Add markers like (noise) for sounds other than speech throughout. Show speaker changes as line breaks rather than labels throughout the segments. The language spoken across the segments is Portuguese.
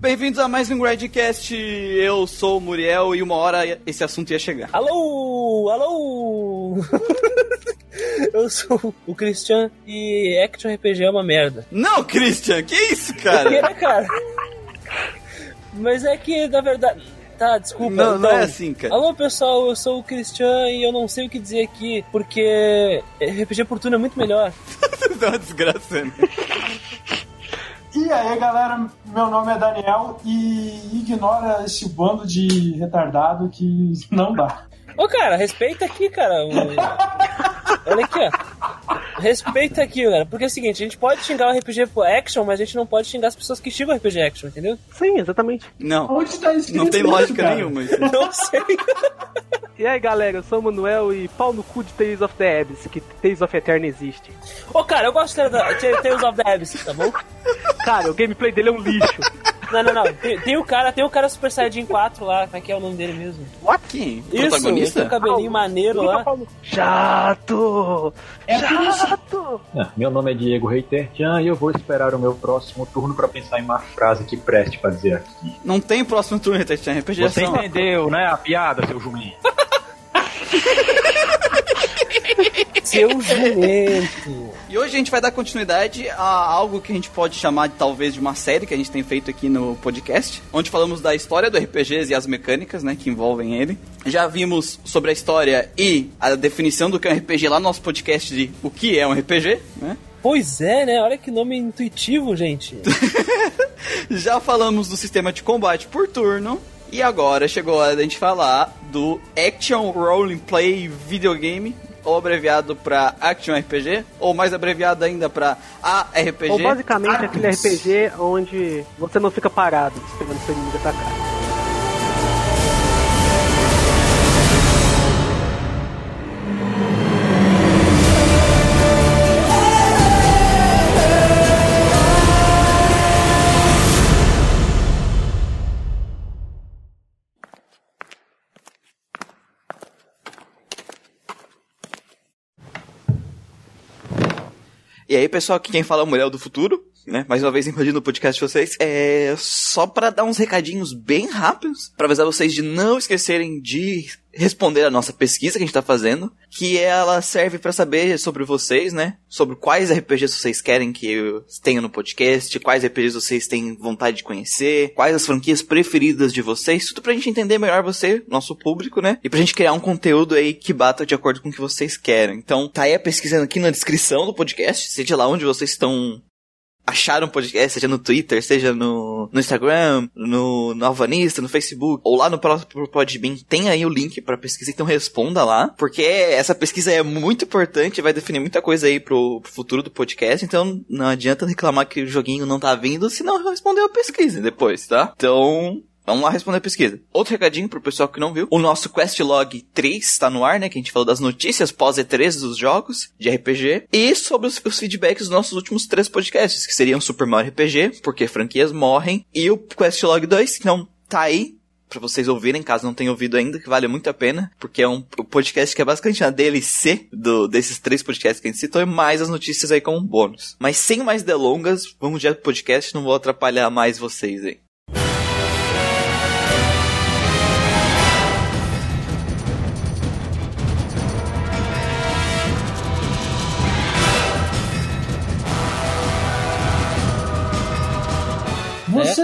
Bem-vindos a mais um Gradcast. Eu sou o Muriel e uma hora esse assunto ia chegar.
Alô, alô. (laughs) Eu sou o Christian e Action RPG é uma merda.
Não, Christian, que isso,
Que
cara?
é, cara? Mas é que, na verdade... Tá, desculpa.
Não, não
então,
é assim, cara.
Alô, pessoal, eu sou o Christian e eu não sei o que dizer aqui, porque RPG por turno é muito melhor.
Dá (laughs) uma desgraça, né?
E aí, galera, meu nome é Daniel e ignora esse bando de retardado que não dá.
Ô, cara, respeita aqui, cara. o- Olha aqui, ó. Respeita aqui, galera. Porque é o seguinte, a gente pode xingar o RPG por action, mas a gente não pode xingar as pessoas que xingam o RPG action, entendeu?
Sim, exatamente.
Não,
Onde tá escrito
não tem lógica
cara?
nenhuma isso.
Não sei.
E aí, galera, eu sou o Manuel e pau no cu de Tales of the Abyss, que Tales of Eterna existe.
Ô, cara, eu gosto de Tales of the Abyss, tá bom?
Cara, o gameplay dele é um lixo.
Não, não, não. Tem, tem o cara, tem o cara Super Saiyajin 4 lá, como é que é o nome dele mesmo?
Quem?
Isso, tem um cabelinho maneiro lá.
Chato!
É isso
Chato!
Ah, Meu nome é Diego Reitertian e eu vou esperar o meu próximo turno pra pensar em uma frase que preste pra dizer aqui.
Não tem próximo turno Retetinha RPG
Você entendeu, né? A piada, seu jumento.
Seu jumento.
E hoje a gente vai dar continuidade a algo que a gente pode chamar de talvez de uma série que a gente tem feito aqui no podcast, onde falamos da história do RPGs e as mecânicas, né, que envolvem ele. Já vimos sobre a história e a definição do que é um RPG lá no nosso podcast de o que é um RPG, né?
Pois é, né? Olha que nome intuitivo, gente. (laughs)
Já falamos do sistema de combate por turno. E agora chegou a hora da gente falar do Action Role Play Videogame, ou abreviado para Action RPG, ou mais abreviado ainda para ARPG.
Ou basicamente aquele. RPG onde você não fica parado esperando seu inimigo atacar.
E aí, pessoal, aqui quem fala é o Muriel do Futuro, né? Mais uma vez invadindo o podcast de vocês. É só pra dar uns recadinhos bem rápidos, pra avisar vocês de não esquecerem de responder a nossa pesquisa que a gente tá fazendo, que ela serve pra saber sobre vocês, né? Sobre quais RPGs vocês querem que eu tenha no podcast, quais RPGs vocês têm vontade de conhecer, quais as franquias preferidas de vocês, tudo pra gente entender melhor você, nosso público, né? E pra gente criar um conteúdo aí que bata de acordo com o que vocês querem. Então, tá aí a pesquisa aqui na descrição do podcast, seja lá onde vocês estão acharam o podcast, seja no Twitter, seja no, no Instagram, no, no Alvanista, no Facebook, ou lá no próprio Podbean, tem aí o link pra pesquisa, então responda lá, porque essa pesquisa é muito importante, vai definir muita coisa aí pro, pro futuro do podcast, então não adianta reclamar que o joguinho não tá vindo, se não responder a pesquisa depois, tá? Então, Vamos lá responder a pesquisa. Outro recadinho pro pessoal que não viu. O nosso Questlog 3 está no ar, né? Que a gente falou das notícias pós E3 dos jogos de RPG. E sobre os, os feedbacks dos nossos últimos três podcasts, que seriam Super Mario RPG, porque franquias morrem, e o Questlog 2, que não tá aí. Pra vocês ouvirem, caso não tenham ouvido ainda, que vale muito a pena, porque é um podcast que é basicamente a DLC do, desses três podcasts que a gente citou, e mais as notícias aí como um bônus. Mas sem mais delongas, vamos direto pro podcast, não vou atrapalhar mais vocês aí.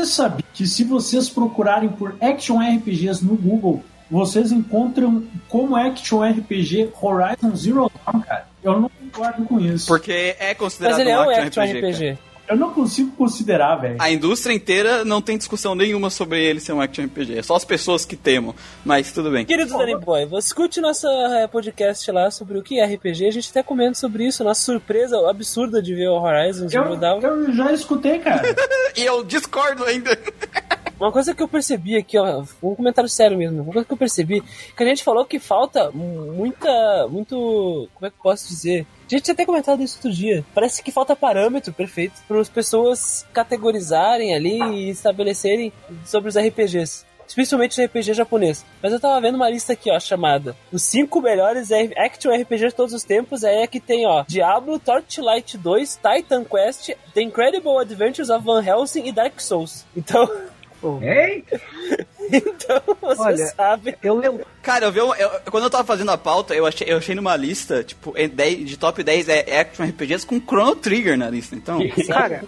Você sabia que se vocês procurarem por Action RPGs no Google, vocês encontram como Action RPG Horizon Zero Dawn, cara? Eu não concordo com isso.
Porque é considerado
Mas ele é um
action
action
RPG.
RPG.
Eu não consigo considerar, velho.
A indústria inteira não tem discussão nenhuma sobre ele ser um action RPG. É só as pessoas que temam. Mas tudo bem.
Querido Danny Boy, você escute nossa eh, podcast lá sobre o que é RPG. A gente até comenta sobre isso. Nossa surpresa absurda de ver o Horizon Zero Dawn.
eu já escutei, cara. (laughs)
E eu discordo ainda. (laughs)
Uma coisa que eu percebi aqui, ó, um comentário sério mesmo, uma coisa que eu percebi, que a gente falou que falta muita, muito, como é que eu posso dizer? A gente tinha até comentado isso outro dia. Parece que falta parâmetro perfeito para as pessoas categorizarem ali e estabelecerem sobre os RPGs. Principalmente o RPG japonês. Mas eu tava vendo uma lista aqui, ó, chamada Os 5 melhores action RPGs de todos os tempos. Aí aqui tem, ó, Diablo, Torchlight 2, Titan Quest, The Incredible Adventures of Van Helsing e Dark Souls. Então... (laughs)
Ei! (laughs)
então, você
Olha,
sabe.
Eu lembro.
Cara, eu vi uma- eu- quando eu tava fazendo a pauta, eu achei, eu achei numa lista, tipo, em 10 de top 10 é action RPGs com Chrono Trigger na lista. Então, (laughs)
Cara,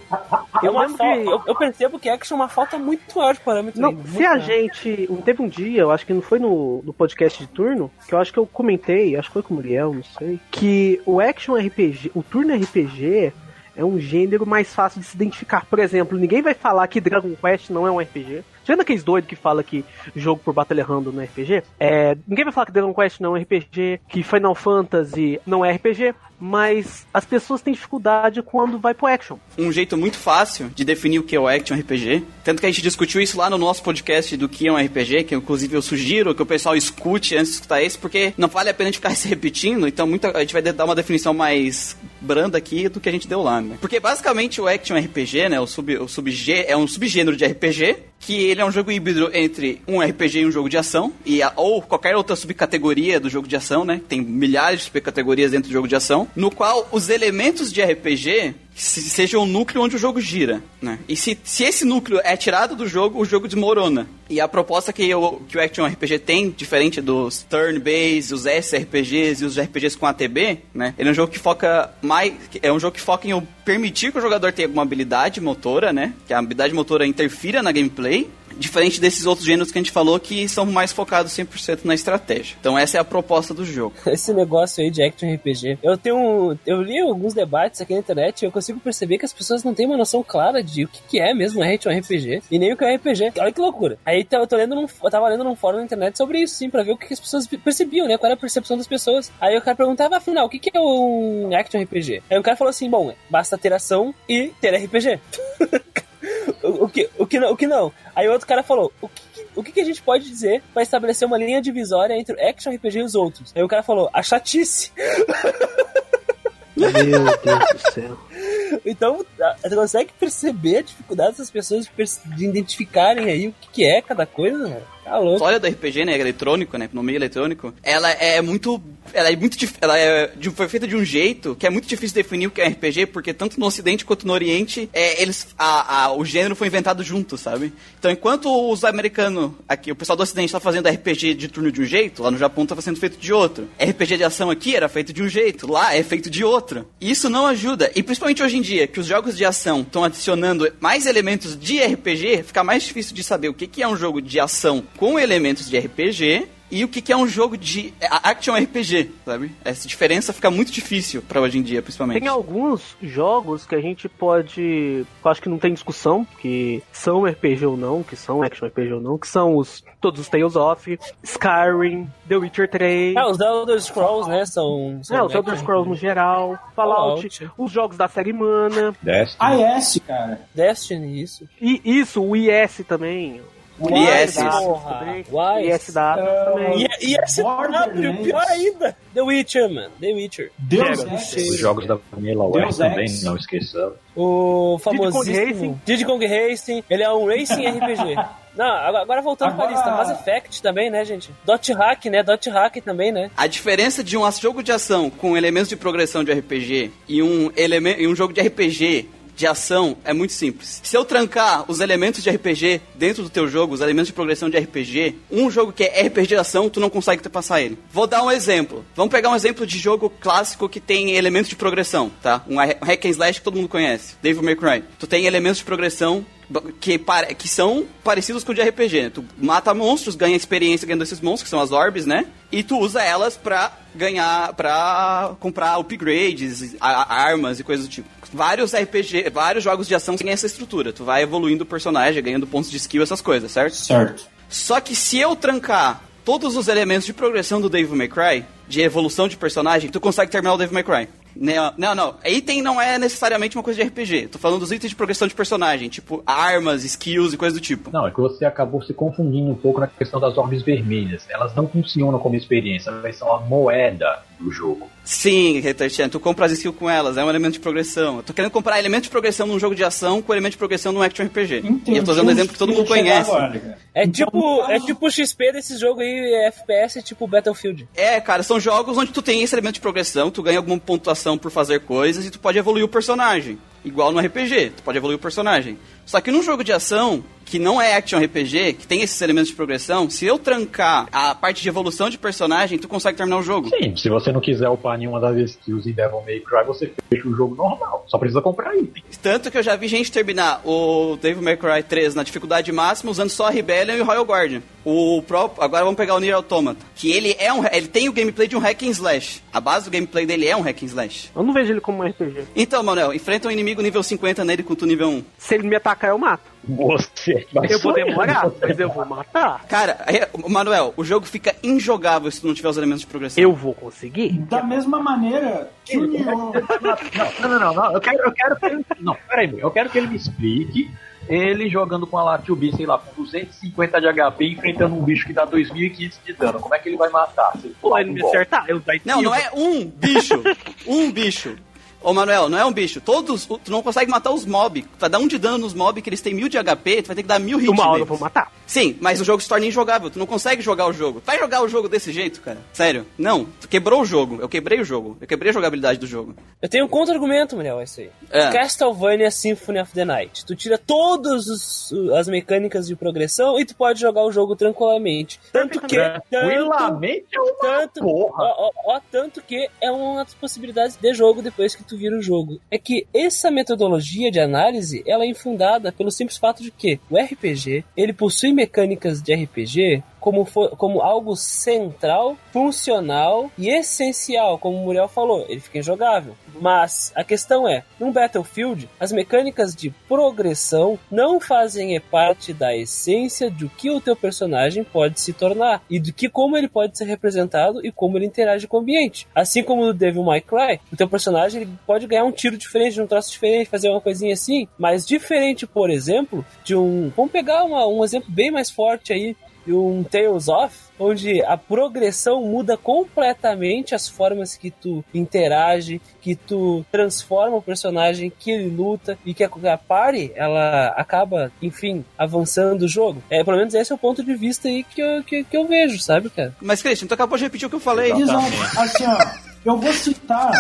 É
eu lembro que.
eu, eu percebo que action é uma falta muito maior de parâmetro
Não,
muito
se a
maior.
gente. Teve um dia, eu acho que não foi no, no podcast de turno, que eu acho que eu comentei, acho que foi com o Muriel, não sei, que o Action RPG, o turno RPG é um gênero mais fácil de se identificar. Por exemplo, ninguém vai falar que Dragon Quest não é um RPG. Tirando aqueles doidos que fala que jogo por batalha random não é RPG, é, ninguém vai falar que Dragon Quest não é RPG, que Final Fantasy não é RPG, mas as pessoas têm dificuldade quando vai pro action.
um jeito muito fácil de definir o que é o action RPG. Tanto que a gente discutiu isso lá no nosso podcast do que é um RPG, que inclusive eu sugiro que o pessoal escute antes de escutar esse, porque não vale a pena a gente ficar (laughs) se repetindo, então muita, a gente vai dar uma definição mais branda aqui do que a gente deu lá, né? Porque basicamente o action RPG, né, o sub, o subgê, é um subgênero de RPG, que ele é um jogo híbrido entre um RPG e um jogo de ação, e a- ou qualquer outra subcategoria do jogo de ação, né? Tem milhares de subcategorias dentro do jogo de ação, no qual os elementos de RPG seja o núcleo onde o jogo gira, né? E se, se esse núcleo é tirado do jogo, o jogo desmorona. E a proposta que o, que o Action RPG tem, diferente dos turn-based, os SRPGs e os RPGs com ATB, né? Ele é um jogo que foca mais... É um jogo que foca em permitir que o jogador tenha alguma habilidade motora, né? Que a habilidade motora interfira na gameplay. Diferente desses outros gêneros que a gente falou que são mais focados 100% na estratégia. Então essa é a proposta do jogo. (laughs)
esse negócio aí de action RPG. Eu tenho. Eu li alguns debates aqui na internet e eu consigo perceber que as pessoas não têm uma noção clara de o que, que é mesmo action RPG e nem o que é RPG. Olha que loucura. Aí eu tô lendo num, eu tava lendo num fórum na internet sobre isso, sim, pra ver o que, que as pessoas percebiam, né? Qual era a percepção das pessoas. Aí o cara perguntava, afinal, o que, que é um action RPG? Aí o cara falou assim: bom, basta ter ação e ter RPG. (laughs) o, o que, o, que não, o que não? Aí o outro cara falou: o que, o que, a gente pode dizer pra estabelecer uma linha divisória entre o action RPG e os outros? Aí o cara falou: a chatice.
Meu Deus do céu.
Então, você consegue perceber a dificuldade das pessoas de identificarem aí o que, que é cada coisa, né? Tá
A
louco.
história do RPG, né, eletrônico, né, no meio eletrônico, ela é muito, ela é muito, ela é foi feita de um jeito que é muito difícil definir o que é RPG, porque tanto no Ocidente quanto no Oriente, é, eles, a, a- o gênero foi inventado junto, sabe? Então, enquanto os americanos, aqui, o pessoal do Ocidente tá fazendo RPG de turno de um jeito, lá no Japão tava sendo feito de outro. RPG de ação aqui era feito de um jeito, lá é feito de outro. E isso não ajuda, e principalmente hoje em dia, que os jogos de ação estão adicionando mais elementos de RPG, fica mais difícil de saber o que, que é um jogo de ação com elementos de RPG e o que, que é um jogo de a- action RPG, sabe? Essa diferença fica muito difícil pra hoje em dia, principalmente.
Tem alguns jogos que a gente pode. Eu acho que não tem discussão, que são RPG ou não, que são action RPG ou não, que são os. Todos os Tales of, Skyrim, The Witcher 3.
Ah, os The Elder Scrolls, né? São. são
É, os Elder Scrolls no geral, Fallout,
Fallout.
os jogos da série Mana,
Destiny.
AS, cara.
Destiny, isso.
e isso, o IS também.
IS.
IS da
Ah,
também.
SW,
Borderlands.
pior ainda. The Witcher, mano. The Witcher.
Deus.
Os jogos da Vanilla
Deus
West também, não esqueçam.
O famosíssimo
Racing.
Diddy Kong Racing. Ele é um Racing (laughs) RPG. Não, agora, agora voltando pra
Agora-
lista. Mass Effect também, né, gente? Dot Hack, né? Dot Hack também, né?
A diferença de um jogo de ação com elementos de progressão de RPG e um, e um jogo de RPG de ação é muito simples. Se eu trancar os elementos de RPG dentro do teu jogo, os elementos de progressão de RPG, um jogo que é RPG de ação, tu não consegue passar ele. Vou dar um exemplo. Vamos pegar um exemplo de jogo clássico que tem elementos de progressão, tá? Um hack and slash que todo mundo conhece, Devil May Cry. Tu tem elementos de progressão que, que são parecidos com o de RPG, né? Tu mata monstros, ganha experiência ganhando esses monstros, que são as orbes, né? E tu usa elas pra ganhar, pra comprar upgrades, armas e coisas do tipo. Vários RPG, vários jogos de ação têm essa estrutura. Tu vai evoluindo o personagem, ganhando pontos de skill, essas coisas, certo?
Certo.
Só que se eu trancar todos os elementos de progressão do Devil May Cry, de evolução de personagem, tu consegue terminar o Devil May Cry. Não, não, não. Item não é necessariamente uma coisa de RPG. Tô falando dos itens de progressão de personagem, tipo armas, skills e coisas do tipo.
Não, é que você acabou se confundindo um pouco na questão das orbes vermelhas. Elas não funcionam como experiência, elas são a moeda do jogo.
Sim, Retartian, tu compra as skills com elas, é um elemento de progressão. Eu tô querendo comprar elemento de progressão num jogo de ação com elemento de progressão num action RPG.
Entendi.
E eu tô usando um exemplo que todo mundo conhece.
agora.
É
Então,
tipo,
caso-
é tipo o XP desse jogo aí, FPS, tipo Battlefield.
É, cara, são jogos onde tu tem esse elemento de progressão, tu ganha alguma pontuação por fazer coisas e tu pode evoluir o personagem. Igual no RPG, tu pode evoluir o personagem. Só que num jogo de ação, que não é action RPG, que tem esses elementos de progressão, se eu trancar a parte de evolução de personagem, tu consegue terminar o jogo.
Sim, se você não quiser upar nenhuma das skills em Devil May Cry, você fecha o jogo normal. Só precisa comprar item.
Tanto que eu já vi gente terminar o Devil May Cry 3 na dificuldade máxima usando só a Rebellion e o Royal Guardian. O próprio, agora vamos pegar o Nier Automata, que ele é um, ele tem o gameplay de um hack and slash. A base do gameplay dele é um hack and slash.
Eu não vejo ele como um RPG.
Então, Manuel, enfrenta um inimigo nível 50 nele com tu nível 1.
Se ele me atacar, eu mato.
Você vai
Eu vou demorar, mas eu vou matar.
Cara, é- Manuel, o jogo fica injogável se tu não tiver os elementos de progressão.
Eu vou conseguir.
Da mesma maneira que o Nioh...
Não, não, não, não. Eu quero, eu quero que ele. Não, peraí, eu quero que ele me explique. Ele jogando com a Latiubi, sei lá, com 250 de HP, enfrentando um bicho que dá 2.500 de dano. Como é que ele vai matar? Se ele
Pô,
pular
ele me acertar, eu daí
Não, não é um bicho. um bicho. (laughs) Ô, Manuel, não é um bicho. Todos, tu não consegue matar os mob. Tu vai dar um de dano nos mob que eles têm mil de HP, tu vai ter que dar mil hits
Uma hora eu
neles.
vou matar.
Sim, mas o jogo se torna injogável. Tu não consegue jogar o jogo. Vai jogar o jogo desse jeito, cara? Sério? Não. Tu quebrou o jogo. Eu quebrei o jogo. Eu quebrei a jogabilidade do jogo.
Eu tenho um contra-argumento, Muriel, é isso aí.
É.
Castlevania Symphony of the Night. Tu tira todas as mecânicas de progressão e tu pode jogar o jogo tranquilamente. Tanto que. Tanto,
Tranquilamente é uma
tanto,
porra.
ó, ó, ó, tanto que é uma das possibilidades de jogo depois que tu vira o jogo. É que essa metodologia de análise, ela é infundada pelo simples fato de que o RPG, ele possui mecânicas de RPG como, como algo central, funcional e essencial, como o Muriel falou, ele fica injogável. Mas a questão é, num Battlefield, as mecânicas de progressão não fazem parte da essência do que o teu personagem pode se tornar e do que como ele pode ser representado e como ele interage com o ambiente. Assim como no Devil May Cry, o teu personagem ele pode ganhar um tiro diferente, um troço diferente, fazer uma coisinha assim, mas diferente, por exemplo, de um, vamos pegar uma- um exemplo bem mais forte aí e um Tales of, onde a progressão muda completamente as formas que tu interage, que tu transforma o personagem, que ele luta e que a, a party, ela acaba, enfim, avançando o jogo. É, pelo menos esse é o ponto de vista aí que eu, que, que eu vejo, sabe, cara?
Mas, Christian, tu acabou de repetir o que eu falei.
Exato. Assim, ó, eu vou citar...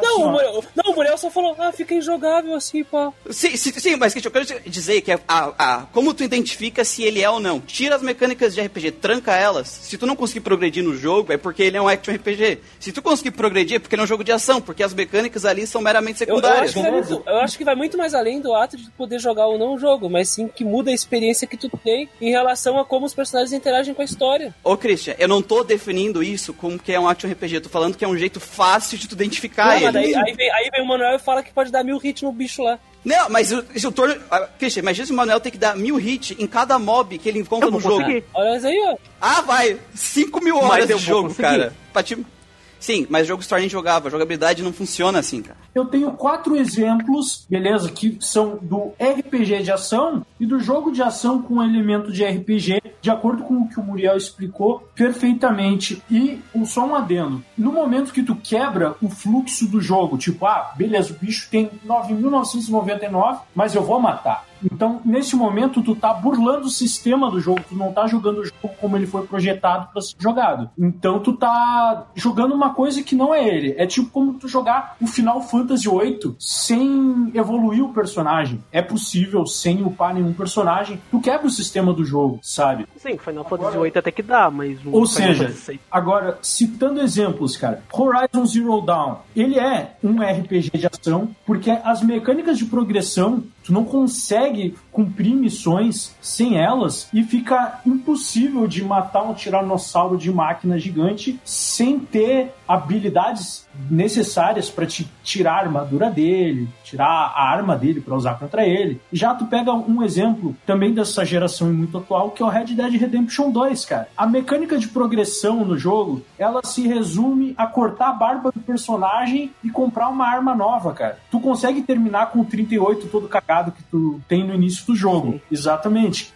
Não,
assim,
o
ó,
Muriel, não, o Muriel só falou, ah, fica injogável assim, pá.
Sim, sim, sim, mas Christian, eu quero dizer que a, a, como tu identifica se ele é ou não. Tira as mecânicas de RPG, tranca elas. Se tu não conseguir progredir no jogo, é porque ele é um action RPG. Se tu conseguir progredir, é porque ele é um jogo de ação, porque as mecânicas ali são meramente
Eu, eu,
secundárias.
acho que muito, eu acho que vai muito mais além do ato de poder jogar ou não o jogo, mas sim que muda a experiência que tu tem em relação a como os personagens interagem com a história.
Ô, Christian, eu não tô definindo isso como que é um action RPG. Eu tô falando que é um jeito fácil de tu identificar
Não,
ele.
daí, aí, vem, aí vem o Manuel e fala que pode dar mil hits no bicho lá.
Não, mas o, se o torno. ah, Christian, imagina se o Manuel tem que dar mil hits em cada mob que ele encontra
Eu
no jogo.
conseguir.
Olha isso aí, ó.
Ah, vai! 5 mil
Mas
horas
eu
de
vou
jogo,
conseguir.
cara. Pra te- Sim, mas jogo se torna injogável. A jogabilidade não funciona assim, cara.
Eu tenho quatro exemplos, beleza, que são do RPG de ação e do jogo de ação com elemento de RPG, de acordo com o que o Muriel explicou perfeitamente. E só um adendo: no momento que tu quebra o fluxo do jogo, tipo, ah, beleza, o bicho tem 9.999, mas eu vou matar. Então, nesse momento, tu tá burlando o sistema do jogo, tu não tá jogando o jogo como ele foi projetado para ser jogado. Então, tu tá jogando uma coisa que não é ele. É tipo como tu jogar o Final Fantasy VIII sem evoluir o personagem. É possível sem upar nenhum personagem. Tu quebra o sistema do jogo, sabe?
Sim, Final Fantasy VIII até que dá, mas o
Ou seja, agora, citando exemplos, cara, Horizon Zero Dawn, ele é um RPG de ação, porque as mecânicas de progressão, tu não consegue cumprir missões sem elas e fica impossível de matar um tiranossauro de máquina gigante sem ter habilidades necessárias para te tirar a armadura dele, tirar a arma dele para usar contra ele. Já tu pega um exemplo também dessa geração muito atual, que é o Red Dead Redemption 2, cara. A mecânica de progressão no jogo, ela se resume a cortar a barba do personagem e comprar uma arma nova, cara. Tu consegue terminar com o 38 todo cagado que tu tem no início do jogo.
Sim.
Exatamente.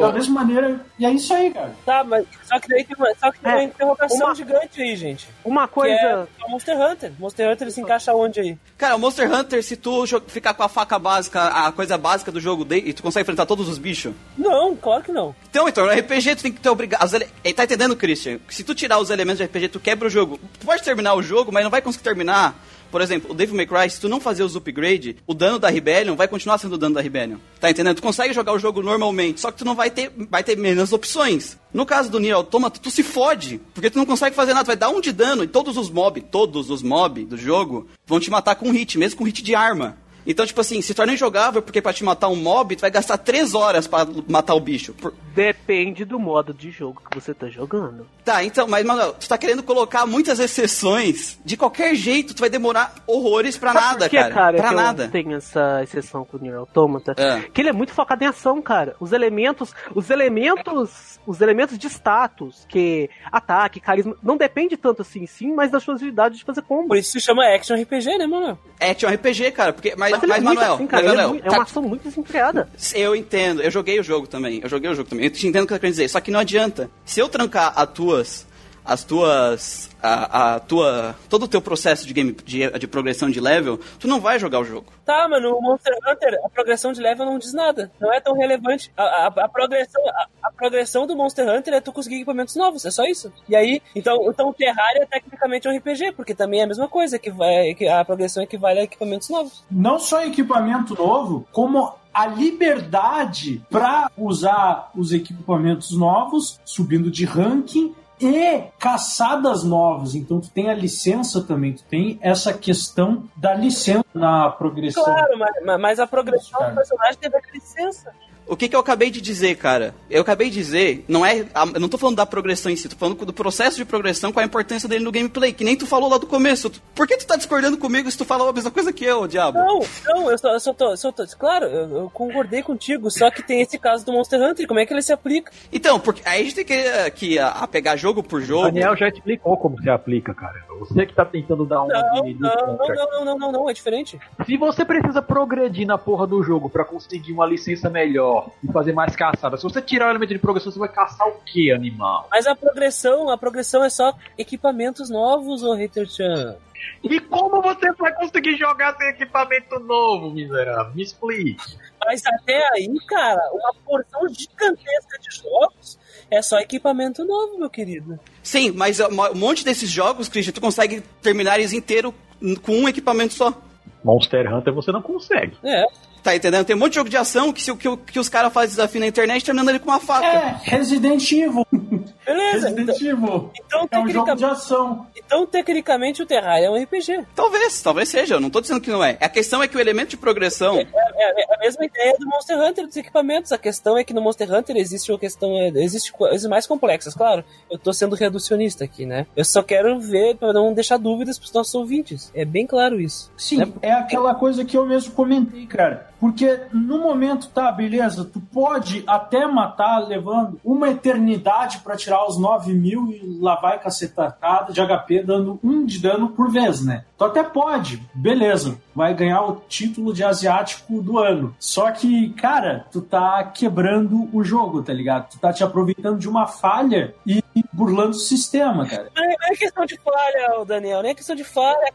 Da mesma maneira, e é isso aí, cara.
Tá, mas só que daí tem uma, só que tem uma
É,
interrogação
uma-
gigante aí, gente.
Uma
Que
coisa.
é o Monster Hunter. Monster Hunter se encaixa onde aí?
Cara, o Monster Hunter, se tu ficar com a faca básica, a coisa básica do jogo, de- e tu consegue enfrentar todos os bichos.
Não, claro que não.
Então, então, no RPG tu tem que ter obrigado. Os ele... Tá entendendo, Christian? Se tu tirar os elementos de RPG, tu quebra o jogo. Tu pode terminar o jogo, mas não vai conseguir terminar. Por exemplo, o Devil May Cry, se tu não fazer os upgrade, o dano da Rebellion vai continuar sendo o dano da Rebellion. Tá entendendo? Tu consegue jogar o jogo normalmente, só que tu não vai ter, vai ter menos opções. No caso do Nier Automata, tu se fode, porque tu não consegue fazer nada, tu vai dar um de dano e todos os mob, todos os mob do jogo vão te matar com hit, mesmo com hit de arma. Então, tipo assim, se torna injogável, porque pra te matar um mob, tu vai gastar 3 horas pra matar o bicho. Por-
Depende do modo de jogo que você tá jogando.
Tá, então, mas, Manuel, tu tá querendo colocar muitas exceções. De qualquer jeito, tu vai demorar horrores pra
Sabe
nada,
por que,
cara.
cara,
pra
que
nada.
eu tenho essa exceção com o Nier Automata?
É.
Que ele é muito focado em ação, cara. Os elementos, os elementos, os elementos de status, que ataque, carisma, não depende tanto assim, sim, mas das suas habilidades de fazer combo.
Por isso se chama Action RPG, né, mano?
Action RPG, cara, porque. Mas,
Mas,
mas,
é muito
Manuel,
assim, cara.
mas,
é
Manuel,
é,
tá-
uma ação muito desenfreada.
Eu entendo, eu joguei o jogo também. Eu joguei o jogo também. Eu te entendo o que eu tô querendo dizer. Só que não adianta. Se eu trancar as tuas. As tuas. A, a tua. Todo o teu processo de game de, de progressão de level, tu não vai jogar o jogo.
Tá, mano, o Monster Hunter, a progressão de level não diz nada. Não é tão relevante. A, a- a progressão, a, a progressão do Monster Hunter é tu conseguir equipamentos novos, é só isso. E aí, então, então o Terraria é tecnicamente um RPG, porque também é a mesma coisa, que, vai, que a progressão equivale a equipamentos novos.
não só equipamento novo, como a liberdade para usar os equipamentos novos, subindo de ranking e caçadas novas. Então tu tem a licença também, tu tem essa questão da licença na progressão.
Claro, mas, mas a progressão do personagem teve a licença.
O que, que eu acabei de dizer, cara? Eu acabei de dizer, não é. Eu não tô falando da progressão em si, tô falando do processo de progressão com a importância dele no gameplay, que nem tu falou lá do começo. Tu- Por que tu tá discordando comigo se tu falou a mesma coisa que eu, diabo?
Não, não, eu só, eu só tô, só tô- Claro, eu, eu concordei contigo, só que tem esse caso do Monster Hunter, como é que ele se aplica?
Então, porque aí a gente tem que, que a, a pegar jogo por
O
jogo.
Daniel já explicou como se aplica, cara. Você que tá tentando dar uma
Não,
de, de
não, não, não, não, não, não, não, é diferente.
Se você precisa progredir na porra do jogo pra conseguir uma licença melhor e fazer mais caçada, se você tirar o elemento de progressão, você vai caçar o que, animal?
Mas a progressão, a progressão é só equipamentos novos, ô Hater-chan.
E como você vai conseguir jogar sem equipamento novo, miserável? Me explique.
Mas até aí, cara, uma porção gigantesca de jogos é só equipamento novo, meu querido.
Sim, mas um monte desses jogos, Christian, tu consegue terminar eles inteiro com um equipamento só.
Monster Hunter você não consegue.
É.
Tá entendendo? Tem um monte de jogo de ação que, se, que, que os caras fazem desafio na internet terminando ele com uma faca.
É, Resident Evil. (laughs)
Beleza. Então,
Resident Evil.
então,
É um jogo de
tecnicamente,
ação.
então, tecnicamente, o Terraria é um RPG.
Talvez, talvez seja. Eu não tô dizendo que não é. A questão é que o elemento de progressão.
É, é a mesma ideia do Monster Hunter dos equipamentos. A questão é que no Monster Hunter existe uma questão. é, Existe coisas mais complexas, claro. Eu tô sendo reducionista aqui, né? Eu só quero ver para não deixar dúvidas pros nossos ouvintes. É bem claro isso.
Sim, é aquela coisa que eu mesmo comentei, cara. Porque no momento, tá, beleza, tu pode até matar levando uma eternidade pra tirar os 9 mil e lá vai cacetada de HP dando um de dano por vez, né? Tu até pode, beleza, vai ganhar o título de asiático do ano. Só que, cara, tu tá quebrando o jogo, tá ligado? Tu tá te aproveitando de uma falha e burlando o sistema, cara.
Não é, não é questão de falha, Daniel. Nem é questão de falha.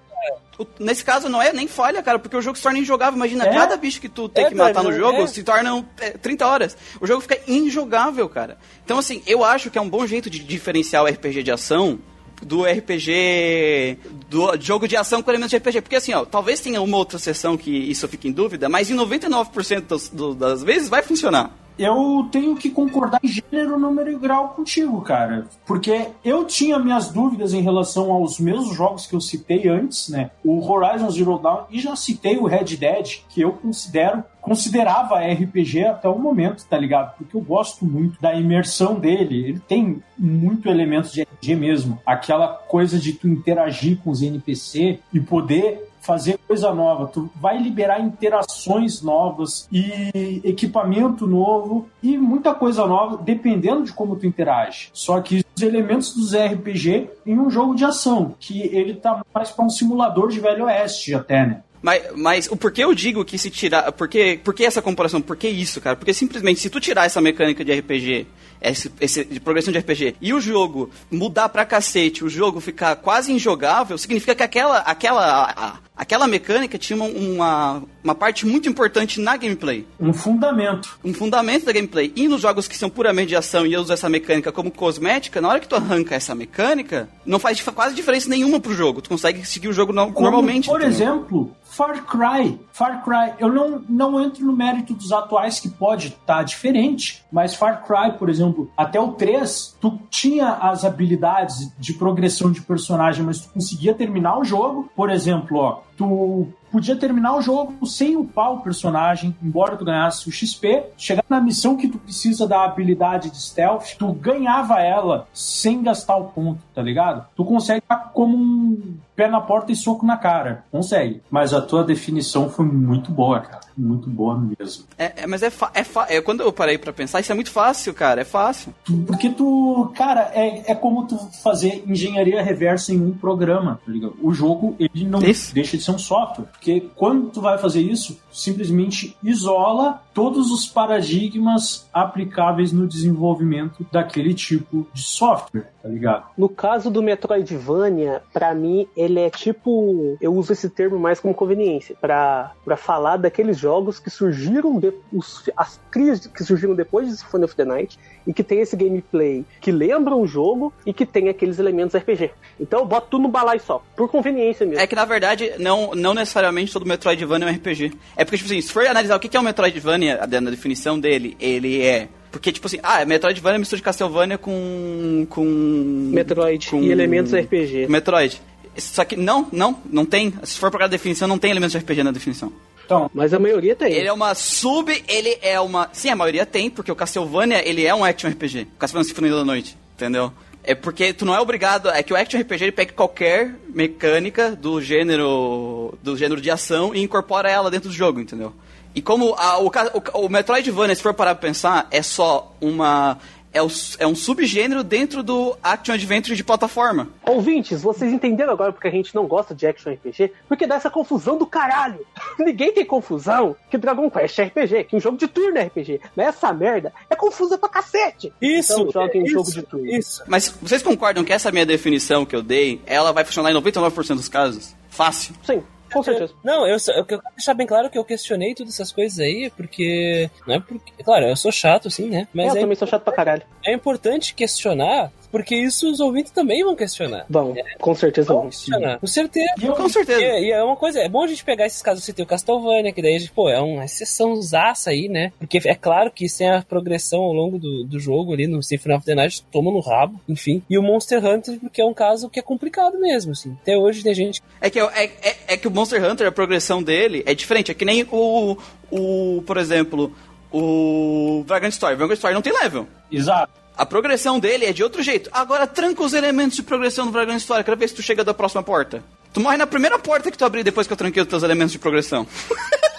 O- Nesse caso não é nem falha, cara, porque o jogo se torna injogável. Imagina,
É?
cada bicho que tu tem
É,
que matar
cara,
no jogo
é.
se tornam é, 30 horas. O jogo fica injogável, cara. Então, assim, eu acho que é um bom jeito de diferenciar o RPG de ação do RPG. do jogo de ação com elementos de RPG. Porque assim, ó, talvez tenha uma outra sessão que isso fique em dúvida, mas em 99% das, do- das vezes vai funcionar.
Eu tenho que concordar em gênero, número e grau contigo, cara. Porque eu tinha minhas dúvidas em relação aos mesmos jogos que eu citei antes, né? O Horizon Zero Dawn e já citei o Red Dead, que eu considero considerava RPG até o momento, tá ligado? Porque eu gosto muito da imersão dele. Ele tem muito elementos de RPG mesmo. Aquela coisa de tu interagir com os NPC e poder fazer coisa nova, tu vai liberar interações novas e equipamento novo e muita coisa nova, dependendo de como tu interage. Só que os elementos dos RPG em um jogo de ação, que ele tá mais para um simulador de velho oeste até, né?
Mas, mas o porquê eu digo que se tirar. Por que, por que essa comparação? Por que isso, cara? Porque simplesmente se tu tirar essa mecânica de RPG, esse, esse, de progressão de RPG, e o jogo mudar pra cacete, o jogo ficar quase injogável, significa que aquela, aquela, a, aquela mecânica tinha uma, uma parte muito importante na gameplay.
Um fundamento.
Um fundamento da gameplay. E nos jogos que são puramente de ação e eu uso essa mecânica como cosmética, na hora que tu arranca essa mecânica, não faz quase diferença nenhuma pro jogo. Tu consegue seguir o jogo no,
Como,
normalmente.
Por
entendeu?
exemplo, Far Cry. Far Cry, eu não, não entro no mérito dos atuais que pode estar diferente, mas Far Cry, por exemplo, até o 3, tu tinha as habilidades de progressão de personagem, mas tu conseguia terminar o jogo. Por exemplo, ó, tu podia terminar o jogo sem upar o personagem, embora tu ganhasse o XP, chegar na missão que tu precisa da habilidade de stealth, tu ganhava ela sem gastar o ponto, tá ligado? Tu consegue estar como um pé na porta e soco na cara. Consegue. Mas a tua definição foi muito boa, cara. Muito boa mesmo.
É, é, mas é, é, é quando eu parei pra pensar, isso é muito fácil, cara. É fácil.
Porque tu, cara, é, é como tu fazer engenharia reversa em um programa, tá ligado? O jogo, ele não
Isso.
deixa de ser um software. Porque quando tu vai fazer isso, simplesmente isola todos os paradigmas aplicáveis no desenvolvimento daquele tipo de software, tá ligado?
No caso do Metroidvania, pra mim, ele é tipo. Eu uso esse termo mais como conveniência, pra pra falar daqueles jogos que surgiram. De, os, as crias que surgiram depois de Symphony of the Night e que tem esse gameplay que lembra o jogo e que tem aqueles elementos RPG. Então eu boto tudo no balaio só, por conveniência mesmo.
É que na verdade, não, não necessariamente todo Metroidvania é um RPG. É porque, tipo assim, se for analisar o que que é um Metroidvania, na definição dele, ele é. Porque, tipo assim, ah, Metroidvania é mistura de Castlevania com. com.
Metroid
com-
e elementos RPG.
Metroid. Só que não, não, não tem. Se for procurar a definição, não tem elementos de RPG na definição.
Então,
Mas a maioria tem.
Ele é uma sub, ele é uma. Sim, a maioria tem, porque o Castlevania ele é um action RPG. O Castlevania Sinfonia da Noite, entendeu? É porque tu não é obrigado. É que o action RPG ele pega qualquer mecânica do gênero. do gênero de ação e incorpora ela dentro do jogo, entendeu? E como a- o, o, o Metroidvania, se for parar pra pensar, é só uma. É, o- é um subgênero dentro do action adventure de plataforma.
Ouvintes, vocês entenderam agora porque a gente não gosta de action RPG? Porque dá essa confusão do caralho. (laughs) Ninguém tem confusão que Dragon Quest é RPG, que um jogo de turno é RPG. Mas essa merda é confusa pra cacete.
Isso,
Então joguem
isso,
jogo de turno.
Isso.
Mas vocês concordam que essa minha definição que eu dei, ela vai funcionar em 99% dos casos? Fácil.
Sim, com certeza.
Não, eu, eu quero deixar bem claro que eu questionei todas essas coisas aí, porque. Não é porque. Claro, eu sou chato, assim, né? Mas
eu
é,
também sou chato pra caralho.
é importante questionar, porque isso os ouvintes também vão questionar.
Vão, com certeza
Vão
vão.
questionar. Com certeza.
e eu,
Com certeza.
E, e é uma coisa, é bom a gente pegar esses casos, você tem o Castlevania, que daí, a gente, pô, é uma exceção zaça aí, né? Porque é claro que sem a progressão ao longo do, do jogo ali no Symphony of the Night, toma no rabo, enfim. E o Monster Hunter, porque é um caso que é complicado mesmo, assim. Até hoje tem gente
É que, é, é, é que o Monster Hunter, a progressão dele é diferente. É que nem o, o por exemplo, o Vagrant Story. Vagrant Story não tem level.
exato.
A progressão dele é de outro jeito. Agora tranca os elementos de progressão no Vagrant Story. Quero ver se tu chega da próxima porta. Tu morre na primeira porta que tu abrir depois que eu tranquei os teus elementos de progressão. (laughs)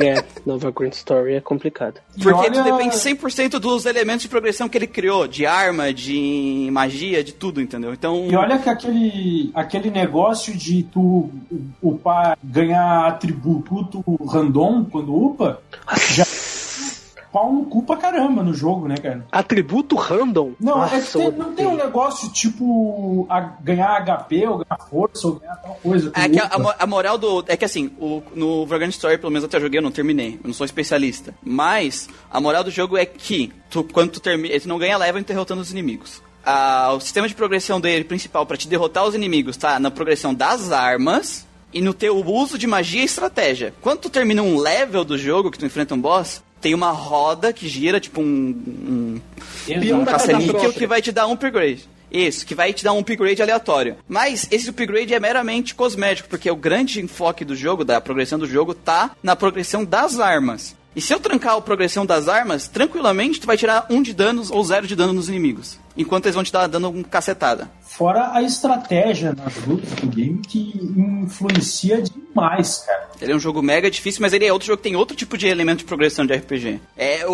É, Nova Grand Story é complicado.
Porque tu depende 100% dos elementos de progressão que ele criou. De arma, de magia, de tudo, entendeu? Então...
E olha que aquele, aquele negócio de tu upar, ganhar atributo random quando upa, já pau no cu pra caramba no jogo, né, cara?
Atributo random?
Não,
Nossa,
é que tem- não tem um negócio tipo a, ganhar HP, ou ganhar força, ou ganhar tal coisa.
É que a,
upa.
a mo- a moral do. É que assim, o, no Vagrant Story, pelo menos até joguei, eu não terminei. Eu não sou especialista. Mas a moral do jogo é que tu, quando tu termina. Tu não ganha level derrotando os inimigos. Ah, o sistema de progressão dele principal pra te derrotar os inimigos tá na progressão das armas e no teu uso de magia e estratégia. Quando tu termina um level do jogo que tu enfrenta um boss, tem uma roda que gira, tipo um, um,
Exato.
um caça-níquel que vai te dar um upgrade. Isso, que vai te dar um upgrade aleatório. Mas esse upgrade é meramente cosmético, porque o grande enfoque do jogo, da progressão do jogo, tá na progressão das armas. E se eu trancar a progressão das armas, tranquilamente tu vai tirar um de danos ou zero de dano nos inimigos. Enquanto eles vão te dar dando um cacetada.
Fora a estratégia nas lutas do game que influencia demais, cara.
Ele é um jogo mega difícil, mas ele é outro jogo que tem outro tipo de elemento de progressão de RPG. É, o,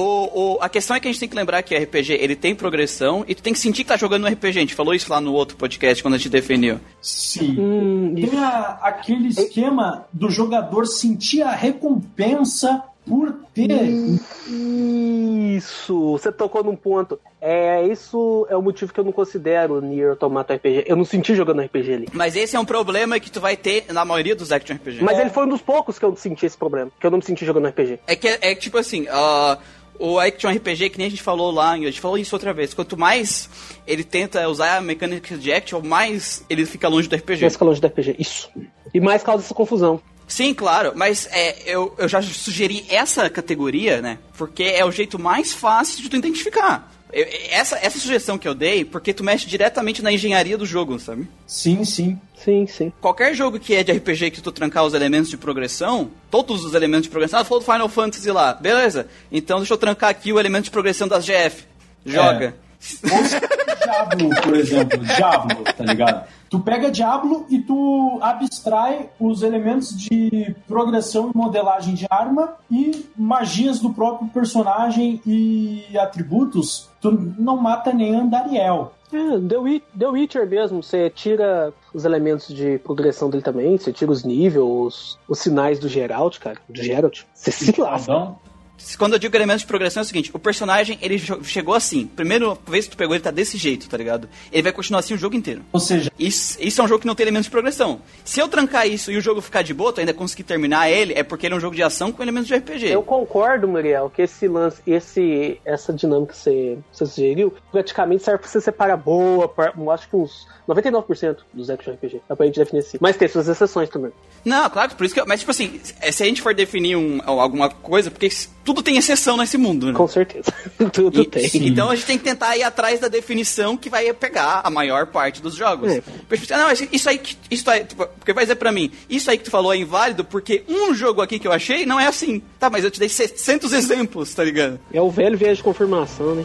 o- a questão é que a gente tem que lembrar que RPG, ele tem progressão e tu tem que sentir que tá jogando no RPG. A gente falou isso lá no outro podcast, quando a gente definiu.
Sim.
Hum,
Tem a- aquele esquema do jogador sentir a recompensa por ter.
Isso, você tocou num ponto. É, isso é o motivo que eu não considero Nier Automata RPG. Eu não senti jogando RPG ali.
Mas esse é um problema que tu vai ter na maioria dos action RPG.
Mas ele foi um dos poucos que eu senti esse problema. Que eu não me senti jogando RPG.
É que é tipo assim, ah, o Action RPG, que nem a gente falou lá, a gente falou isso outra vez. Quanto mais ele tenta usar a mecânica de action, mais ele fica longe do RPG.
Mais fica longe do RPG. Isso. E mais causa essa confusão.
Sim, claro, mas é, eu, eu já sugeri essa categoria, né? Porque é o jeito mais fácil de tu identificar. Eu- essa, essa sugestão que eu dei, porque tu mexe diretamente na engenharia do jogo, sabe?
Sim, sim.
Sim, sim.
Qualquer jogo que é de RPG que tu trancar os elementos de progressão, todos os elementos de progressão, ah, falou do Final Fantasy lá, beleza. Então deixa eu trancar aqui o elemento de progressão das GF. Joga.
Se Diablo, por exemplo, Diablo, tá ligado? Tu pega Diablo e tu abstrai os elementos de progressão e modelagem de arma e magias do próprio personagem e atributos, tu não mata nem Andariel.
É, The, The Witcher mesmo, você tira os elementos de progressão dele também, você tira os níveis, os, os sinais do Geralt, cara. Do Geralt. Você se lasca.
Quando eu digo elementos de progressão é o seguinte, o personagem, ele chegou assim. Primeiro vez que tu pegou, ele tá desse jeito, tá ligado? Ele vai continuar assim o jogo inteiro.
ou seja,
Isso, isso é um jogo que não tem elementos de progressão. Se eu trancar isso e o jogo ficar de boa, tu ainda conseguir terminar ele, é porque ele é um jogo de ação com elementos de RPG.
Eu concordo, Muriel, que esse lance, esse, essa dinâmica que você, você sugeriu, praticamente serve pra você separar boa, eu acho que uns 99% dos action RPG. É pra gente definir assim. Mas tem suas exceções também.
Não, claro, por isso que eu, Mas, tipo assim, se a gente for definir um- alguma coisa, porque tudo tem exceção nesse mundo, né?
Com certeza. (laughs) Tudo
E-
tem.
Então a gente tem que tentar ir atrás da definição que vai pegar a maior parte dos jogos.
É.
Porque, tipo, Não, isso- isso aí, que- isso aí, tipo, porque vai dizer pra mim, isso aí que tu falou é inválido porque um jogo aqui que eu achei não é assim. Tá, mas eu te dei 700 exemplos, tá ligado?
É o velho viés de confirmação, né?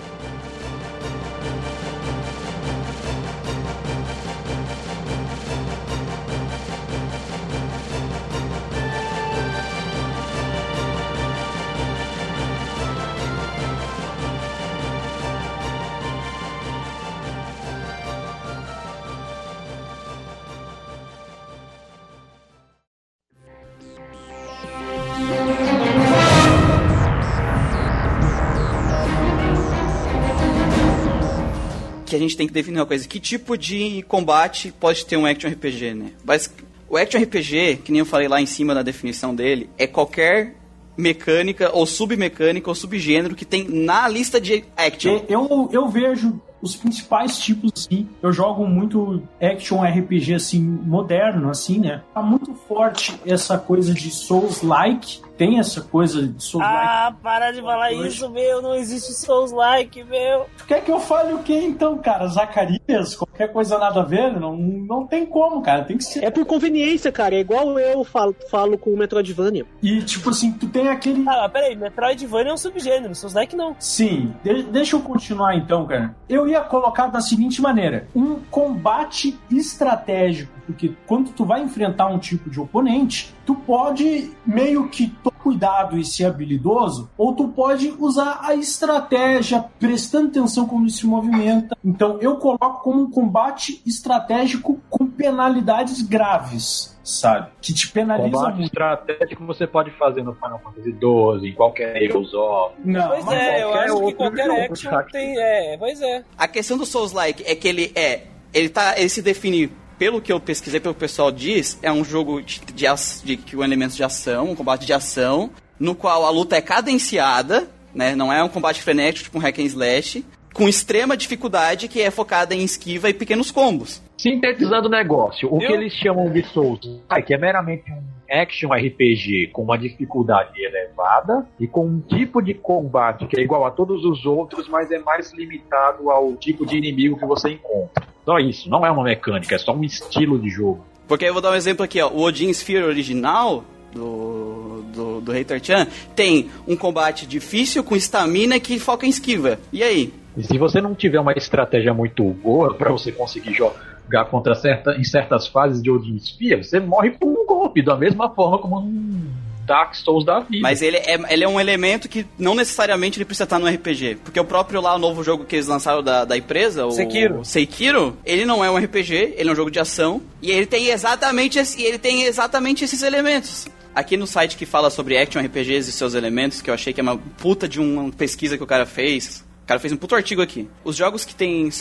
A gente tem que definir uma coisa. Que tipo de combate pode ter um action RPG, né? Mas o action RPG, que nem eu falei lá em cima na definição dele, é qualquer mecânica ou submecânica ou subgênero que tem na lista de action.
eu, eu vejo os principais tipos, assim. Eu jogo muito action RPG, assim, moderno, assim, né? Tá muito forte essa coisa de Souls-like. Tem essa coisa de Souls-like.
Ah, para de falar
Hoje.
isso, meu. Não existe Souls-like, meu.
Tu quer que eu fale o que então, cara? Zacarias? Qualquer coisa nada a ver? Não, não tem como, cara. Tem que ser.
É por conveniência, cara. É igual eu falo, falo com o Metroidvania.
E, tipo assim, tu tem aquele.
Ah, peraí. Metroidvania é um subgênero. Souls-like não.
Sim, de- deixa eu continuar então, cara. Eu ia colocar da seguinte maneira: um combate estratégico, porque quando tu vai enfrentar um tipo de oponente, tu pode meio que cuidado e ser habilidoso, ou tu pode usar a estratégia, prestando atenção como se movimenta. Então eu coloco como um combate estratégico com penalidades graves, sabe? Que te penaliza
Combate
muito.
estratégico você pode fazer no Final Fantasy XII, em qualquer Heroes of.
Não,
Pois
mas
é, eu acho que qualquer
jogo,
action tem. É, pois é.
A questão do Souls-like é que ele é. Ele tá. Ele se define. Pelo que eu pesquisei, pelo que o pessoal diz, é um jogo de, de, ac- de, com elementos de ação, um combate de ação, no qual a luta é cadenciada, né? Não é um combate frenético, tipo um hack and slash. com extrema dificuldade que é focada em esquiva e pequenos combos.
Sintetizando o negócio, o
Eu-
que eles chamam de Souls, que é meramente um action RPG com uma dificuldade elevada e com um tipo de combate que é igual a todos os outros, mas é mais limitado ao tipo de inimigo que você encontra. Só isso, não é uma mecânica, é só um estilo de jogo.
Porque eu vou dar um exemplo aqui, ó. O Odin Sphere original do, do, do Hater Chan tem um combate difícil com estamina que foca em esquiva. E aí?
E se você não tiver uma estratégia muito boa pra você conseguir jogar contra certa, em certas fases de Odin Sphere, você morre por um golpe, da mesma forma como um Dark Souls da vida.
Mas ele é, ele é um elemento que não necessariamente ele precisa estar no RPG. Porque o próprio lá, o novo jogo que eles lançaram da, da empresa, o
Sekiro.
Sekiro, ele não é um RPG, ele é um jogo de ação. E ele tem exatamente, esse, ele tem exatamente esses elementos. Aqui no site que fala sobre Action RPGs e seus elementos, que eu achei que é uma puta de uma pesquisa que o cara fez. O cara fez um puto artigo aqui. Os jogos que tem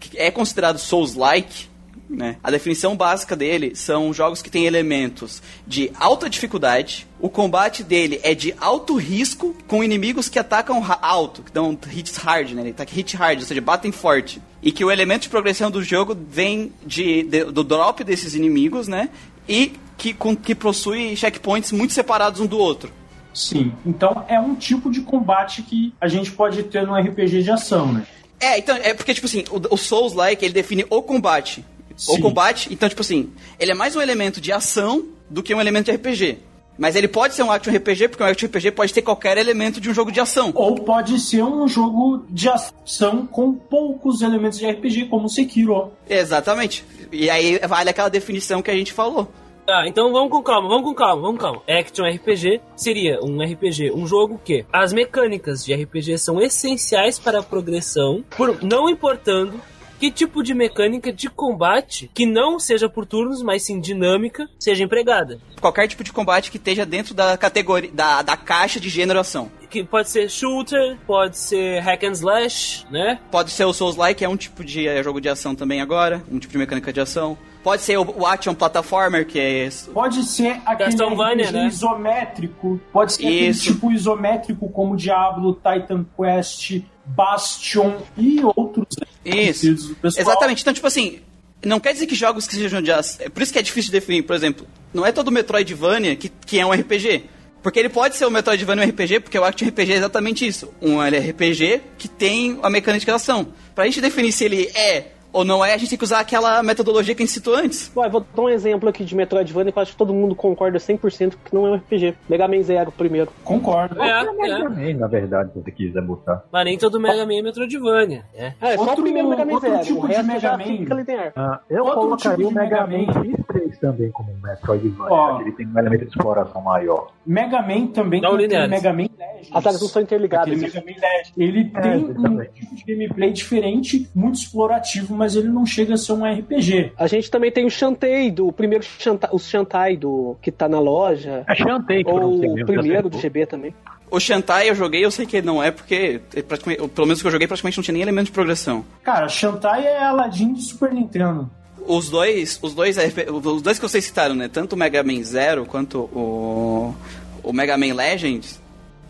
que é considerado Souls-like, né? A definição básica dele são jogos que têm elementos de alta dificuldade, o combate dele é de alto risco com inimigos que atacam alto, que dão hits hard, né? Ele ataca hit hard, ou seja, batem forte. E que o elemento de progressão do jogo vem de, de- do drop desses inimigos, né? E que, com, que possui checkpoints muito separados um do outro.
Sim. Então é um tipo de combate que a gente pode ter no RPG de ação, né?
É, então, é porque, tipo assim, o, o Souls-like, ele define o combate. O
Sim.
combate, então, tipo assim, ele é mais um elemento de ação do que um elemento de RPG. Mas ele pode ser um action RPG, porque um action RPG pode ter qualquer elemento de um jogo de ação.
Ou pode ser um jogo de ação com poucos elementos de RPG, como o Sekiro.
Exatamente. E aí vale aquela definição que a gente falou.
Tá, então vamos com calma, vamos com calma, vamos com calma. Action RPG seria um RPG, um jogo que as mecânicas de RPG são essenciais para a progressão, por não importando que tipo de mecânica de combate que não seja por turnos, mas sim dinâmica, seja empregada.
Qualquer tipo de combate que esteja dentro da categoria, da, da caixa de gênero ação.
Que pode ser shooter, pode ser hack and slash, né?
Pode ser o Souls-like, que é um tipo de é, jogo de ação também agora, um tipo de mecânica de ação. Pode ser o, o action platformer, que é
Pode ser aquele RPG
né?
isométrico. Pode ser aquele
Isso.
tipo isométrico como Diablo, Titan Quest, Bastion e outros.
Isso.
do pessoal.
Exatamente. Então, tipo assim, não quer dizer que jogos que sejam de ação. É por isso que é difícil de definir. Por exemplo, não é todo Metroidvania que, que é um RPG. Porque ele pode ser um Metroidvania um RPG, porque o Action RPG é exatamente isso. Um RPG que tem a mecânica de ação. Pra gente definir se ele é ou não é, a gente tem que usar aquela metodologia que a gente citou antes.
Ué, vou dar um exemplo aqui de Metroidvania que eu acho que todo mundo concorda 100% que não é um RPG. Mega Man Zero primeiro.
Concordo.
É,
Mega
é.
Man, na verdade, se você quiser botar.
Mas nem todo Mega Man é Metroidvania, né?
É, só
Outro-
o primeiro Mega Man
outro
Zero.
tipo
o
de
resto
Mega
já
Man.
fica linear.
Ah, eu
Outro
colocaria
tipo
o
de
Mega
Mega
Man
Man.
X3 também como um Metroidvania, que ele tem um elemento de exploração maior.
Mega Man também
Não
tem
lineares.
Mega Man Legends.
As áreas não são interligadas.
Aquele Mega Man Legends. Ele tem um
exatamente.
tipo de gameplay diferente, muito explorativo, mas ele não chega a ser um RPG.
A gente também tem o Shantae, do o primeiro Shantae, o Shantae do, que tá na loja.
É Shantae que
Ou o
mesmo,
primeiro do. GB também.
O Shantai eu joguei, eu sei que ele não é, porque é pelo menos o que eu joguei praticamente não tinha nem elemento de progressão.
Cara, Shantae é Aladdin de Super Nintendo.
Os dois, os dois, os dois que vocês citaram, né? Tanto o Mega Man Zero quanto o, o Mega Man Legends,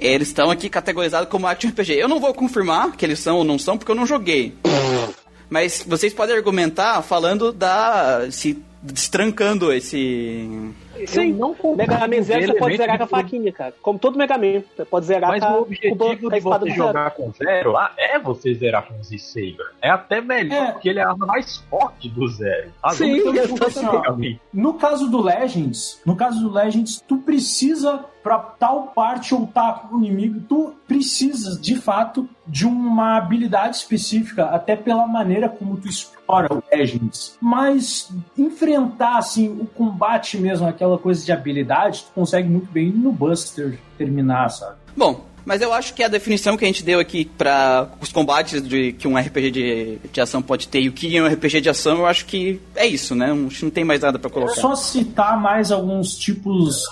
eles estão aqui categorizados como Action RPG. Eu não vou confirmar que eles são ou não são, porque eu não joguei. Mas vocês podem argumentar falando da. se destrancando esse.
Sim,
não
Mega Man Zero você pode zerar com a faquinha, cara. Como todo Mega Man. Você pode zerar
Mas
com a,
o objetivo
com a
de você
do zero.
jogar com zero ah, é você zerar com o Z-Saber. É até melhor,
É.
porque ele é a arma mais forte do zero. As
Sim,
tô assim,
Man.
No caso do Legends, no caso do Legends, tu precisa pra tal parte ou tal inimigo, tu precisas de fato de uma habilidade específica, até pela maneira como tu explora o Legends. Mas enfrentar assim o combate mesmo, aquela coisa de habilidade, tu consegue muito bem no Buster terminar, sabe?
Bom, mas eu acho que a definição que a gente deu aqui para os combates de, que um RPG de, de ação pode ter e o que é um RPG de ação, eu acho que é isso, né? Não, tem mais nada para colocar.
Só citar mais alguns tipos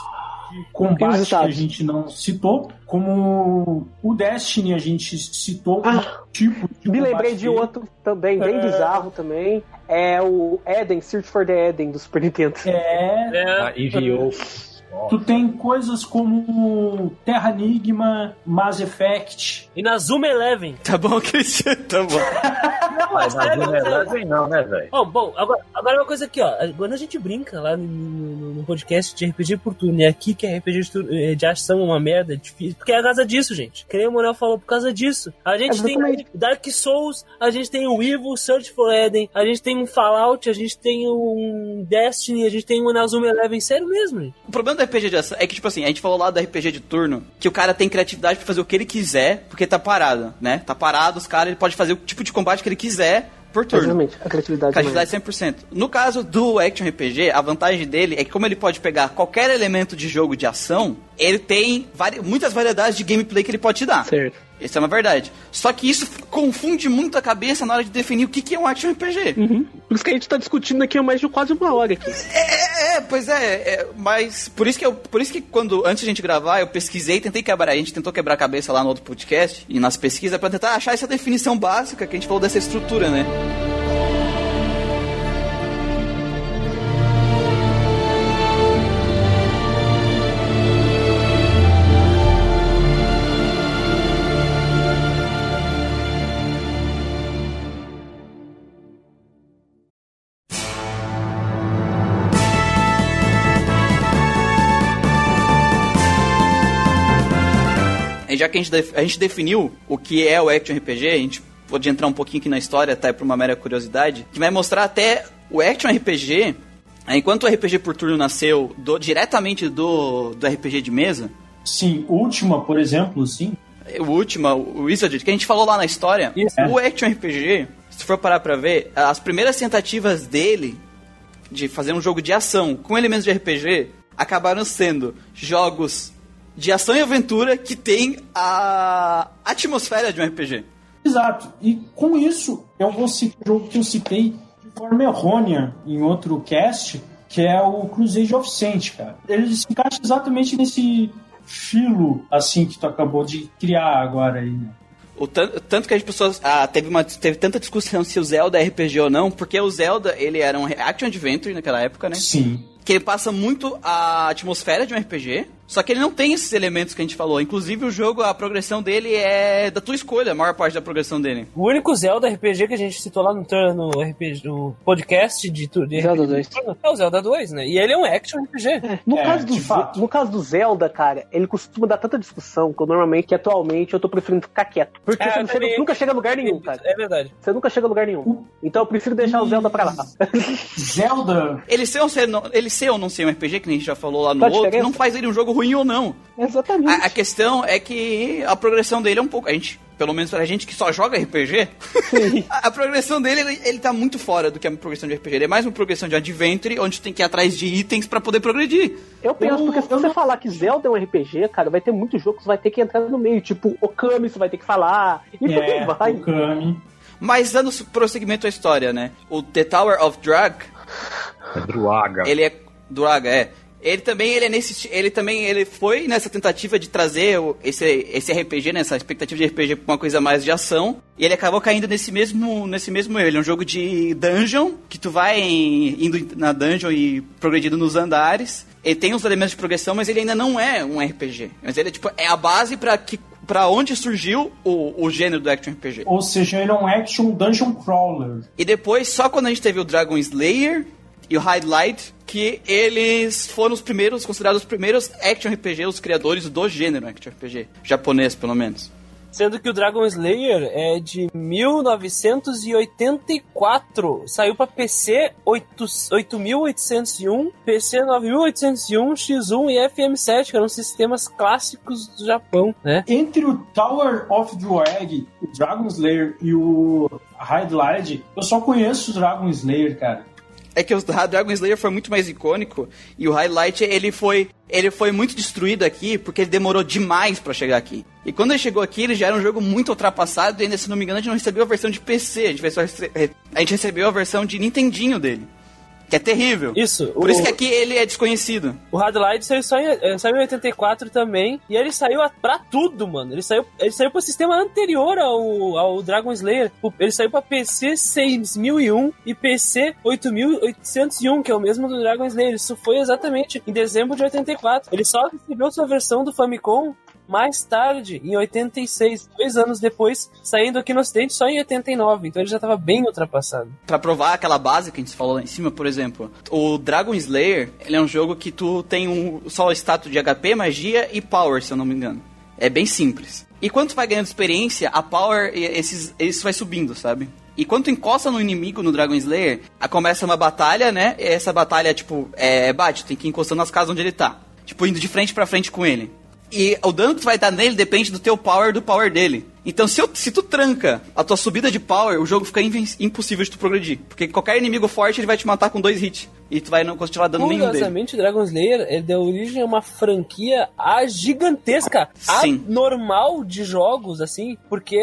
combate que a gente não citou, como o Destiny a gente citou um
Ah,
tipo de
Me lembrei de outro também, bem
É.
bizarro também. É o Eden, Search for the Eden do Super Nintendo.
É,
É,
Ah, enviou.
Tu tem coisas como Terra Enigma, Mass Effect.
E na Zoom Eleven.
Tá bom, (laughs) Cristian, tá bom.
Não,
Mas na
sério.
Eleven não, né, velho?
Bom, bom, agora, agora uma coisa aqui, ó. Quando a gente brinca lá no, no- no podcast de RPG por turno, e aqui que é RPG de, tur- eh, de ação é uma merda, é difícil. Porque é por causa disso, gente. Que nem o Morel falou, por causa disso. A gente tem
Exatamente.
Dark Souls, a gente tem o Evil, Search for Eden, a gente tem um Fallout, a gente tem um Destiny, a gente tem um Nazuma Eleven. Sério mesmo, gente.
O problema do RPG de ação é que, tipo assim, a gente falou lá do RPG de turno, que o cara tem criatividade pra fazer o que ele quiser, porque tá parado, né? Tá parado, os caras, ele pode fazer o tipo de combate que ele quiser por turno.
Exatamente, a criatividade.
Criatividade 100%. No caso do Action RPG, a vantagem dele é que como ele pode pegar qualquer elemento de jogo de ação, ele tem vari- muitas variedades de gameplay que ele pode te dar.
Certo.
Isso é uma verdade. Só que isso confunde muito a cabeça na hora de definir o que que é um Action RPG.
Por isso que a gente tá discutindo aqui há mais de quase uma hora aqui.
É, é, pois é, é, mas por isso que eu, por isso que quando antes de a gente gravar, eu pesquisei, tentei quebrar, a gente tentou quebrar a cabeça lá no outro podcast e nas pesquisas pra tentar achar essa definição básica que a gente falou dessa estrutura, né? Já que a gente, a gente definiu o que é o Action RPG, a gente pode entrar um pouquinho aqui na história, até por uma mera curiosidade, que vai mostrar até o Action RPG, é, enquanto o RPG por turno nasceu do- diretamente do, do RPG de mesa,
Sim, Última, por exemplo, sim.
o último, o Wizard, que a gente falou lá na história,
Isso.
o Action RPG, se for parar pra ver, as primeiras tentativas dele de fazer um jogo de ação com elementos de RPG acabaram sendo jogos de ação e aventura que tem a atmosfera de um RPG.
Exato. E com isso, eu vou citar o jogo que eu citei de forma errônea em outro cast, que é o Crusade of Saint, cara. Ele se encaixa exatamente nesse filo, assim, que tu acabou de criar agora aí, né?
O tan- tanto que as pessoas. Ah, teve, uma, teve tanta discussão se o Zelda é RPG ou não, porque o Zelda ele era um action adventure naquela época, né?
Sim.
Que ele passa muito a atmosfera de um RPG, só que ele não tem esses elementos que a gente falou. Inclusive, o jogo, a progressão dele é da tua escolha, a maior parte da progressão dele.
O único Zelda RPG que a gente citou lá no, no, RPG, no podcast de, tu- de
Zelda
RPG
2.
é o Zelda 2, né? E ele é um action RPG.
No,
É,
caso do,
fato.
no caso do Zelda, cara, ele costuma dar tanta discussão que eu normalmente, que atualmente, eu tô preferindo ficar quieto. Porque
É,
você
também-
nunca chega a lugar nenhum, cara.
É verdade.
Você nunca chega a lugar nenhum. Então eu prefiro deixar o Zelda pra lá.
Zelda,
Ele ser, ou ser, não- ele ser ou não ser um RPG, que nem a gente já falou lá no
Faz
outro,
diferença?
não faz ele um jogo ruim ou não.
Exatamente.
A, a questão é que a progressão dele é um pouco. A gente, pelo menos pra gente que só joga RPG, a, (laughs) a progressão dele ele, ele tá muito fora do que é uma progressão de RPG. Ele é mais uma progressão de adventure, onde tu tem que ir atrás de itens pra poder progredir.
Eu penso, porque se você falar que Zelda é um RPG, cara, vai ter muito jogo que você vai ter que entrar no meio. Tipo, Okami você vai ter que falar. E por
é,
vai.
o Kami.
Mas dando prosseguimento à história, né? O The Tower of Drag,
É Druaga.
ele é. Draga, é. Ele também ele é nesse ele também ele foi nessa tentativa de trazer esse, esse RPG nessa expectativa de RPG pra uma coisa mais de ação e ele acabou caindo nesse mesmo nesse mesmo ele é um jogo de dungeon que tu vai indo na dungeon e progredindo nos andares. Ele tem os elementos de progressão mas ele ainda não é um RPG mas ele é tipo é a base pra que para onde surgiu o, o gênero do action RPG
Ou seja, ele é um action dungeon crawler.
e depois, só quando a gente teve o Dragon Slayer e o Highlight, que eles foram os primeiros, considerados os primeiros action RPG, os criadores do gênero action RPG, japonês pelo menos.
Sendo que o Dragon Slayer é de 1984. Saiu pra PC 8 8801, PC 9801, X1 e FM7, que eram sistemas clássicos do Japão, né?
Entre o Tower of Drag, o Dragon Slayer e o Highlight, eu só conheço o Dragon Slayer, cara.
É que o (laughs) Dragon Slayer foi muito mais icônico e o Highlight ele foi ele foi muito destruído aqui porque ele demorou demais pra chegar aqui. E quando ele chegou aqui, ele já era um jogo muito ultrapassado e ainda se não me engano a gente não recebeu a versão de PC, a gente, a gente recebeu a versão de Nintendinho dele. Que é terrível.
Isso.
Por
o,
isso que aqui ele é desconhecido.
o Hardline saiu, só em, eh, saiu em 84 também. E ele saiu pra tudo, mano. Ele saiu, ele saiu pro sistema anterior ao, ao Dragon Slayer. Ele saiu pra PC 6001 e PC 8801, que é o mesmo do Dragon Slayer. Isso foi exatamente em dezembro de 84. Ele só recebeu sua versão do Famicom mais tarde, em 86, dois anos depois, saindo aqui no ocidente só em 89. Então ele já tava bem ultrapassado.
Pra provar aquela base que a gente falou lá em cima, por exemplo, o Dragon Slayer, ele é um jogo que tu tem um, só status de HP, magia e power, se eu não me engano. É bem simples. E quando tu vai ganhando experiência, a power, esses, isso vai subindo, sabe? E quando tu encosta no inimigo no Dragon Slayer, começa uma batalha, né? E essa batalha, tipo, é bate, tem que ir encostando nas casas onde ele tá. Tipo, indo de frente pra frente com ele. E o dano que tu vai dar nele depende do teu power do power dele. Então, se, eu- se tu tranca a tua subida de power, o jogo fica impossível de tu progredir. Porque qualquer inimigo forte, ele vai te matar com dois hits. E tu vai não continuar dando nenhum dele.
Curiosamente, Dragon Slayer ele deu origem a uma franquia a gigantesca,
Sim.
anormal de jogos, assim, porque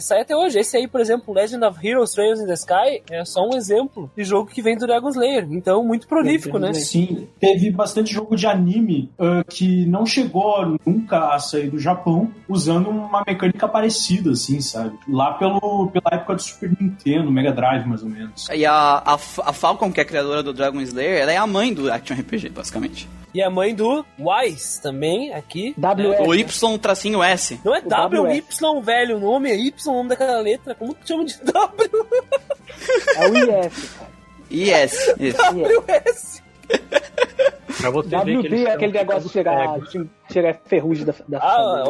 sai até hoje. Esse aí, por exemplo, Legend of Heroes Trails in the Sky, é só um exemplo de jogo que vem do Dragon Slayer. Então, muito prolífico, né?
Sim, teve bastante jogo de anime ah, que não chegou nunca a sair do Japão usando uma mecânica parecida, assim, sabe? Lá pelo, pela época do Super Nintendo, Mega Drive, mais ou menos.
E a, a, a Falcon, que é a criadora do Dragon Slayer, ela é a mãe do Action RPG, basicamente.
E a mãe do Wise também, aqui.
WS.
O Y-S.
Não é
O
WY, velho. O nome é Y, o nome daquela letra. Como que chama de (laughs) W?
É o IF, cara.
IS. Isso.
WS. (laughs) (laughs)
Pra você ver que eles
WD é
são
aquele negócio de chegar, de chegar ferrugem da, da
Ah,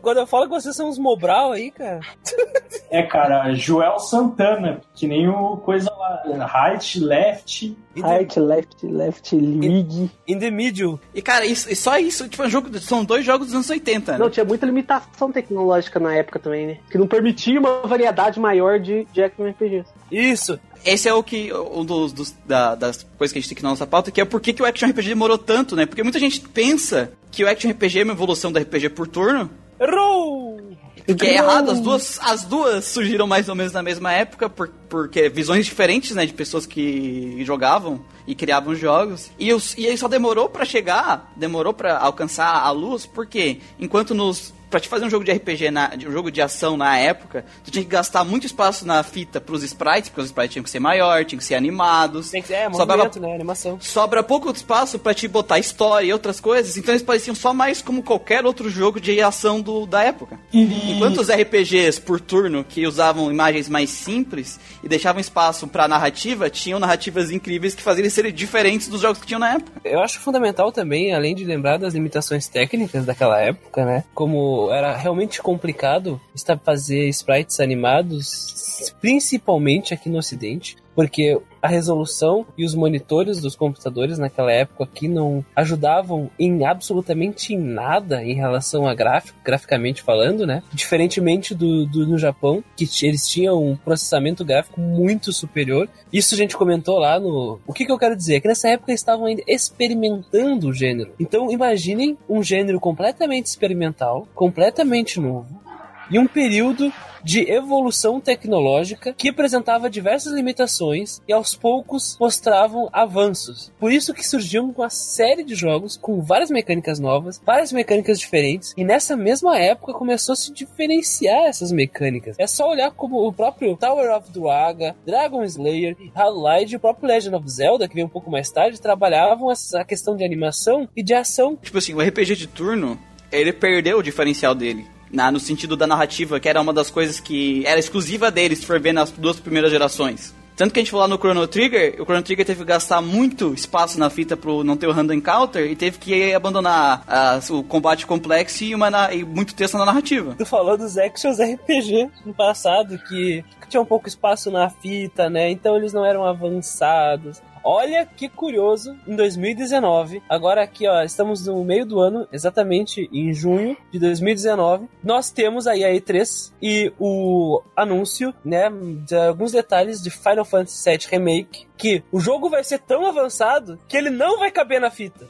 quando eu falo que vocês são uns Mobral aí, cara. (laughs)
É, cara, Joel Santana, que nem o coisa lá, right, left.
In the,
Right, left, left, league.
in the middle.
E, cara, isso, e só isso, tipo, é um jogo, são dois jogos dos anos 80, né?
Não, tinha muita limitação tecnológica na época também, né? Que não permitia uma variedade maior de, de action RPGs.
Isso.
Esse é o que, um dos, dos- da- das coisas que a gente tem que na nossa pauta, que é por que, que o Action RPG demorou tanto, né? Porque muita gente pensa que o Action RPG é uma evolução do RPG por turno,
Errou!
que é errado, as duas, as duas surgiram mais ou menos na mesma época, por, porque visões diferentes, né, de pessoas que jogavam e criavam jogos. E, os, e aí só demorou pra chegar, demorou pra alcançar a luz, porque enquanto nos Pra te fazer um jogo de RPG, na, de um jogo de ação na época, tu tinha que gastar muito espaço na fita pros sprites, porque os sprites tinham que ser maior, tinham que ser animados.
Tem que é,
Sobrava
né? Animação.
sobra pouco espaço pra te botar história e outras coisas, então eles pareciam só mais como qualquer outro jogo de ação do, da época.
E,
Enquanto os RPGs por turno, que usavam imagens mais simples e deixavam espaço pra narrativa, tinham narrativas incríveis que faziam eles serem diferentes dos jogos que tinham na época.
Eu acho fundamental também, além de lembrar das limitações técnicas daquela época, né? Como era realmente complicado fazer sprites animados, principalmente aqui no Ocidente, porque a resolução e os monitores dos computadores naquela época aqui não ajudavam em absolutamente nada em relação a gráfico, graficamente falando, né? Diferentemente do, do no Japão, que eles tinham um processamento gráfico muito superior. Isso a gente comentou lá no. O que, que eu quero dizer? É que nessa época eles estavam ainda experimentando o gênero. Então imaginem um gênero completamente experimental, completamente novo, e um período de evolução tecnológica que apresentava diversas limitações e aos poucos mostravam avanços. Por isso que surgiu uma série de jogos com várias mecânicas novas, várias mecânicas diferentes, e nessa mesma época começou a se diferenciar essas mecânicas. É só olhar como o próprio Tower of Druaga, Dragon Slayer, Half-Life e o próprio Legend of Zelda, que veio um pouco mais tarde, trabalhavam essa questão de animação e de ação
Tipo assim, o RPG de turno, ele perdeu o diferencial dele. Na, no sentido da narrativa, que era uma das coisas que era exclusiva dele, se for ver nas duas primeiras gerações. Tanto que a gente falou lá no Chrono Trigger, o Chrono Trigger teve que gastar muito espaço na fita pro não ter o random encounter e teve que abandonar ah, o combate complexo e, uma, e muito texto na narrativa.
Tu falou dos actions RPG no passado, que tinha um pouco espaço na fita, né? Então eles não eram avançados. Olha que curioso, em 2019, agora aqui ó, estamos no meio do ano, exatamente em junho de 2019, nós temos aí a E3 e o anúncio, né, de alguns detalhes de Final Fantasy VII Remake que o jogo vai ser tão avançado que ele não vai caber na fita.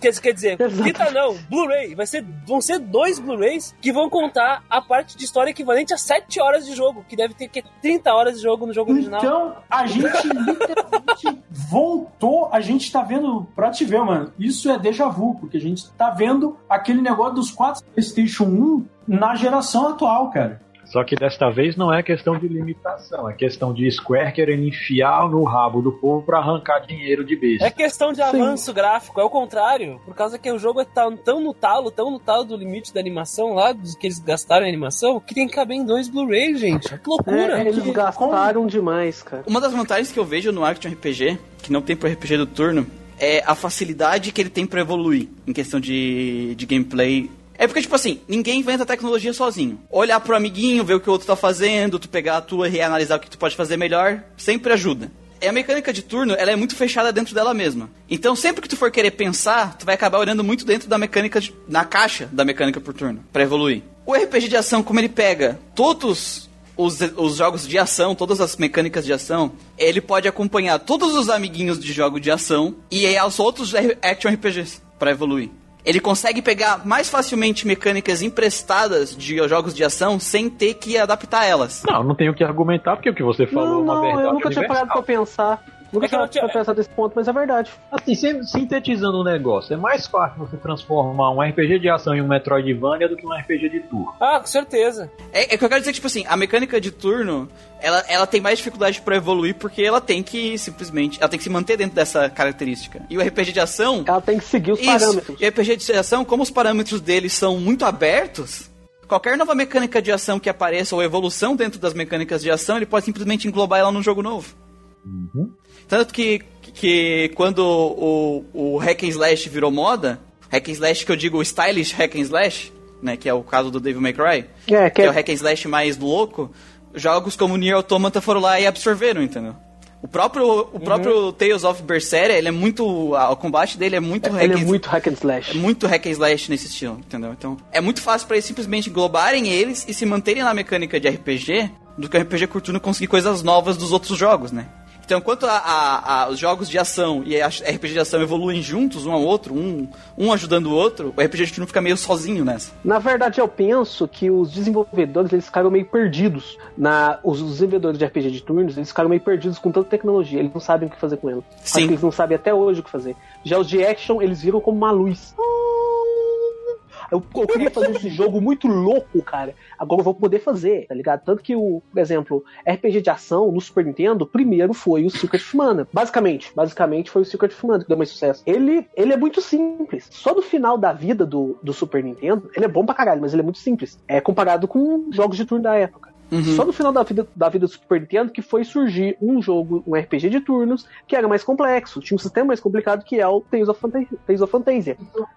Quer, dizer, fita não, Blu-ray. Vai ser, vão ser dois Blu-rays que vão contar a parte de história equivalente a 7 horas de jogo, que deve ter que 30 horas de jogo no jogo original.
Então, a gente literalmente voltou. A gente tá vendo, pra te ver, mano, isso é déjà vu, porque a gente tá vendo aquele negócio dos quatro PlayStation 1 na geração atual, cara.
Só que desta vez não é questão de limitação, é questão de Square querendo enfiar no rabo do povo para arrancar dinheiro de besta.
É questão de avanço Sim. gráfico, é o contrário. Por causa que o jogo é tão, tão no talo, tão no talo do limite da animação lá, dos que eles gastaram em animação, que tem que caber em dois Blu-ray, gente. Que loucura.
É, eles que... gastaram Como... demais, cara.
Uma das vantagens que eu vejo no Action RPG, que não tem pro RPG do turno, é a facilidade que ele tem para evoluir em questão de, de gameplay é porque, tipo assim, ninguém inventa tecnologia sozinho. Olhar pro amiguinho, ver o que o outro tá fazendo, tu pegar a tua e reanalisar o que tu pode fazer melhor, sempre ajuda. E a mecânica de turno, ela é muito fechada dentro dela mesma. Então, sempre que tu for querer pensar, tu vai acabar olhando muito dentro da mecânica, de, na caixa da mecânica por turno, para evoluir. O RPG de ação, como ele pega todos os, os, jogos de ação, todas as mecânicas de ação, ele pode acompanhar todos os amiguinhos de jogo de ação e os outros action RPGs para evoluir ele consegue pegar mais facilmente mecânicas emprestadas de jogos de ação sem ter que adaptar elas.
Não, não tenho o que argumentar, porque o que você falou
não,
é uma verdade.
Eu nunca tinha parado pra pensar. Nunca é tinha, tinha pensado nesse ponto, mas é verdade.
Assim, sintetizando o um negócio, é mais fácil você transformar um RPG de ação em um Metroidvania do que um RPG de turno.
Ah, com certeza.
É, é que eu quero dizer que, tipo assim, a mecânica de turno, ela, ela tem mais dificuldade para evoluir porque ela tem que simplesmente, ela tem que se manter dentro dessa característica. E o RPG de ação...
Ela tem que seguir os isso, parâmetros.
E o RPG de ação, como os parâmetros deles são muito abertos, qualquer nova mecânica de ação que apareça ou evolução dentro das mecânicas de ação, ele pode simplesmente englobar ela num jogo novo. Uhum. Tanto que, que quando o, o hack and slash virou moda, hack and slash que eu digo stylish hack and slash, né, que é o caso do Devil May Cry, é, que, que é... é o hack and slash mais louco, jogos como Nier Automata foram lá e absorveram, entendeu? O próprio, o uhum. próprio Tales of Berseria, ele é muito. O combate dele é muito
hack Ele é muito hack and slash.
É muito hack and slash nesse estilo, entendeu? Então, é muito fácil para eles simplesmente englobarem eles e se manterem na mecânica de RPG do que o RPG Curtuno conseguir coisas novas dos outros jogos, né? Então, enquanto a, a, a, os jogos de ação e a RPG de ação evoluem juntos, um ao outro, um, um ajudando o outro, o RPG de turno fica meio sozinho nessa.
Na verdade, eu penso que os desenvolvedores eles ficaram meio perdidos. Na, os, os desenvolvedores de RPG de turnos eles ficaram meio perdidos com tanta tecnologia. Eles não sabem o que fazer com ela. Sim. Acho que eles não sabem até hoje o que fazer. Já os de action, eles viram como uma luz. (laughs) Eu, eu queria fazer esse jogo muito louco, cara. Agora eu vou poder fazer, tá ligado? Tanto que o, por exemplo, RPG de ação no Super Nintendo, primeiro foi o Secret of Mana. Basicamente, basicamente foi o Secret of Mana que deu mais sucesso. Ele, ele é muito simples. Só no final da vida do, do Super Nintendo, ele é bom pra caralho, mas ele é muito simples. É comparado com jogos de turno da época. Uhum. Só no final da vida, da vida do Super Nintendo que foi surgir um jogo, um RPG de turnos, que era mais complexo, tinha um sistema mais complicado que é o Tales of, Fanta Tales of Fantasia.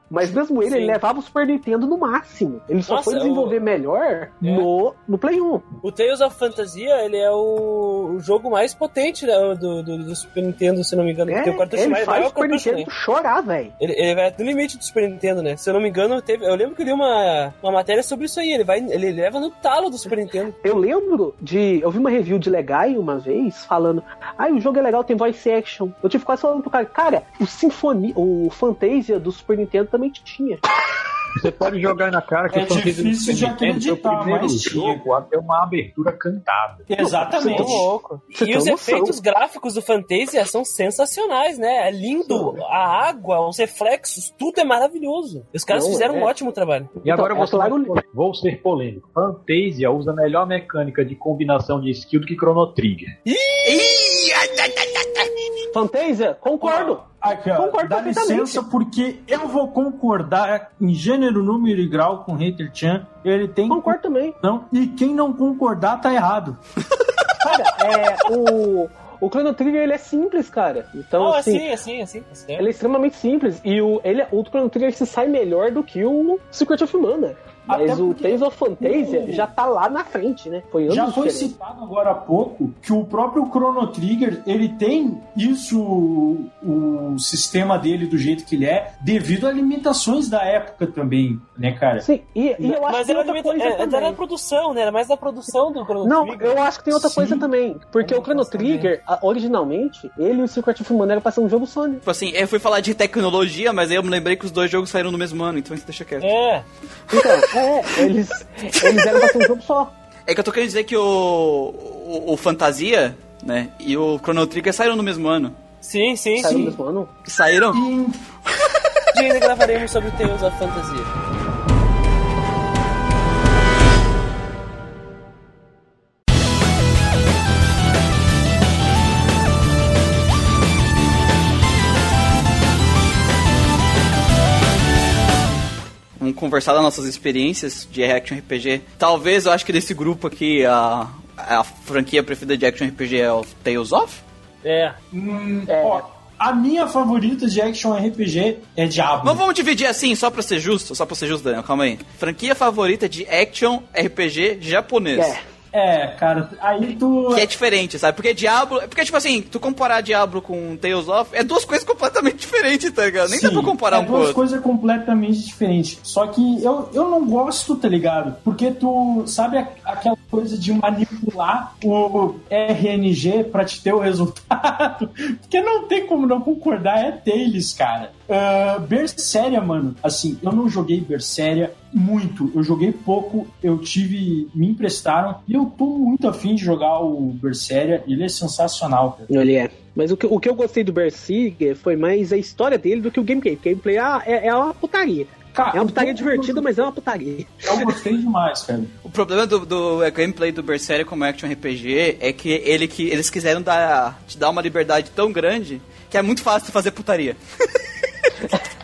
Mas mesmo ele, ele levava o Super Nintendo no máximo. Ele só Nossa, foi desenvolver o... melhor é. no, no Play 1.
O Tales of Fantasia, ele é o, o jogo mais potente né, do, do, do, Super Nintendo, se não me engano.
É, tem o cartucho ele mais, faz o Super Nintendo né? chorar, velho.
Ele, ele vai no limite do Super Nintendo, né? Se eu não me engano, teve, eu lembro que eu li uma, uma matéria sobre isso aí. Ele, vai, ele leva no talo do Super Nintendo.
Eu lembro de. Eu vi uma review de Legai uma vez falando. Ah, o jogo é legal, tem voice action. Eu tive quase falando pro cara, cara, o Sinfonia, o Fantasia do Super Nintendo também tinha.
Você pode jogar na cara que
é o difícil de acreditar, mas
jogo até uma abertura cantada.
Exatamente. louco. e os efeitos gráficos do Fantasia são sensacionais, né? É lindo, a água, os reflexos, tudo é maravilhoso. Os caras Não, fizeram é. um ótimo trabalho.
E agora então, vou, claro... vou ser polêmico. Fantasia usa a melhor mecânica de combinação de skill do que Chrono Trigger.
Fantasia? Concordo.
Aqui, ó, Concordo dá licença, porque eu vou concordar em gênero, número e grau com o Hater Chan. Ele tem.
Concordo também.
Não, e quem não concordar tá errado. (laughs)
Cara, é. O. O Chrono Trigger ele é simples, cara. Então,
oh,
assim,
assim, assim, assim,
Ele é extremamente simples. E o, ele, o Chrono Trigger se sai melhor do que o Secret of Mana. Mas
Até
o
porque
Tales of Fantasia
o-
já tá lá na frente, né? Foi anos
Já foi
diferentes.
citado agora há pouco que o próprio Chrono Trigger ele tem isso, o, o sistema dele do jeito que ele é, devido a limitações da época também, né, cara?
Sim, e, e eu acho
Mas
que tem
era,
outra
limita-
coisa
é, era
também.
da produção, né? Era mais da produção do Chrono
Não,
Trigger.
eu acho que tem outra
Sim.
coisa também. Porque o Chrono. Trigger, a- originalmente, ele e o Secret of Mana era pra ser um jogo Sony.
Tipo assim, eu fui falar de tecnologia, mas aí eu me lembrei que os dois jogos saíram no mesmo ano, então isso deixa quieto.
É,
Então, (laughs) é, eles, eles eram pra ser um jogo só.
É que eu tô querendo dizer que o, o, o Fantasia, né, e o Chrono Trigger saíram no mesmo ano.
sim, sim,
Saiu no
sim.
mesmo ano.
Saíram?
Dia ainda gravaremos sobre o Tales of Fantasia.
Conversar das nossas experiências de Action RPG. Talvez eu acho que desse grupo aqui a, a franquia preferida de Action RPG é o Tales of?
É.
hum,
É.
ó, a minha favorita de action RPG é Diablo.
Mas vamos dividir assim, só pra ser justo, só pra ser justo, Daniel, calma aí. Franquia favorita de Action RPG japonês.
É.
É, cara, aí tu.
Que é diferente, sabe? Porque Diablo. Porque, tipo assim, tu comparar Diablo com Tales of é duas coisas completamente (laughs) diferentes, tá ligado? Nem dá
Sim,
pra comparar
é
um com o
duas coisas completamente diferentes. Só que eu, eu não gosto, tá ligado? Porque tu sabe aquela coisa de manipular o RNG pra te ter o resultado? (laughs) Porque não tem como não concordar, é Tails, cara. Uh, Berseria, mano, assim, eu não joguei Berseria muito, eu joguei pouco, eu tive, me emprestaram e eu tô muito afim de jogar o Berseria, ele é sensacional, cara.
Ele é. Mas o que, o que eu gostei do Berserker foi mais a história dele do que o gameplay. O gameplay ah, é, é uma putaria.
Cara,
É uma putaria divertida, mas é uma putaria.
Eu gostei demais, cara.
O problema do, do gameplay do Berseria como Action RPG é que, ele, que eles quiseram dar, te dar uma liberdade tão grande que é muito fácil fazer putaria.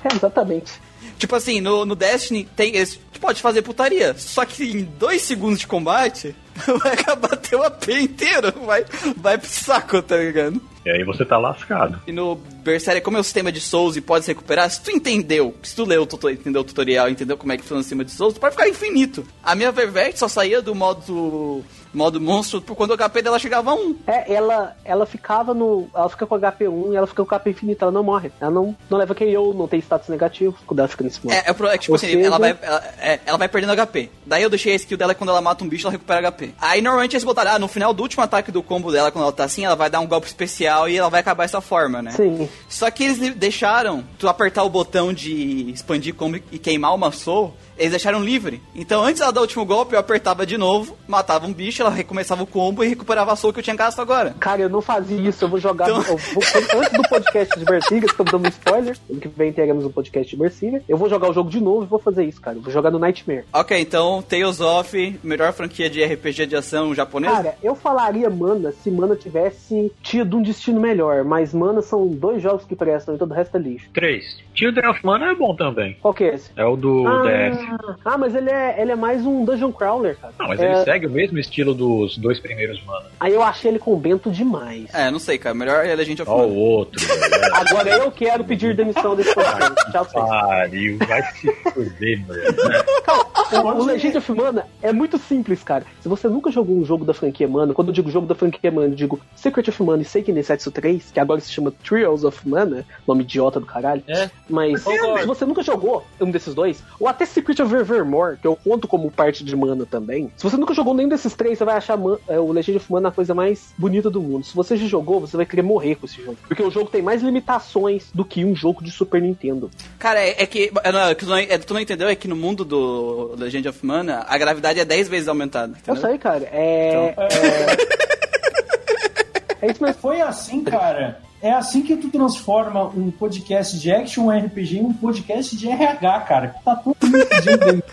É, (laughs) exatamente.
Tipo assim, no, no Destiny tem, eles, tu pode fazer putaria, só que em dois segundos de combate (laughs) vai acabar teu AP inteiro, vai, vai pro saco, tá ligado?
E aí você tá lascado.
E no Berseria, como é o sistema de Souls e pode se recuperar, se tu entendeu, se tu leu entendeu o tutorial, entendeu como é que funciona o sistema de Souls, tu pode ficar infinito. A minha Vervete só saía do modo, modo monstro por quando o HP dela chegava a 1.
É, ela, ela ficava no. Ela fica com HP1 e ela fica com HP infinito, ela não morre. Ela não, não leva KO, não tem status negativo quando ela fica nesse modo.
É, é, é tipo
Ou
assim,
seja-
ela, vai, ela, é, ela vai perdendo HP. Daí eu deixei a skill dela quando ela mata um bicho, ela recupera HP. Aí normalmente eles botaram, ah, no final do último ataque do combo dela, quando ela tá assim, ela vai dar um golpe especial e ela vai acabar essa forma, né?
Sim.
Só que eles deixaram tu apertar o botão de expandir combo e queimar uma soul, eles deixaram livre. Então antes ela dar o último golpe, eu apertava de novo, matava um bicho, ela recomeçava o combo e recuperava a soul que eu tinha gasto agora.
Cara, eu não fazia isso, eu vou jogar.
Então-
eu vou- antes do podcast de Bersiga, estamos dando um spoiler. Ano que vem teremos um podcast de Bersiga. Eu vou jogar o jogo de novo e vou fazer isso, cara. Eu vou jogar no Nightmare.
Ok, então Tales of, melhor franquia de RPG de ação japonesa?
Cara, eu falaria Mana se Mana tivesse tido um destino melhor, mas Mana são dois jogos que prestam e todo o resto é lixo.
3. Children of Mana é bom também.
Qual que é esse?
É o do DS.
ah, ah, mas ele é, ele é mais um dungeon crawler, cara.
Não, mas
É,
ele segue o mesmo estilo dos dois primeiros Mana.
Aí eu achei ele com Bento demais.
É, não sei, cara. Melhor é Legend of
Ó o outro. velho. (laughs)
Agora eu quero pedir demissão desse podcast. Tchau, pra vocês.
Pariu, vai se fuder, mulher.
O, o Legend of Mana é muito simples, cara. Se você nunca jogou um jogo da franquia Mana, quando eu digo jogo da franquia Mana, eu digo Secret of Mana e Seiken Densetsu 3, que agora se chama Trials of Mana, nome idiota do caralho.
É.
Mas se você nunca jogou um desses dois, ou até Secret of Evermore, que eu conto como parte de Mana também, se você nunca jogou nenhum desses três, você vai achar Man- é, o Legend of Mana a coisa mais bonita do mundo. Se você já jogou, você vai querer morrer com esse jogo. Porque o jogo tem mais limitações do que um jogo de Super Nintendo.
Cara, é, é que. É, não, é tu, não, é, tu não entendeu? É que no mundo do Legend of Mana, a gravidade é 10 vezes aumentada.
Eu
entendeu?
sei, cara. É. É, (laughs) é isso mesmo.
Foi assim, cara. É assim que tu transforma um podcast de action RPG em um podcast de RH, cara. Tá tudo pedindo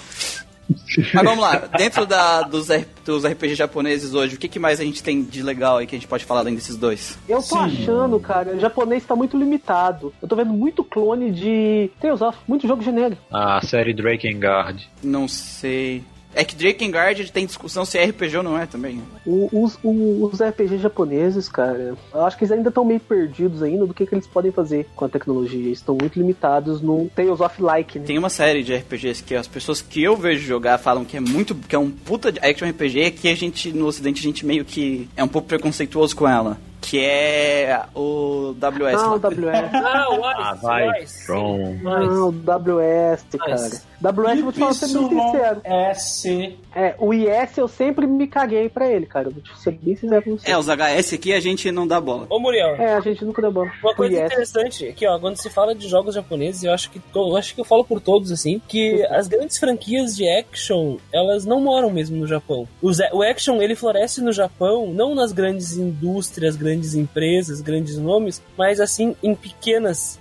Mas vamos lá, dentro da, dos, dos RPG japoneses hoje, o que, que mais a gente tem de legal aí que a gente pode falar além desses dois?
Eu tô
Sim.
achando, cara, o japonês tá muito limitado. Eu tô vendo muito clone de of, muito jogo genérico.
A série Drakengard.
Não sei. É que Drakengard tem discussão se é RPG ou não é também.
O- os, o- os RPG japoneses, cara, eu acho que eles ainda estão meio perdidos ainda do que, que eles podem fazer com a tecnologia. Eles estão muito limitados no Tales of Like, né?
Tem uma série de RPGs que as pessoas que eu vejo jogar falam que é muito. que é um puta de action RPG que a gente, no ocidente, a gente meio que é um pouco preconceituoso com ela. Que é o WS. (laughs)
Ah, o
lá.
WS.
Ah, o Ice,
Ah, vai,
o Ice.
Ah, o WS, cara. WS, vou te falar, ser bem sincero.
YPSC.
É, o IS eu sempre me caguei pra ele, cara. Vou te ser bem sincero com você.
É, os HS aqui a gente não dá bola.
Ô, Muriel,
É, a gente nunca deu bom.
Uma
O
coisa
IS.
interessante aqui, ó, quando se fala de jogos japoneses, eu acho que to- eu acho que eu falo por todos assim, que as grandes franquias de action, elas não moram mesmo no Japão. A- o action ele floresce no Japão, não nas grandes indústrias, grandes empresas, grandes nomes, mas assim em pequenas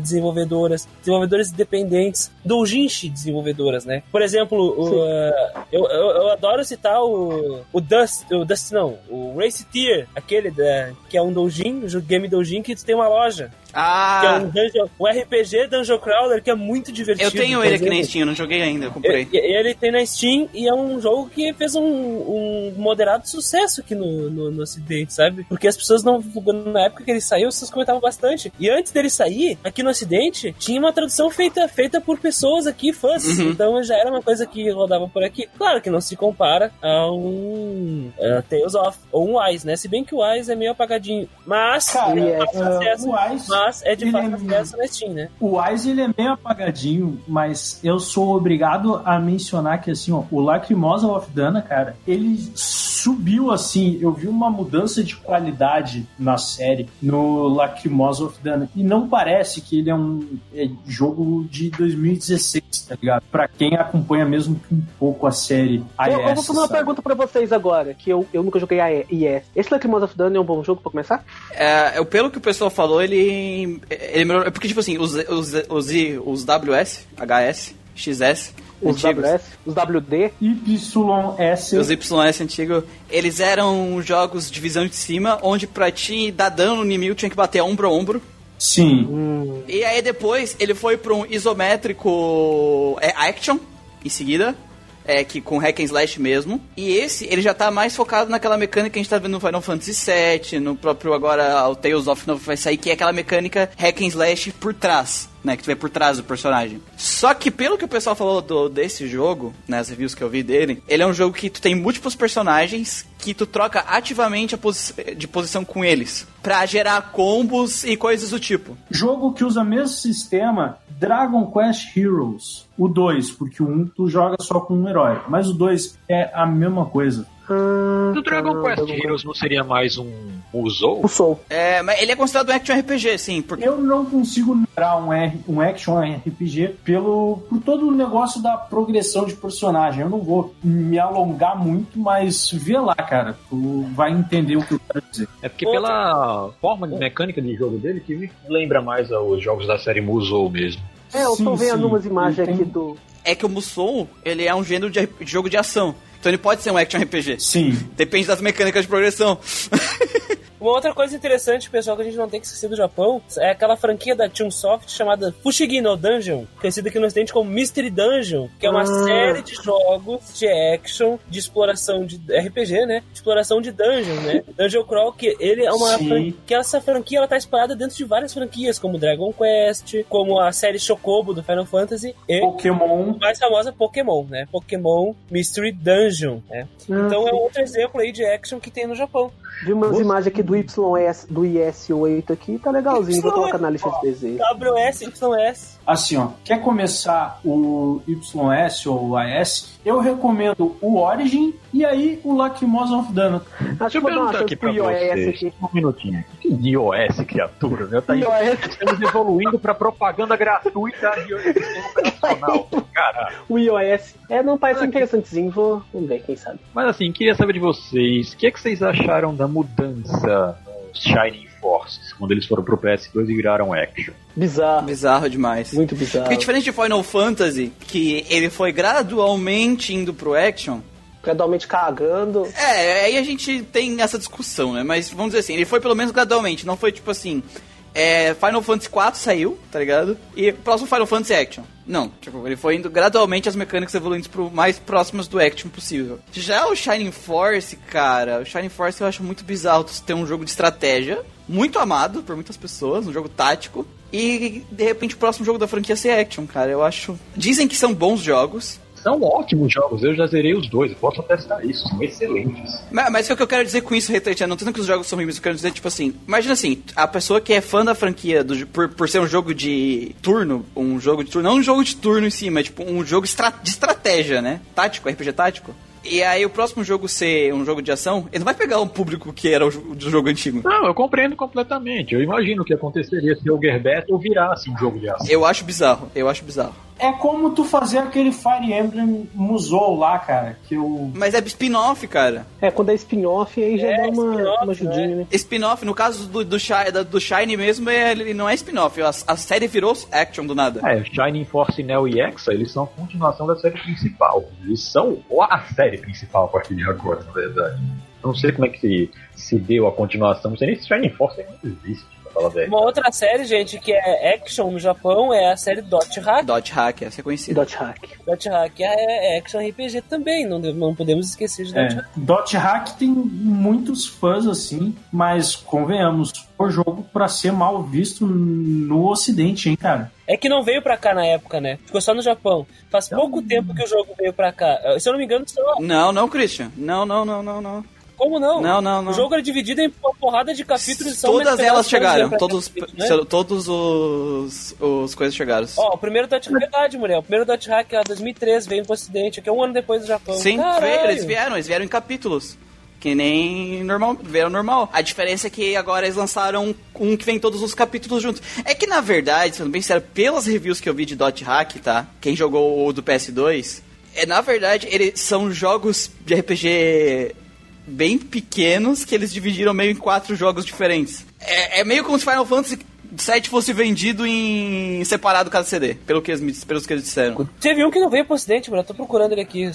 desenvolvedoras, desenvolvedoras independentes, doujinshi desenvolvedoras, né? Por exemplo, o, uh, eu, eu, eu adoro citar o, o Dust, o Dust não, o Race Tier, aquele da, que é um doujin, um game doujin que tem uma loja. Que é
Ah,
um, dungeon, um RPG Dungeon Crawler que é muito divertido.
eu tenho ele aqui na Steam, eu não joguei ainda, eu comprei.
Ele tem na Steam e é um jogo que fez um, um moderado sucesso aqui no, no, no Ocidente, sabe? Porque as pessoas não. Na época que ele saiu, as pessoas comentavam bastante. E antes dele sair, aqui no Ocidente, tinha uma tradução feita, feita por pessoas aqui, fãs.
Uhum.
Então já era uma coisa que rodava por aqui. Claro que não se compara a um uh, Tales of ou um Wise, né? Se bem que o Wise é meio apagadinho. Mas.
Cara,
é de
ah,
fácil acesso,
o Wise,
mas é de
ele
fácil
é-
acesso na Steam, né?
o Wise ele é meio apagadinho, mas eu sou obrigado a mencionar que assim, ó, o Lacrimosa of Dana, cara, ele subiu assim, eu vi uma mudança de qualidade na série no Lacrimosa of Dana e não parece que ele é um é, jogo de 2016, tá ligado? Pra quem acompanha mesmo um pouco a série
Eu, eu vou fazer uma
sabe?
pergunta pra vocês agora, que eu, eu nunca joguei a IS. Esse Lacrimosa of Dana é um bom jogo pra começar?
É, eu- pelo que o pessoal falou, ele. Ele melhorou. Porque, tipo assim, os, os, os, os WS, HS, XS,
Os
antigos,
WS, os WD.
YS
os YS antigos, eles eram jogos de visão de cima, onde pra te dar dano no inimigo tinha que bater ombro a ombro.
Sim.
Hum,
E aí depois ele foi pra um isométrico é, action, em seguida. É, que com hack and slash mesmo. E esse, ele já tá mais focado naquela mecânica que a gente tá vendo no Final Fantasy VII, no próprio agora o Tales of Novo vai sair, que é aquela mecânica hack and slash por trás, né? Que vê por trás do personagem. Só que pelo que o pessoal falou do, desse jogo, nas reviews que eu vi dele, ele é um jogo que tu tem múltiplos personagens que tu troca ativamente posi de posição com eles. Pra gerar combos e coisas do tipo.
Jogo que usa mesmo sistema Dragon Quest Heroes. O 2, porque o 1 tu joga só com um herói. Mas o 2 é a mesma coisa.
Ah,
Do Dragon
tá,
Quest
Dragon
Heroes não seria mais um Musou?
Soul.
É, mas ele é considerado um action RPG, sim, porque
Eu não consigo lembrar um, R, um action RPG pelo, por todo o negócio da progressão de personagem. Eu não vou me alongar muito, mas vê lá, cara. Tu vai entender o que eu quero dizer.
É porque
Outra-
pela forma de mecânica de jogo dele que me lembra mais aos jogos da série Musou mesmo.
É, eu tô
Sim,
vendo
sim.
umas imagens
tem-
aqui do.
é que o Musou, ele é um gênero de, de jogo de ação. Então ele pode ser um action RPG.
Sim.
Depende das mecânicas de progressão. (laughs)
Uma outra coisa interessante, pessoal, que a gente não tem que esquecer do Japão, é aquela franquia da Chunsoft chamada Fushigi no Dungeon, conhecida aqui no ocidente como Mystery Dungeon, que é uma
Ah.
série de jogos de action, de exploração de RPG, né? De exploração de dungeon, né? Dungeon Crawl, que ele é uma que essa franquia ela tá espalhada dentro de várias franquias, como Dragon Quest, como a série Chocobo do Final Fantasy e
Pokémon.
a mais famosa Pokémon, né? Pokémon Mystery Dungeon, né? Então é um outro exemplo aí de action que tem no Japão.
Vi umas imagens aqui do YS, do IS-8 aqui, tá legalzinho. Vou colocar na lista de desenhos.
WS, YS.
Assim, ó, quer começar o YS ou o AS? Eu recomendo o Origin e aí o Lacrimosa of Dana.
Acho
Deixa eu perguntar aqui
pro
pra
iOS
vocês.
aqui.
Um minutinho. Que iOS, criatura, né? Tá
iOS,
estamos evoluindo pra propaganda gratuita de (laughs) sistema operacional. Cara,
o iOS. É, não parece interessantezinho. Vou, vamos ver, quem sabe.
mas assim, queria saber de vocês, o que, é que vocês acharam da mudança nos Shining Forces, quando eles foram pro PS2 e viraram action?
Bizarro.
Bizarro demais.
Muito bizarro.
Porque diferente de Final Fantasy, que ele foi gradualmente indo pro action,
Gradualmente cagando.
é, aí a gente tem essa discussão, né? Mas vamos dizer assim, ele foi pelo menos gradualmente, não foi tipo assim, É, Final Fantasy IV saiu, tá ligado? E próximo Final Fantasy Action. Não, tipo, ele foi indo gradualmente as mecânicas evoluindo pro mais próximas do action possível. Já o Shining Force, cara, o Shining Force eu acho muito bizarro ter um jogo de estratégia, muito amado por muitas pessoas, um jogo tático, e de repente o próximo jogo da franquia ser action, cara. Eu acho. Dizem que são bons jogos,
São ótimos jogos, eu já zerei os dois, eu posso atestar isso, são excelentes.
Mas, mas o que eu quero dizer com isso, Retrete, não tanto que os jogos são ruins, eu quero dizer, tipo assim, imagina assim, a pessoa que é fã da franquia do, por, por ser um jogo de turno, um jogo de turno, não um jogo de turno em si, mas tipo um jogo estra- de estratégia, né? Tático, RPG tático. E aí o próximo jogo ser um jogo de ação, ele não vai pegar um público que era o jogo antigo.
Não, eu compreendo completamente. Eu imagino o que aconteceria se o Battle virasse um jogo de ação.
Eu acho bizarro, eu acho bizarro.
É como tu fazer aquele Fire Emblem Musou lá, cara, que eu...
Mas é spin-off, cara.
É, quando é spin-off, aí já
É,
dá uma, uma ajudinha, né?
Spin-off, no caso do, do, do Shine mesmo, é, ele não é spin-off. A, a série virou action do nada.
É, Shining Force Neo e Exa, eles são a continuação da série principal. Eles são a série principal a partir de agora, na verdade. Não sei como é que se, se deu a continuação, não sei nem se Shining Force ainda existe, pra falar a verdade.
Uma outra série, gente, que é action no Japão é a série Dot Hack.
Dot Hack, essa é conhecida.
Dot hack.
Dot Hack é action RPG também, não, não podemos esquecer de Dot
É,
Hack.
Dot Hack tem muitos fãs assim, mas convenhamos, o jogo pra ser mal visto no ocidente, hein, cara.
É que não veio pra cá na época, né? Ficou só no Japão. Faz pouco tempo que o jogo veio pra cá. Se eu não me engano, só...
Não, não, Christian. Não, não, não, não, não.
Como não?
Não, não, não.
O jogo era dividido em uma porrada de capítulos e
Todas elas chegaram. Todos,
né?
todos os, os coisas chegaram.
Ó, o primeiro Dot Hack, verdade, mulher. O primeiro Dot Hack é 2013, veio pro ocidente, que é um ano depois do Japão.
Sim, veio, eles vieram, eles vieram em capítulos. Que nem normal, vieram normal. A diferença é que agora eles lançaram um, um que vem todos os capítulos juntos. É que na verdade, sendo bem sério, pelas reviews que eu vi de Dot Hack, tá? Quem jogou o do PS2, é na verdade, eles são jogos de RPG bem pequenos que eles dividiram meio em quatro jogos diferentes. É, é meio como se Final Fantasy 7 fosse vendido em separado cada CD, pelo que eles, pelos que eles disseram.
Teve um que não veio pro ocidente, mano. Eu tô procurando ele aqui.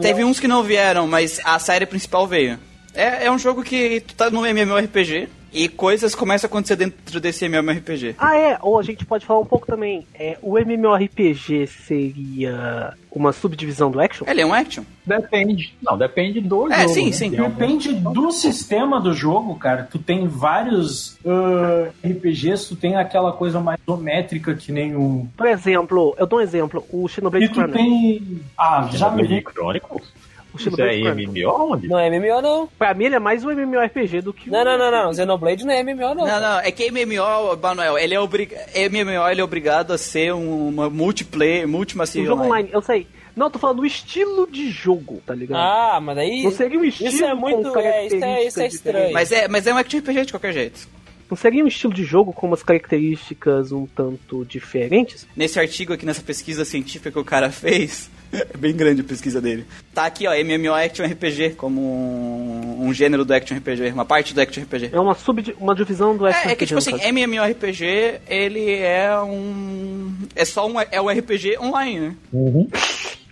Teve uns que não vieram, mas a série principal veio. É, é um jogo que tu tá no MMORPG e coisas começam a acontecer dentro desse MMORPG.
Ah, é, ou a gente pode falar um pouco também. É, o MMORPG seria uma subdivisão do action?
Ele é um action.
Depende. Não, depende do
É,
jogo.
sim,
né?
sim.
Depende do sistema do jogo, cara. Tu tem vários ah, RPGs, tu tem aquela coisa mais isométrica que nem o.
Por exemplo, eu dou um exemplo, o Xenoblade
E tu
Chronicles.
tem. Ah, já me vi.
Chronicles?
O
Isso é. MMO onde?
Não é MMO, não.
Pra mim ele é mais um MMORPG do que
Não,
um-
não, não, não. Xenoblade não é MMO, não.
Não, não, é que MMO, Manuel, ele é obrig... MMO ele é obrigado a ser um- uma multiplayer,
Um
multimassive
jogo
online.
online, eu sei. Não, eu tô falando do estilo de jogo, tá ligado?
Ah, mas daí.
Não seria um estilo
Isso é muito. É, isso é, isso é estranho.
Mas é, mas é um action RPG de qualquer jeito.
Não seria um estilo de jogo com umas características um tanto diferentes?
Nesse artigo aqui, nessa pesquisa científica que o cara (laughs) fez, é bem grande a pesquisa dele. Tá aqui, ó, MMO Action RPG, como um, um gênero do Action RPG, uma parte do Action RPG.
É uma sub uma divisão do action
É, é que,
RPG,
tipo assim,
caso.
MMORPG, ele é um... É só um... É um RPG online, né?
Uhum.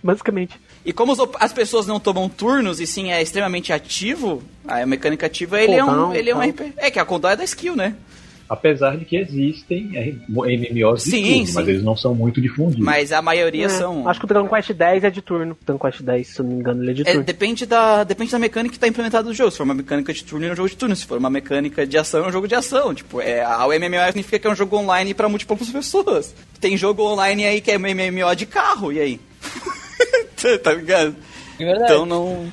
Basicamente.
E como os as pessoas não tomam turnos e sim é extremamente ativo, a mecânica ativa, ele é um,
Cooldown,
ele é um. RPG. É que a cooldown é da skill, né?
Apesar de que existem MMOs de
Sim,
tudo,
sim.
mas eles não são muito difundidos.
Mas a maioria
É,
são...
Acho que o Dragon Quest 10 é de turno. Dragon Quest 10, se eu não me engano, ele é de
É,
turno.
depende, da, depende da mecânica que está implementada no jogo. Se for uma mecânica de turno, é um jogo de turno. Se for uma mecânica de ação, é um jogo de ação. Tipo, é, a- o MMO significa que é um jogo online para múltiplas pessoas. Tem jogo online aí que é MMO de carro, e aí? (laughs) (laughs) tá ligado?
É.
Então não,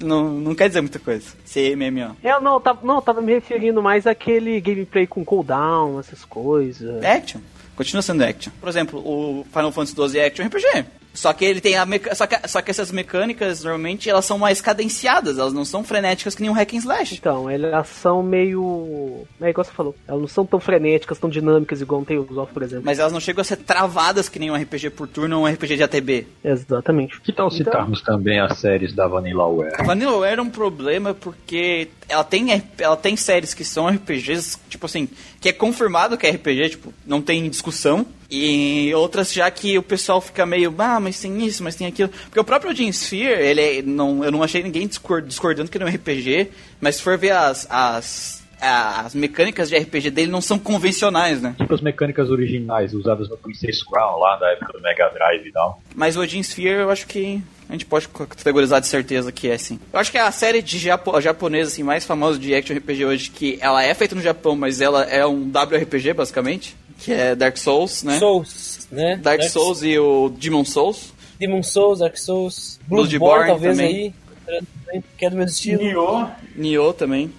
não, não quer dizer muita coisa. Ser MMO.
Eu não, eu tava, não, tava me referindo mais àquele gameplay com cooldown, essas coisas.
É action. Continua sendo action. Por exemplo, o Final Fantasy XII é action RPG. Só que ele tem a meca... só, que, só que essas mecânicas, normalmente, elas são mais cadenciadas. Elas não são frenéticas que nem um hack and slash.
Então, elas são meio. É igual você falou. Elas não são tão frenéticas, tão dinâmicas igual um Tales of, por exemplo.
Mas elas não chegam a ser travadas que nem um RPG por turno ou um RPG de ATB.
Exatamente.
Que tal
Então-
citarmos também as séries da Vanillaware?
A Vanillaware é um problema porque ela tem, ela tem séries que são RPGs, tipo assim, que é confirmado que é RPG, tipo, não tem discussão. E outras já que o pessoal fica meio, ah, mas tem isso, mas tem aquilo. Porque o próprio Odin Sphere, ele é- não, eu não achei ninguém discord- discordando que ele é um RPG, mas se for ver as, as as mecânicas de RPG dele não são convencionais, né?
Tipo as mecânicas originais usadas no Princess Crown lá da época do Mega Drive e tal.
Mas o Odin Sphere eu acho que a gente pode categorizar de certeza que é sim. Eu acho que é a série de japo japonesa assim, mais famosa de action RPG hoje, que ela é feita no Japão, mas ela é um WRPG basicamente, que é Dark Souls, né?
Souls, né?
Dark Souls e o Demon Souls.
Demon Souls, Dark Souls,
Bloodborne
talvez
também.
aí, que é do mesmo estilo.
Nioh,
Nioh também.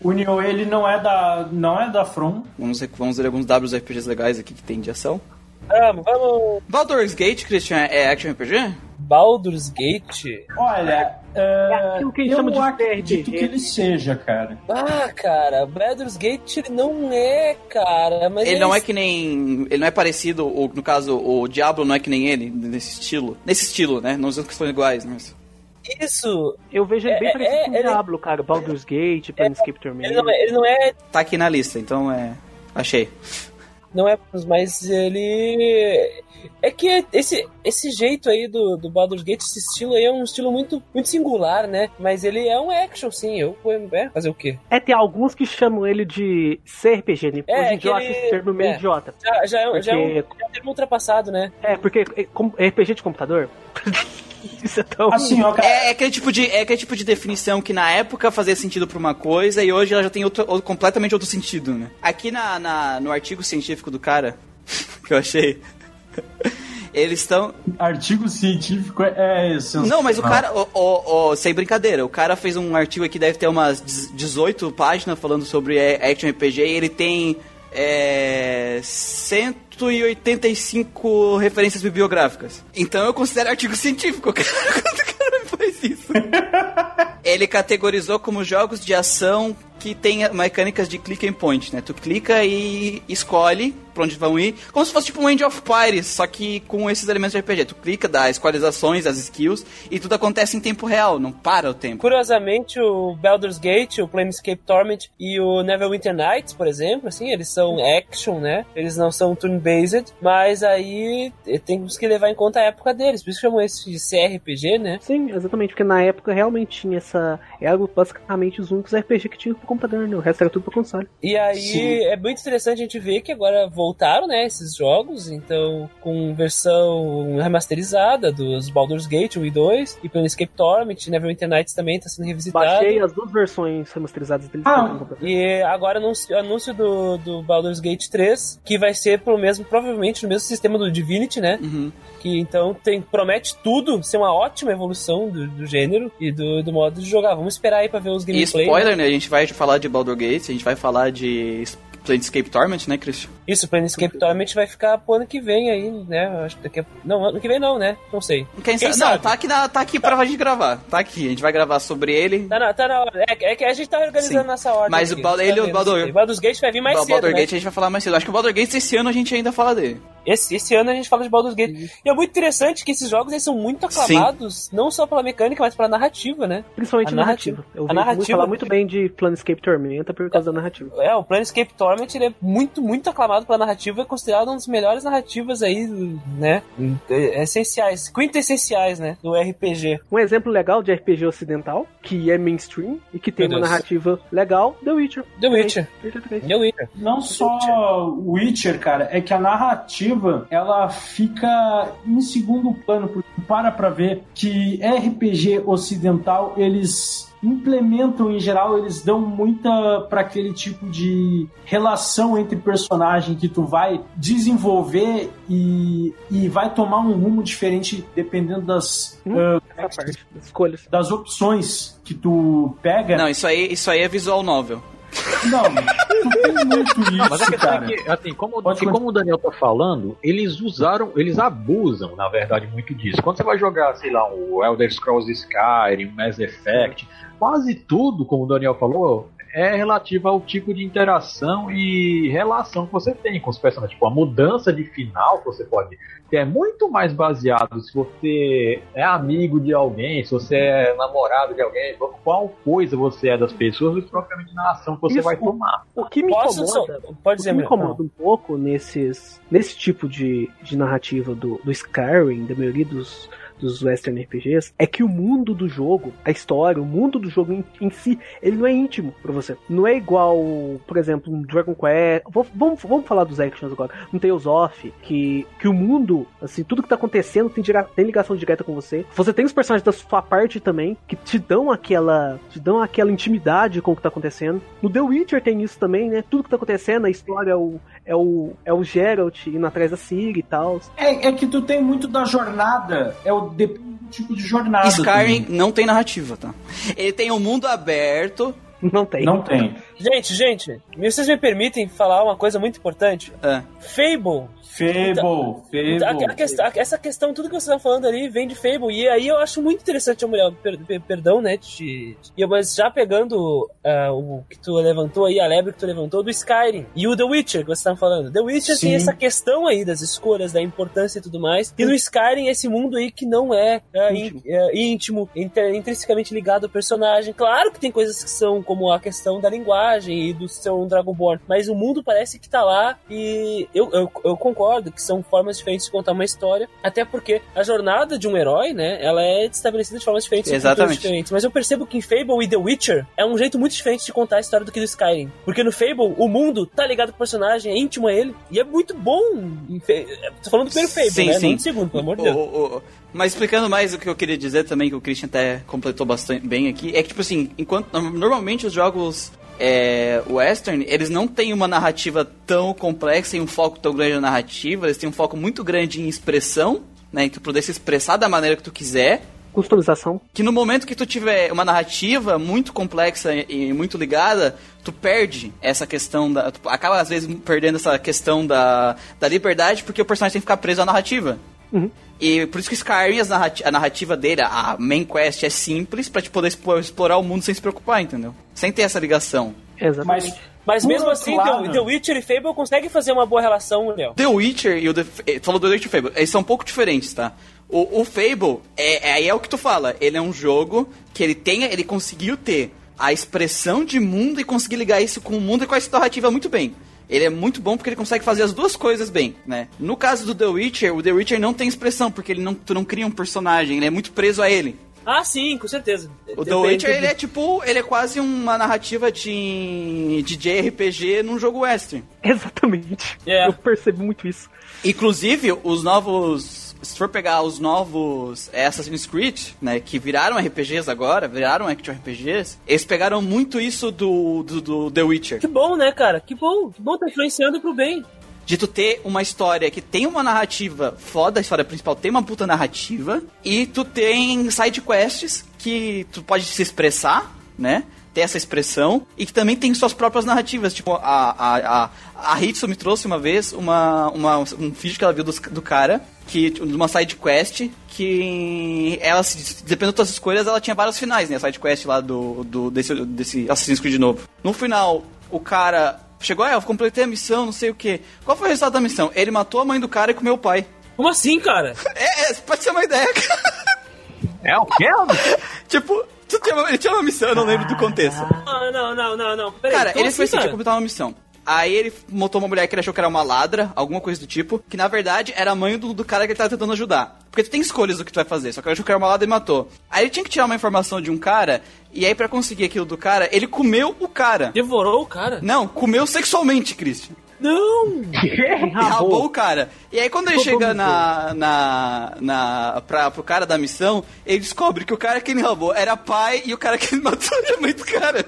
o Nioh ele não é da, não é da From.
Vamos ver, vamos ver alguns WRPGs legais aqui que tem de ação.
Vamos, vamos.
Baldur's Gate, Christian, é action RPG?
Baldur's Gate.
Olha, é,
aquilo que a gente
eu
chama de
acredito
RPG.
que ele seja, cara.
Ah, cara, Baldur's Gate ele não é, cara. Mas
Ele não é que nem. Ele não é parecido, ou, no caso, o Diablo não é que nem ele, nesse estilo. Nesse estilo, né? Não são iguais, mas.
Isso.
Eu vejo ele bem
É,
parecido
é,
com o
ele-
Diablo, cara. Baldur's Gate, Planescape Torment.
Ele não é, ele não é,
Tá aqui na lista, então é. Achei.
Não é, mas ele é que esse esse jeito aí do, do Baldur's Gate, esse estilo aí é um estilo muito muito singular, né? Mas ele é um action, sim. Eu é, fazer o quê?
É, tem alguns que chamam ele de CRPG, né?
É,
Hoje dia eu acho esse termo meio
é.
idiota.
Já, já, é, já, é um,
Porque-
já é um termo ultrapassado, né?
É, porque é, RPG de computador. (laughs) (laughs) Isso é tão.
Assim, ó, cara.
É, é aquele tipo de, é aquele tipo de definição que na época fazia sentido pra uma coisa e hoje ela já tem outro, outro- completamente outro sentido, né? Aqui na, na- no artigo científico do cara, (laughs) que eu achei. (laughs) Eles estão.
Artigo científico é, é sensacional.
Não, mas o cara, o, o- o- sem brincadeira, o cara fez um artigo aqui, deve ter umas 18 páginas falando sobre é, Action RPG e ele tem é, 185 referências bibliográficas. Então eu considero artigo científico, (laughs) cara, quando o cara faz isso. (laughs) Ele categorizou como jogos de ação que tem mecânicas de click and point, né? Tu clica e escolhe pra onde vão ir, como se fosse tipo um End of Pirates, só que com esses elementos de RPG. Tu clica, dá escolhe as ações, as skills, e tudo acontece em tempo real, não para o tempo.
Curiosamente, o Baldur's Gate, o Planescape Torment e o Neverwinter Nights, por exemplo, assim, eles são action, né? Eles não são turn-based, mas aí temos que levar em conta a época deles, por isso que chamam esse de CRPG, né?
Sim, exatamente, porque na época realmente tinha essa. Era basicamente os únicos RPG que tinha pro computador, né? O resto era tudo pro console.
E aí
Sim.
é muito interessante a gente ver que agora voltaram, né, esses jogos, então com versão remasterizada dos Baldur's Gate 1 e 2, e Planescape Torment, Neverwinter Nights também está sendo revisitado.
Baixei as duas versões remasterizadas deles
Ah,
pro.
E agora anúncio, anúncio do, do Baldur's Gate 3, que vai ser pelo mesmo, provavelmente no mesmo sistema do Divinity, né?
Uhum.
Que então tem, promete tudo ser uma ótima evolução do, do gênero e do, do modo de jogar. Vamos esperar aí pra ver os
E
gameplay.
spoiler, né? A gente vai falar de Baldur Gates, a gente vai falar de Planescape Torment, né, Christian?
Isso, o Planescape Torment vai ficar pro ano que vem aí, né? Acho que daqui a... Não, ano que vem não, né? Não sei.
Quem
Quem
sabe? Não, tá aqui, na, tá aqui pra gente gravar. Tá aqui, a gente vai gravar sobre ele.
Tá na, tá na hora. É, é que a gente tá organizando
Sim.
nessa ordem.
Mas o
aqui.
Baldur-
Tá
ele e o
vendo
Baldur-.
Baldur's Gate vai vir mais
Ba-
cedo,
Baldur
né?
Gate a gente vai falar mais cedo. Acho que o Baldur Gates esse ano a gente ainda fala dele.
Esse, esse ano a gente fala de Baldur's Gate. E é muito interessante que esses jogos eles são muito aclamados, não só pela mecânica, mas pela narrativa, né?
Principalmente
A
a narrativa.
narrativa.
Eu
A
vi
narrativa-
muito falar muito bem de Planescape Tormenta por causa da narrativa.
É, o Planescape Torment ele é muito, muito aclamado pela narrativa, é considerado uma das melhores narrativas aí, né? É, Essenciais, quintessenciais, né? Do RPG.
Um exemplo legal de RPG ocidental, que é mainstream e que tem
Meu
uma
Deus.
narrativa legal, The Witcher.
The Witcher.
Witcher três.
The Witcher.
Não só Witcher, cara, é que a narrativa ela fica em segundo plano, porque para pra ver que RPG ocidental eles implementam em geral, eles dão muita pra aquele tipo de relação entre personagem que tu vai desenvolver e, e vai tomar um rumo diferente dependendo das,
Hum, Essa parte, das escolhas.
das opções que tu pega.
Não, isso aí, isso aí é visual novel.
Não, tu tem muito isso,
Mas a questão
cara.
é que, assim, como,
Pode
como o Daniel tá falando, eles usaram, eles abusam, na verdade, muito disso. Quando você vai jogar, sei lá, o Elder Scrolls Skyrim, o Mass Effect, quase tudo, como o Daniel falou, é relativo ao tipo de interação e relação que você tem com os personagens. Tipo, a mudança de final que você pode ter é muito mais baseado se você é amigo de alguém, se você é namorado de alguém, qual coisa você é das pessoas, do que propriamente na ação que você
Isso.
vai tomar.
O que me
Posso
incomoda,
só- Pode
o
dizer,
que me incomoda um pouco nesses, nesse tipo de, de narrativa do, do Skyrim, da maioria dos, dos Western RPGs é que o mundo do jogo, a história, o mundo do jogo em, em si, ele não é íntimo pra você. Não é igual, por exemplo, um Dragon Quest. Vamos, vamos falar dos actions agora. Um Tales of, que, que o mundo, assim, tudo que tá acontecendo tem, tem ligação direta com você. Você tem os personagens da sua parte também, que te dão aquela. te dão aquela intimidade com o que tá acontecendo. No The Witcher tem isso também, né? Tudo que tá acontecendo, a história o. É o, é o Geralt indo atrás da Ciri e tal.
É, é que tu tem muito da jornada. É o do tipo de jornada.
Skyrim
também.
não tem narrativa, tá? Ele tem um mundo aberto. (laughs)
Não tem.
Não tem.
Gente, gente, vocês me permitem falar uma coisa muito importante?
É.
Fable.
Fable,
A, a
Fable.
questão- a- essa questão, tudo que você tá falando ali vem de Fable. E aí eu acho muito interessante, mulher, per, per- perdão, né? De, de- mas já pegando ah, o que tu levantou aí, a lebre que tu levantou do Skyrim e o The Witcher que você tá falando. The Witcher
Sim.
tem essa questão aí das escolhas, da importância e tudo mais. E no Skyrim, esse mundo aí que não é ah, in-
Íntimo.
é, íntimo, inter- intrinsecamente ligado ao personagem. Claro que tem coisas que são como a questão da linguagem e do seu Dragonborn, mas o mundo parece que tá lá e eu, eu, eu concordo que são formas diferentes de contar uma história, até porque a jornada de um herói, né, ela é estabelecida de formas diferentes,
Exatamente.
diferentes. Mas eu percebo que em Fable e The Witcher é um jeito muito diferente de contar a história do que do Skyrim, porque no Fable o mundo tá ligado com o personagem, é íntimo a ele e é muito bom. Tô falando do primeiro Fable,
Sim,
né,
sim.
não do segundo, pelo amor de Deus.
o- o- mas explicando mais o que eu queria dizer também, que o Christian até completou bastante bem aqui, é que, tipo assim, enquanto normalmente os jogos é, western, eles não têm uma narrativa tão complexa e um foco tão grande na narrativa, eles têm um foco muito grande em expressão, né, em tu poder se expressar da maneira que tu quiser,
Customização.
que no momento que tu tiver uma narrativa muito complexa e e muito ligada, tu perde essa questão da. Tu acaba às vezes perdendo essa questão da, da liberdade porque o personagem tem que ficar preso à narrativa.
Uhum.
E por isso que Skyrim, narrati- a narrativa dele, a main quest é simples pra te poder explorar o mundo sem se preocupar, entendeu? Sem ter essa ligação.
Exatamente.
Mas,
Mas mesmo assim,
lado-
The, The Witcher e Fable conseguem fazer uma boa relação, Léo.
The Witcher e o The, eh, falou do The Witcher e Fable, eles são um pouco diferentes, tá? O, o Fable, é, é, aí é o que tu fala, ele é um jogo que ele tem, ele conseguiu ter a expressão de mundo e conseguir ligar isso com o mundo e com a narrativa muito bem. Ele é muito bom porque ele consegue fazer as duas coisas bem, né? No caso do The Witcher, o The Witcher não tem expressão, porque ele não, tu não cria um personagem, ele é muito preso a ele.
Ah, sim, com certeza.
O The Witcher, ele é tipo, ele é quase uma narrativa de, de JRPG num jogo western. (laughs)
Exatamente.
É.
Eu percebo muito isso.
Inclusive, os novos. Se for pegar os novos Assassin's Creed, né, que viraram RPGs agora, viraram action RPGs, eles pegaram muito isso do, do, do The Witcher.
Que bom, né, cara? Que bom. Que bom tá influenciando pro bem.
De tu ter uma história que tem uma narrativa foda, a história principal tem uma puta narrativa, e tu tem side quests que tu pode se expressar, né? Ter essa expressão, e que também tem suas próprias narrativas. Tipo, a, a, a, a Hitsu me trouxe uma vez uma, uma, um vídeo que ela viu do, do cara, que, de uma side quest, que ela, se- dependendo das escolhas, ela tinha vários finais, né? A side quest lá do, do, desse, desse Assassin's Creed novo. No final, o cara chegou, ah, eu completei a missão, não sei o que. Qual foi o resultado da missão? Ele matou a mãe do cara e comeu o pai.
Como assim, cara? (laughs)
É, é pode ser uma ideia, (laughs) cara.
É o quê?
tipo, ele tinha uma missão, eu não lembro do contexto.
Ah, não, não, não, não. Peraí,
Cara, ele foi
assim, cara?
completar uma missão. Aí ele matou uma mulher que ele achou que era uma ladra, alguma coisa do tipo, que na verdade era a mãe do, do cara que ele tava tentando ajudar. Porque tu tem escolhas do que tu vai fazer, só que ele achou que era uma ladra e matou. Aí ele tinha que tirar uma informação de um cara, e aí pra conseguir aquilo do cara, ele comeu o cara.
Devorou o cara?
Não, comeu sexualmente, Christian.
Não!
Rabou o cara. E aí quando ele chega
Roubou
na, na, na, pra, pro cara da missão, ele descobre que o cara que ele roubou era pai e o cara que ele (laughs) matou era mãe do cara.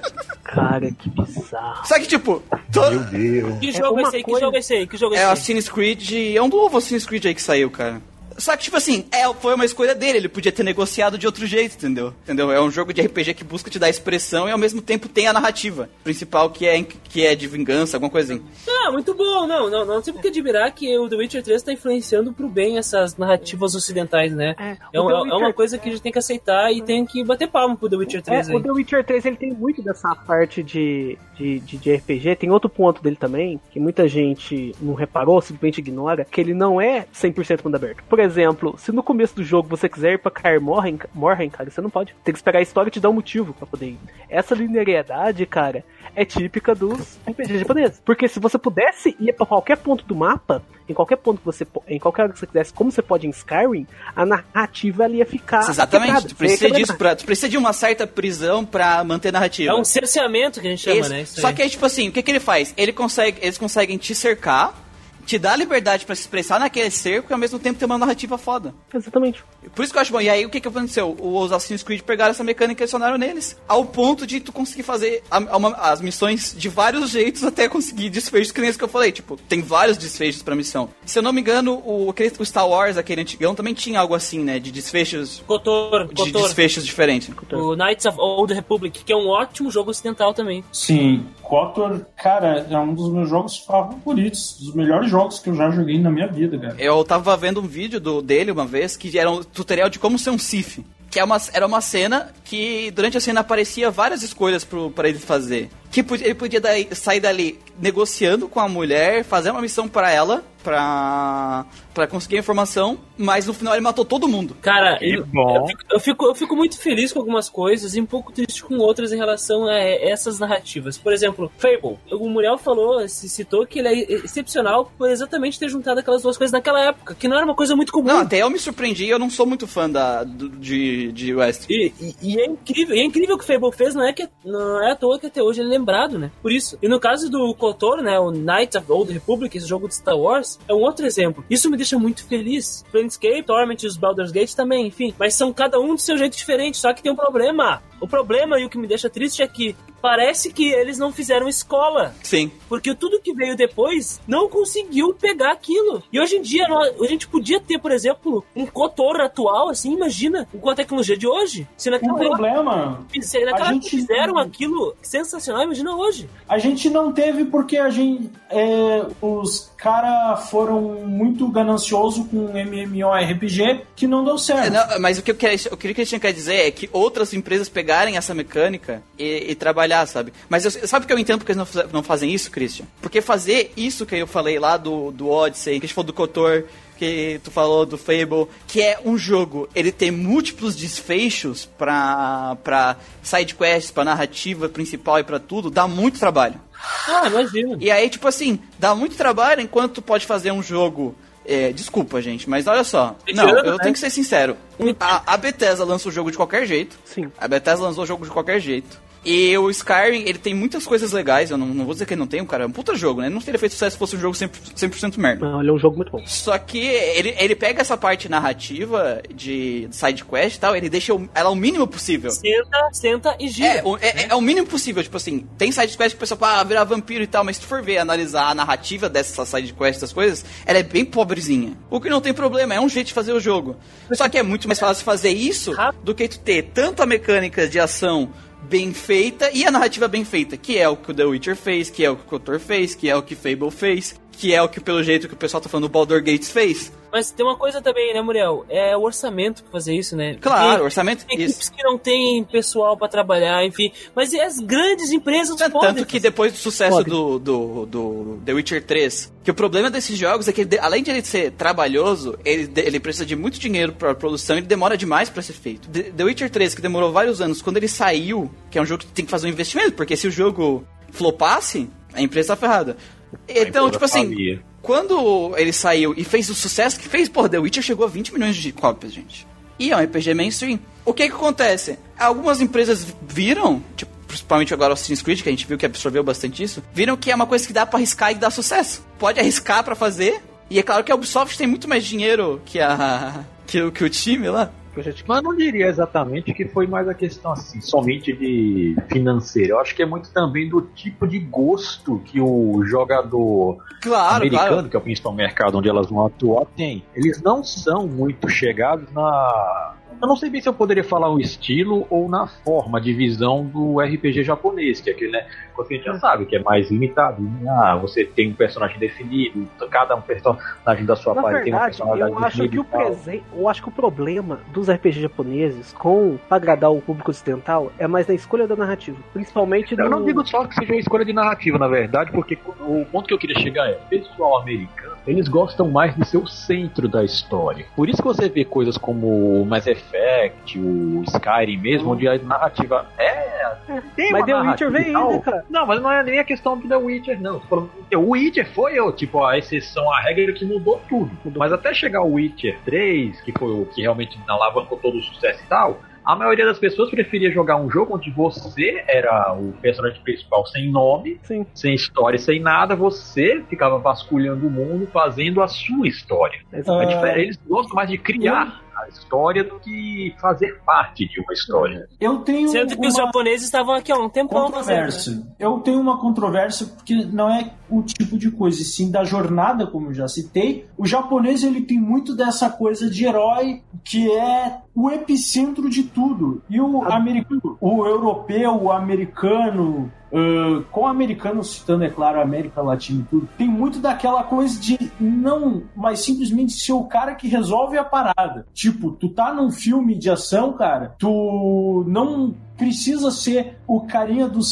Cara, que bizarro.
Só que tipo, to-
Meu Deus.
Que
É
jogo é
uma
esse aí? Que
coisa-
jogo é esse aí? Que jogo é
é
esse
o
aí?
Assassin's Creed, é um novo Assassin's Creed aí que saiu, cara. Só que, tipo assim, é, foi uma escolha dele, ele podia ter negociado de outro jeito, entendeu? Entendeu? É um jogo de RPG que busca te dar expressão e ao mesmo tempo tem a narrativa principal que é, que é de vingança, alguma coisa assim.
Ah, muito bom. Não, não, não tem porque admirar que o The Witcher 3 tá influenciando pro bem essas narrativas ocidentais, né?
É,
É,
o
uma-
The
é uma
Witcher-
coisa que a gente tem que aceitar e tem que bater palma pro The Witcher 3
É,
aí.
o The Witcher 3 ele tem muito dessa parte de, de, de, de RPG. Tem outro ponto dele também, que muita gente não reparou, simplesmente ignora, que ele não é 100% mundo aberto. Por exemplo, exemplo, se no começo do jogo você quiser ir pra Kaer Morhen, Morhen, cara, você não pode. Tem que esperar a história te dar um motivo pra poder ir. Essa linearidade, cara, é típica dos RPGs japoneses. Porque se você pudesse ir pra qualquer ponto do mapa, em qualquer ponto que você, em qualquer hora que você quisesse, como você pode em Skyrim, a narrativa ali ia ficar
Exatamente,
quebrada.
tu precisa
quebrar.
disso, pra, tu precisa de uma certa prisão pra manter a narrativa.
É um cerceamento que a gente chama,
Isso.
né? Isso
Só
aí.
que aí, tipo assim, o que, que ele faz? Ele consegue, eles conseguem te cercar, te dar liberdade pra se expressar naquele cerco e ao mesmo tempo ter uma narrativa foda.
Exatamente.
Por isso que eu acho bom. E aí, o que, que aconteceu? Os Assassin's Creed pegaram essa mecânica e adicionaram neles. Ao ponto de tu conseguir fazer a- a uma- as missões de vários jeitos (laughs) até conseguir desfechos, que nem isso que eu falei. Tipo, tem vários desfechos pra missão. Se eu não me engano, o, o Star Wars, aquele antigão, também tinha algo assim, né? De desfechos.
Kotor,
De
Kotor.
desfechos diferentes.
O Knights of Old Republic, que é um ótimo jogo ocidental também.
Sim, KOTOR, cara, é um dos meus jogos favoritos, dos melhores jogos que eu já joguei na minha vida, cara.
Eu tava vendo um vídeo do, dele uma vez que era um tutorial de como ser um Sif. Que é uma, era uma cena que durante a cena aparecia várias escolhas pro, pra ele fazer. Que ele podia daí- sair dali negociando com a mulher, fazer uma missão pra ela, pra, pra conseguir a informação, mas no final ele matou todo mundo.
Cara, eu,
bom.
eu fico, eu, fico, eu fico muito feliz com algumas coisas e um pouco triste com outras em relação a essas narrativas. Por exemplo, Fable. O Muriel falou, se citou que ele é excepcional por exatamente ter juntado aquelas duas coisas naquela época, que não era uma coisa muito comum.
Não, até eu me surpreendi, eu não sou muito fã da, do- de, de West.
E, e- e é incrível, e é incrível o que o Fable fez, não é, que, não é à toa que até hoje ele é lembrado, né? Por isso. E no caso do KOTOR, né, o Knights of the Old Republic, esse jogo de Star Wars, é um outro exemplo. Isso me deixa muito feliz. Planescape, Torment e os Baldur's Gate também, enfim. Mas são cada um do seu jeito diferente, só que tem um problema. O problema e o que me deixa triste é que parece que eles não fizeram escola.
Sim.
Porque tudo que veio depois não conseguiu pegar aquilo. E hoje em dia, nós- a gente podia ter, por exemplo, um Kotor atual, assim, imagina, com a tecnologia de hoje. Se
O
naquela época,
problema,
se naquela
gente-
fizeram aquilo sensacional, imagina hoje.
a gente não teve porque a gente, é, os caras foram muito gananciosos com MMORPG que não deu
É,
certo.
não, mas o que eu queria, o que eu tinha que dizer é que outras empresas pegarem essa mecânica e, e trabalhar, sabe? Mas eu- sabe o que eu entendo porque eles não, não fazem isso, Christian? Porque fazer isso que eu falei lá do, do Odyssey, que a gente falou do Kotor, que tu falou do Fable, que é um jogo, ele tem múltiplos desfechos pra, pra side quests, pra narrativa principal e pra tudo, dá muito trabalho.
Ah, imagina.
E aí, tipo assim, dá muito trabalho enquanto tu pode fazer um jogo. é, desculpa, gente, mas olha só. Não,
Retirando,
eu
né?
tenho que ser sincero. A, a Bethesda lança o jogo de qualquer jeito.
Sim.
A Bethesda lançou o jogo de qualquer jeito. E o Skyrim, ele tem muitas coisas legais. Eu não, não vou dizer que ele não tem, cara. É um puta jogo, né? Ele não teria feito sucesso se fosse um jogo 100%, 100% merda.
Não, ele é um jogo muito bom.
Só que ele, ele pega essa parte narrativa de side quest e tal, ele deixa o- ela o mínimo possível.
Senta, senta e gira.
É, o, é, é o mínimo possível, tipo assim, tem side quest que o pessoal fala, ah, virar vampiro e tal, mas se tu for ver, analisar a narrativa dessas side quests, essas coisas, ela é bem pobrezinha. O que não tem problema, é um jeito de fazer o jogo. Só que é muito mais fácil fazer isso do que tu ter tanto a mecânica de ação bem feita e a narrativa bem feita, que é o que o The Witcher fez, que é o que o Kotor fez, que é o que Fable fez, que é o que, pelo jeito que o pessoal tá falando, o Baldur Gates fez.
Mas tem uma coisa também, né, Muriel? É o orçamento pra fazer isso, né?
Claro,
Porque
orçamento,
Tem
isso.
equipes que não tem pessoal pra trabalhar, enfim. Mas as grandes empresas
Tanto,
podem.
tanto que depois do sucesso do, do, do The Witcher 3, que o problema desses jogos é que, ele- além de ele ser trabalhoso, ele, ele precisa de muito dinheiro pra produção e ele demora demais pra ser feito. The, The Witcher 3, que demorou vários anos, quando ele saiu, que é um jogo que tem que fazer um investimento, porque se o jogo flopasse, a empresa tá ferrada. Então, tipo assim,
falia.
quando ele saiu e fez o sucesso que fez, pô, The Witcher chegou a 20 milhões de cópias, gente. E é um RPG mainstream. O que que acontece? Algumas empresas viram, tipo, principalmente agora o Assassin's Creed, que a gente viu que absorveu bastante isso, viram que é uma coisa que dá pra arriscar e dá sucesso. Pode arriscar pra fazer, e é claro que a Ubisoft tem muito mais dinheiro que a (laughs) que, o- que o time lá.
Te-
Mas não diria exatamente que foi mais a questão assim, somente de financeira. Eu acho que é muito também do tipo de gosto que o jogador
Claro,
americano,
claro.
que é o principal mercado onde elas vão atuar, tem. Eles não são muito chegados na. Eu não sei bem se eu poderia falar o estilo ou na forma de visão do RPG japonês, que é aquele, né? Coisa que a gente já sabe, que é mais limitado. Ah, você tem um personagem definido, cada um personagem da sua
Na
parte tem uma
verdade,
personalidade
eu acho que o presente, eu acho que o problema dos RPG japoneses com agradar o público ocidental é mais na escolha da narrativa, principalmente
Eu
no
não digo só que seja uma escolha de narrativa, na verdade, porque o ponto que eu queria chegar é: o pessoal americano eles gostam mais de ser o centro da história. Por isso que você vê coisas como o Mass Effect, o Skyrim mesmo, onde a narrativa é. Tem
Mas
uma
The Witcher veio ainda, cara.
Não, mas não é nem a questão do The Witcher, não. O Witcher foi eu, tipo, a exceção, a regra que mudou tudo. Mas até chegar o Witcher 3, que foi o que realmente alavancou todo o sucesso e tal, a maioria das pessoas preferia jogar um jogo onde você era o personagem principal sem nome,
Sim.
sem história, sem nada, você ficava vasculhando o mundo, fazendo a sua história.
É
diferente, Eles gostam mais de criar a história do que fazer parte de uma história.
Eu tenho
Sendo que os
uma
japoneses estavam aqui há um tempão fazendo. né?
controvérsia. Eu tenho uma controvérsia porque não é o tipo de coisa, e sim da jornada, como eu já citei. O japonês ele tem muito dessa coisa de herói que é o epicentro de tudo. E o americano, o europeu, o americano, ah, com o americano citando, é claro, a América Latina e tudo, tem muito daquela coisa de não, mas simplesmente ser o cara que resolve a parada. Tipo, tu tá num filme de ação, cara, tu não precisa ser o carinha do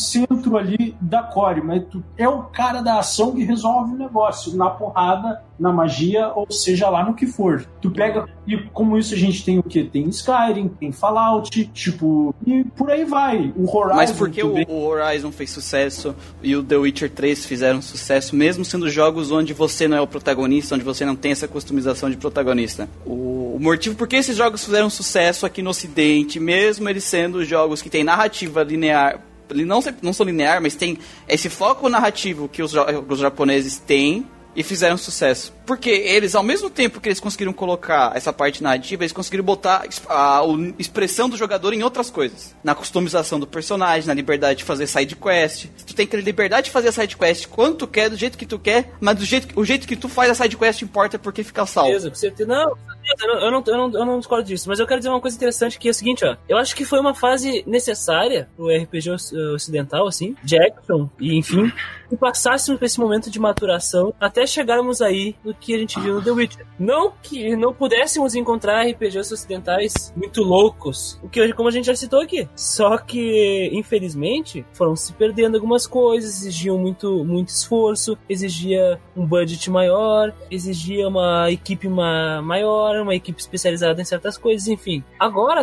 ali da core, mas tu é o cara da ação que resolve o negócio, na porrada, na magia, ou seja lá no que for. Tu pega, e como isso a gente tem o que? Tem Skyrim, tem Fallout, tipo, e por aí vai. O Horizon.
Mas por que o,
vê-
o Horizon fez sucesso e o The Witcher 3 fizeram sucesso, mesmo sendo jogos onde você não é o protagonista, onde você não tem essa customização de protagonista? O, o motivo por que esses jogos fizeram sucesso aqui no Ocidente, mesmo eles sendo jogos que têm narrativa linear, li- não, não são linear, mas tem esse foco narrativo que os, os japoneses têm e fizeram sucesso. Porque eles, ao mesmo tempo que eles conseguiram colocar essa parte narrativa, eles conseguiram botar a, a expressão do jogador em outras coisas. Na customização do personagem, na liberdade de fazer side quest. Tu tem que ter liberdade de fazer a side quest quando tu quer, do jeito que tu quer, mas do jeito, o jeito que tu faz a side quest importa porque fica salvo.
Certeza, com certeza. Não, eu não, eu, não, eu, não, eu não discordo disso, mas eu quero dizer uma coisa interessante que é o seguinte, ó. Eu acho que foi uma fase necessária pro RPG oc- ocidental, assim, de action, e enfim, que passássemos por esse momento de maturação até chegarmos aí no que a gente viu no The Witcher. Não que não pudéssemos encontrar RPGs ocidentais muito loucos, o que como a gente já citou aqui. Só que, infelizmente, foram se perdendo algumas coisas, exigiam muito, muito esforço, exigia um budget maior, exigia uma equipe ma maior, uma equipe especializada em certas coisas, enfim. Agora,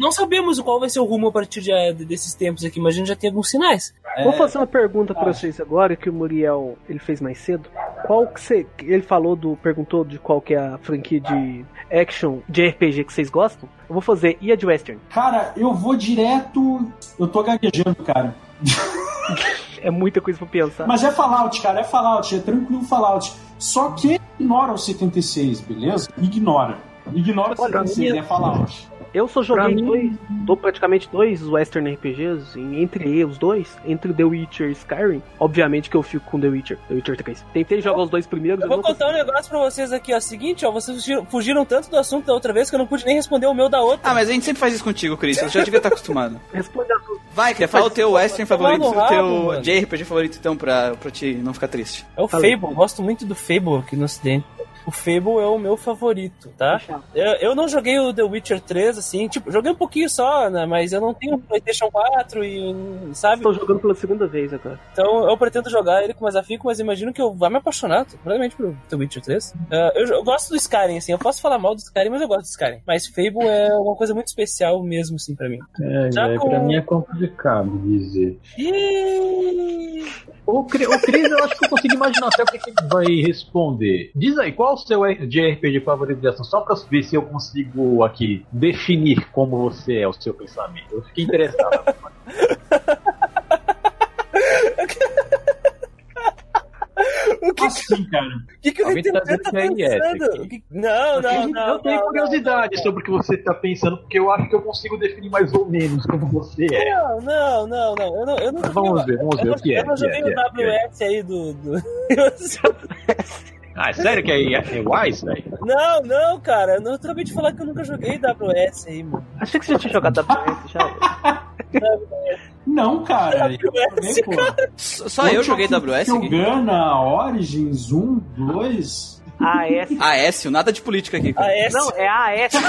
não sabemos qual vai ser o rumo a partir de- desses tempos aqui, mas a gente já tem alguns sinais.
Vou fazer uma pergunta pra vocês agora que o Muriel ele fez mais cedo. Qual que você. Ele falou do. perguntou de qual que é a franquia de action de RPG que vocês gostam. Eu vou fazer e a de Western.
Cara, eu vou direto. Eu tô gaguejando, cara.
É muita coisa pra pensar.
Mas é Fallout, cara, é Fallout, é tranquilo Fallout. Só que ignora o 76, beleza? Ignora. Ignora o
Olha,
76,
minha-
é Fallout.
Eu só joguei
mim-
dois, dou praticamente dois Western RPGs, entre os dois, entre The Witcher e Skyrim. Obviamente que eu fico com The Witcher, The Witcher 3. Tentei jogar os dois primeiros,
Eu
eu
vou contar um negócio pra vocês aqui, ó. Seguinte, ó, vocês fugiram, fugiram tanto do assunto da outra vez que eu não pude nem responder o meu da outra.
Ah, mas a gente sempre faz isso contigo, Chris. Eu já devia estar acostumado. (laughs)
Responde a tudo.
Vai, quer falar o teu western favorito, o teu. JRPG favorito, então, pra, pra te não ficar triste.
É o
Falei.
Fable, gosto muito do Fable aqui no ocidente. O Fable é o meu favorito, tá? Eu, eu não joguei o The Witcher 3, assim, tipo, joguei um pouquinho só, né? Mas eu não tenho um PlayStation 4 e, sabe?
Estou jogando pela segunda vez agora.
Então eu pretendo jogar ele com mais afinco, mas imagino que eu vá me apaixonar completamente pelo The Witcher 3. Ah, eu, eu gosto do Skyrim, assim, eu posso falar mal do Skyrim, mas eu gosto do Skyrim. Mas Fable é uma coisa muito especial mesmo, assim, pra mim.
É,
Já
é,
com-
pra mim é complicado dizer.
Ih,
O, o Cris, eu acho que eu consigo imaginar até o que ele vai responder. Diz aí, qual o seu JRPG favorito de ação? Só pra ver se eu consigo aqui definir como você é o seu pensamento. Eu fiquei interessado. (laughs)
o que,
Assim, cara.
o que, que o
tá
Retentan tá
que é IS
pensando? O que- Não, não, não.
eu tenho
não,
curiosidade
não,
sobre o que você tá pensando, porque eu acho que eu consigo definir mais ou menos como você é.
Não, não, não, não. Eu não, eu não
Vamos ver, vamos ver o que é.
eu não
é,
joguei o
é, é.
WS aí do. do... (laughs)
Ah, é sério que é, é Wise, velho?
não, não, cara. Eu não acabei de falar que eu nunca joguei WS aí, mano.
Achei que você já tinha jogado WS já. (laughs)
Não, cara. (laughs) Eu
WS,
joguei.
S- Só eu joguei WS aqui.
Gana, Origins 1, 2.
AS.
AS, nada de política aqui. cara.
AS.
Não, é AS. (laughs)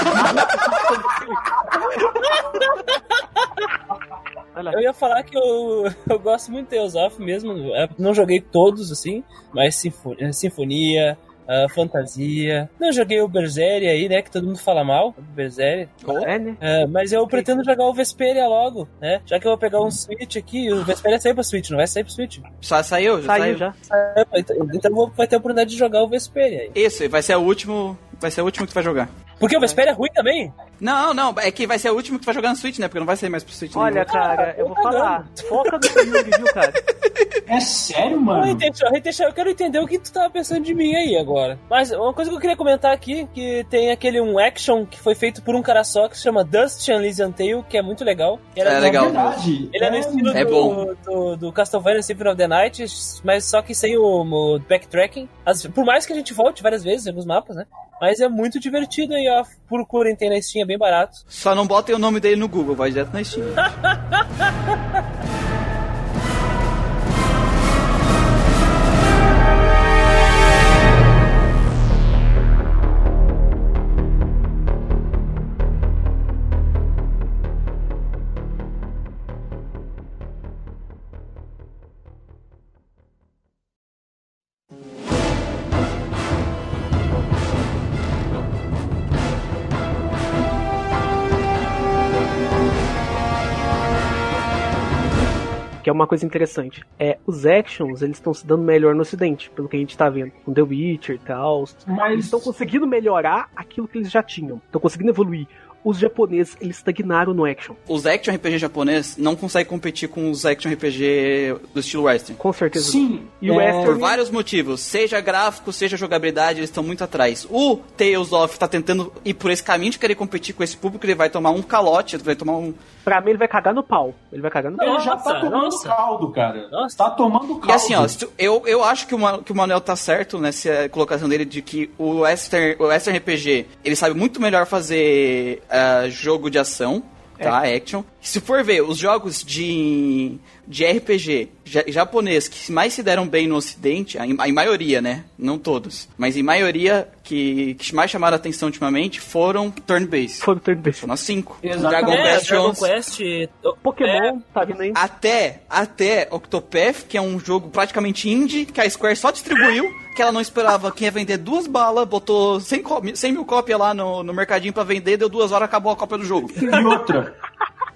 Eu ia falar que eu, eu gosto muito de Tales of mesmo. É, Não joguei todos, assim, mas Sinfo- é, Sinfonia, uh, fantasia. Não joguei o Berseria aí, né? Que todo mundo fala mal. Berseria.
É, né?
Uh, mas eu pretendo jogar o Vesperia logo, né? Já que eu vou pegar um Switch aqui, o Vesperia saiu pra Switch, não vai sair pro Switch.
Já saiu? Já
Saiu
saiu.
já.
Então vou, vai ter a oportunidade de jogar o Vesperia aí.
Isso, vai ser o último. Vai ser o último que tu vai jogar.
Porque o Vesperia é ruim também?
Não, não, é que vai ser o último que tu vai jogar no Switch, né? Porque não vai sair mais pro Switch.
Olha,
nenhum.
cara, eu vou falar. Foca no Samyang, viu, cara?
É sério, mano?
Hitechão, Hitechão, eu quero entender o que tu tava pensando de mim aí agora. Mas uma coisa que eu queria comentar aqui, que tem aquele um action que foi feito por um cara só, que se chama Dust Elysian Tale, que é muito legal. Era
É legal.
verdade.
Ele é no estilo
É
do,
bom.
do, do Castlevania Symphony of the Night, mas só que sem o, o backtracking. As- por mais que a gente volte várias vezes em alguns mapas, né? Mas é muito divertido aí, ó. Procurem, tem na Steam, é bem barato.
Só não botem o nome dele no Google, vai direto na Steam. (laughs)
Que é uma coisa interessante. É, os actions, eles estão se dando melhor no ocidente, pelo que a gente tá vendo. Com The Witcher e tal. Eles
Mas
estão conseguindo melhorar aquilo que eles já tinham. Estão conseguindo evoluir. Os japoneses, eles estagnaram no action.
Os action RPG japonês não conseguem competir com os action RPG do estilo western.
Com certeza.
sim,
E o
é,
Western-
Por vários motivos, seja gráfico, seja jogabilidade, eles estão muito atrás. O Tales of tá tentando ir por esse caminho de querer competir com esse público, ele vai tomar um calote, vai tomar um.
Pra mim, ele vai cagar no pau. Ele vai cagar no pau.
ele já tá tomando
nossa.
caldo, cara.
Nossa.
Tá tomando caldo.
E assim, ó, eu, eu acho que o, que o Manuel tá certo nessa colocação dele de que o Western, o Western RPG, ele sabe muito melhor fazer ah, jogo de ação, tá? Action. Se for ver os jogos de, de RPG ja- japonês que mais se deram bem no ocidente, em- em maioria, né? Não todos, mas em maioria que, que mais chamaram a atenção ultimamente foram turn-based.
Foi o turn based.
Foram as cinco. Dragon
é,
Quest
Dragon
11.
Quest...
Pokémon, tá vindo aí.
Até, até Octopath, que é um jogo praticamente indie, que a Square só distribuiu, que ela não esperava que ia vender duas balas, botou 100, có- 100 mil cópias lá no, no mercadinho pra vender, deu duas horas, acabou a cópia do jogo.
E outra,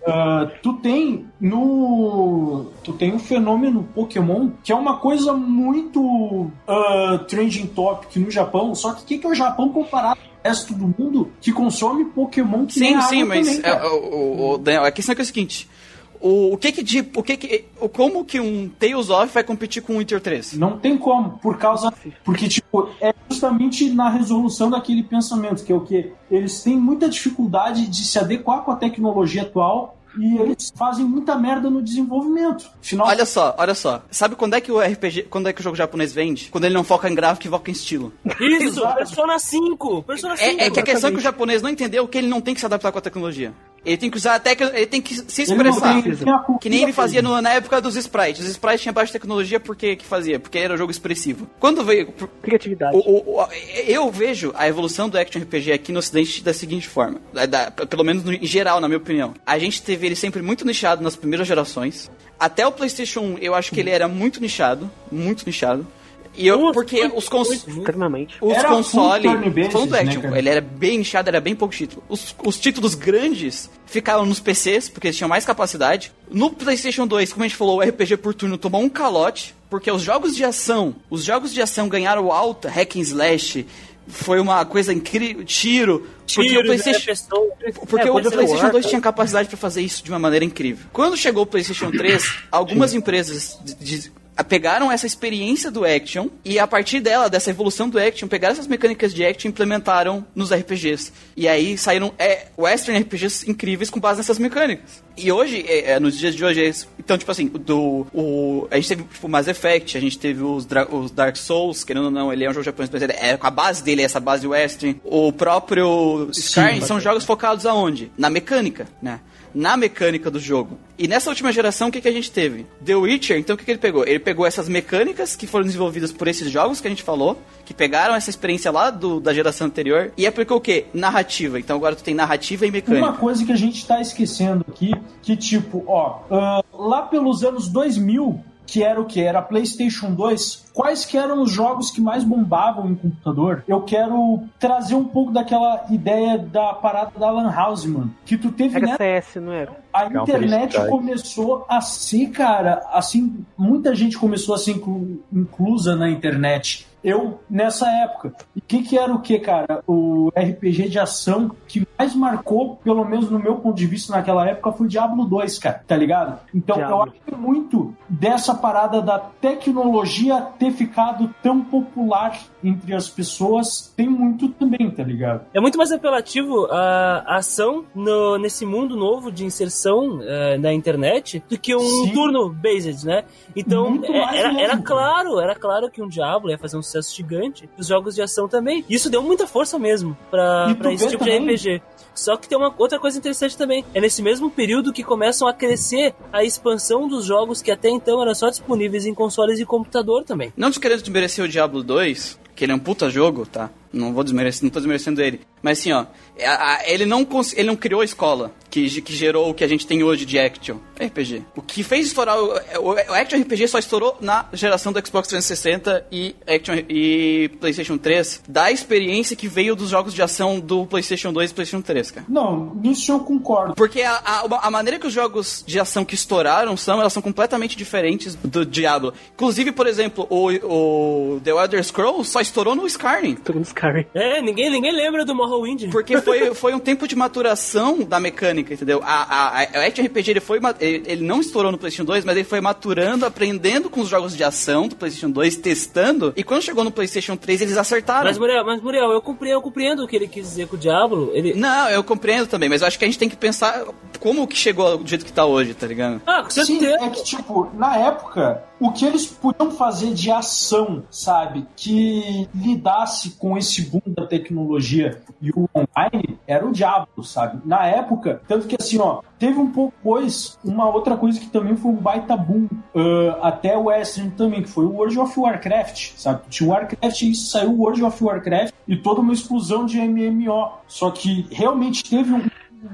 ah, tu tem no. Tu tem um fenômeno Pokémon que é uma coisa muito ah, trending topic no Japão. Só que o que, que é o Japão comparado resto do mundo que consome Pokémon que
Sim, sim, mas
também,
é, o, o- Daniel, a questão é, que é o seguinte. O, o que que de, o que que, o, como que um Tales of vai competir com um Winter 3?
Não tem como, por causa. Porque, tipo, é justamente na resolução daquele pensamento, que é o que? Eles têm muita dificuldade de se adequar com a tecnologia atual e eles fazem muita merda no desenvolvimento. Afinal,
Olha só, olha só. Sabe quando é que o RPG, quando é que o jogo japonês vende? Quando ele não foca em gráfico e foca em estilo.
Isso. Persona 5! Persona 5!
É, é que a questão é que o japonês não entendeu que ele não tem que se adaptar com a tecnologia. Ele tem que usar a tecnologia, ele tem que se expressar.
ele tem
Que nem ele fazia no- na época dos sprites. Os sprites tinham baixa tecnologia porque que fazia? Porque era um jogo expressivo. Quando veio.
Criatividade.
o- o- o- eu vejo a evolução do Action RPG aqui no ocidente da seguinte forma. da- da- pelo menos no- em geral, na minha opinião. A gente teve ele sempre muito nichado nas primeiras gerações. Até o PlayStation 1, eu acho que ele era muito nichado. Muito nichado. E eu,
Muito,
porque os cons...
Extremamente.
Os
Era
consoles. Falando do
né, cara?
ele era bem nichado, era bem pouco título. Os, os títulos grandes ficavam nos PCs, porque eles tinham mais capacidade. No PlayStation 2, como a gente falou, o RPG por turno tomou um calote, porque os jogos de ação, os jogos de ação ganharam alta, hack and slash, foi uma coisa incrível, tiro, porque
Tiro,
o PlayStation...
né, pessoa-
Porque
É,
o PlayStation
War,
2
tá?
tinha capacidade pra fazer isso de uma maneira incrível. Quando chegou o PlayStation 3, algumas empresas de- de- pegaram essa experiência do action e a partir dela, dessa evolução do action, pegaram essas mecânicas de action e implementaram nos RPGs. E aí saíram é, western RPGs incríveis com base nessas mecânicas. E hoje, é, é, nos dias de hoje, é isso. então, tipo assim, do, o, a gente teve tipo, o Mass Effect, a gente teve os, os Dark Souls, querendo ou não, ele é um jogo japonês, mas é, a base dele é essa base western. O próprio Skyrim são jogos focados aonde? Na mecânica, né? Na mecânica do jogo. E nessa última geração, o que, que a gente teve? The Witcher, então o que, que ele pegou? Ele pegou essas mecânicas que foram desenvolvidas por esses jogos que a gente falou, que pegaram essa experiência lá do, da geração anterior, e aplicou o quê? Narrativa. Então agora tu tem narrativa e mecânica.
Uma coisa que a gente tá esquecendo aqui, que tipo, ó, ah, lá pelos anos 2000, que era o que? Era PlayStation 2, quais que eram os jogos que mais bombavam em computador, eu quero trazer um pouco daquela ideia da parada da Lan House, mano. Que tu teve
Era
né,
CS, não era?
a
Counter
internet começou a ser, cara, assim, muita gente começou a ser inclu- inclusa na internet. Eu, nessa época. E o que, que era o que, cara? O RPG de ação que mais marcou, pelo menos no meu ponto de vista naquela época, foi o Diablo 2, cara, tá ligado? Então eu
Diablo.
acho que muito dessa parada da tecnologia ter ficado tão popular entre as pessoas tem muito também, tá ligado?
É muito mais apelativo a a ação no- nesse mundo novo de inserção eh, na internet do que um
Sim.
turno based, né? Então é- era, era claro, era claro que um Diablo ia fazer um sucesso gigante. Os jogos de ação também. Isso deu muita força mesmo pra esse tipo
também-
de RPG. Só que tem uma outra coisa interessante também. É nesse mesmo período que começam a crescer a expansão dos jogos que até então eram só disponíveis em consoles e computador também.
Não desquerendo desmerecer o Diablo 2, que ele é um puta jogo, tá? Não vou desmerecer, não tô desmerecendo ele. Mas assim, ó, ele não, ele não criou a escola que, que gerou o que a gente tem hoje de Action RPG. O que fez estourar o, o, o Action RPG só estourou na geração do Xbox 360 e, Action, e PlayStation 3, da experiência que veio dos jogos de ação do PlayStation 2 e PlayStation 3, cara.
Não, nisso eu concordo.
Porque a, a, a maneira que os jogos de ação que estouraram são, elas são completamente diferentes do Diablo. Inclusive, por exemplo, o, o The Elder Scrolls só estourou no Skyrim.
No Skyrim.
É, ninguém, ninguém lembra do Morrowind.
Porque foi, foi um tempo de maturação da mecânica, entendeu? A, a, a, o Action RPG ele, foi, ma- ele, ele não estourou no PlayStation 2, mas ele foi maturando, aprendendo com os jogos de ação do PlayStation 2, testando. E quando chegou no PlayStation 3, eles acertaram.
Mas Muriel, mas Muriel, eu compreendo, eu compreendo o que ele quis dizer com o Diablo. Ele...
Não, eu compreendo também, mas eu acho que a gente tem que pensar como que chegou do jeito que tá hoje, tá ligado?
Ah, com
Sim,
certeza.
é que, tipo, na época, o que eles podiam fazer de ação, sabe, que lidasse com esse boom da tecnologia e o online, era o diabo, sabe? Na época, tanto que assim, ó, teve um pouco depois uma outra coisa que também foi um baita boom, ah, até o Western também, que foi o World of Warcraft, sabe? Tinha Warcraft e saiu o World of Warcraft e toda uma explosão de MMO. Só que realmente teve um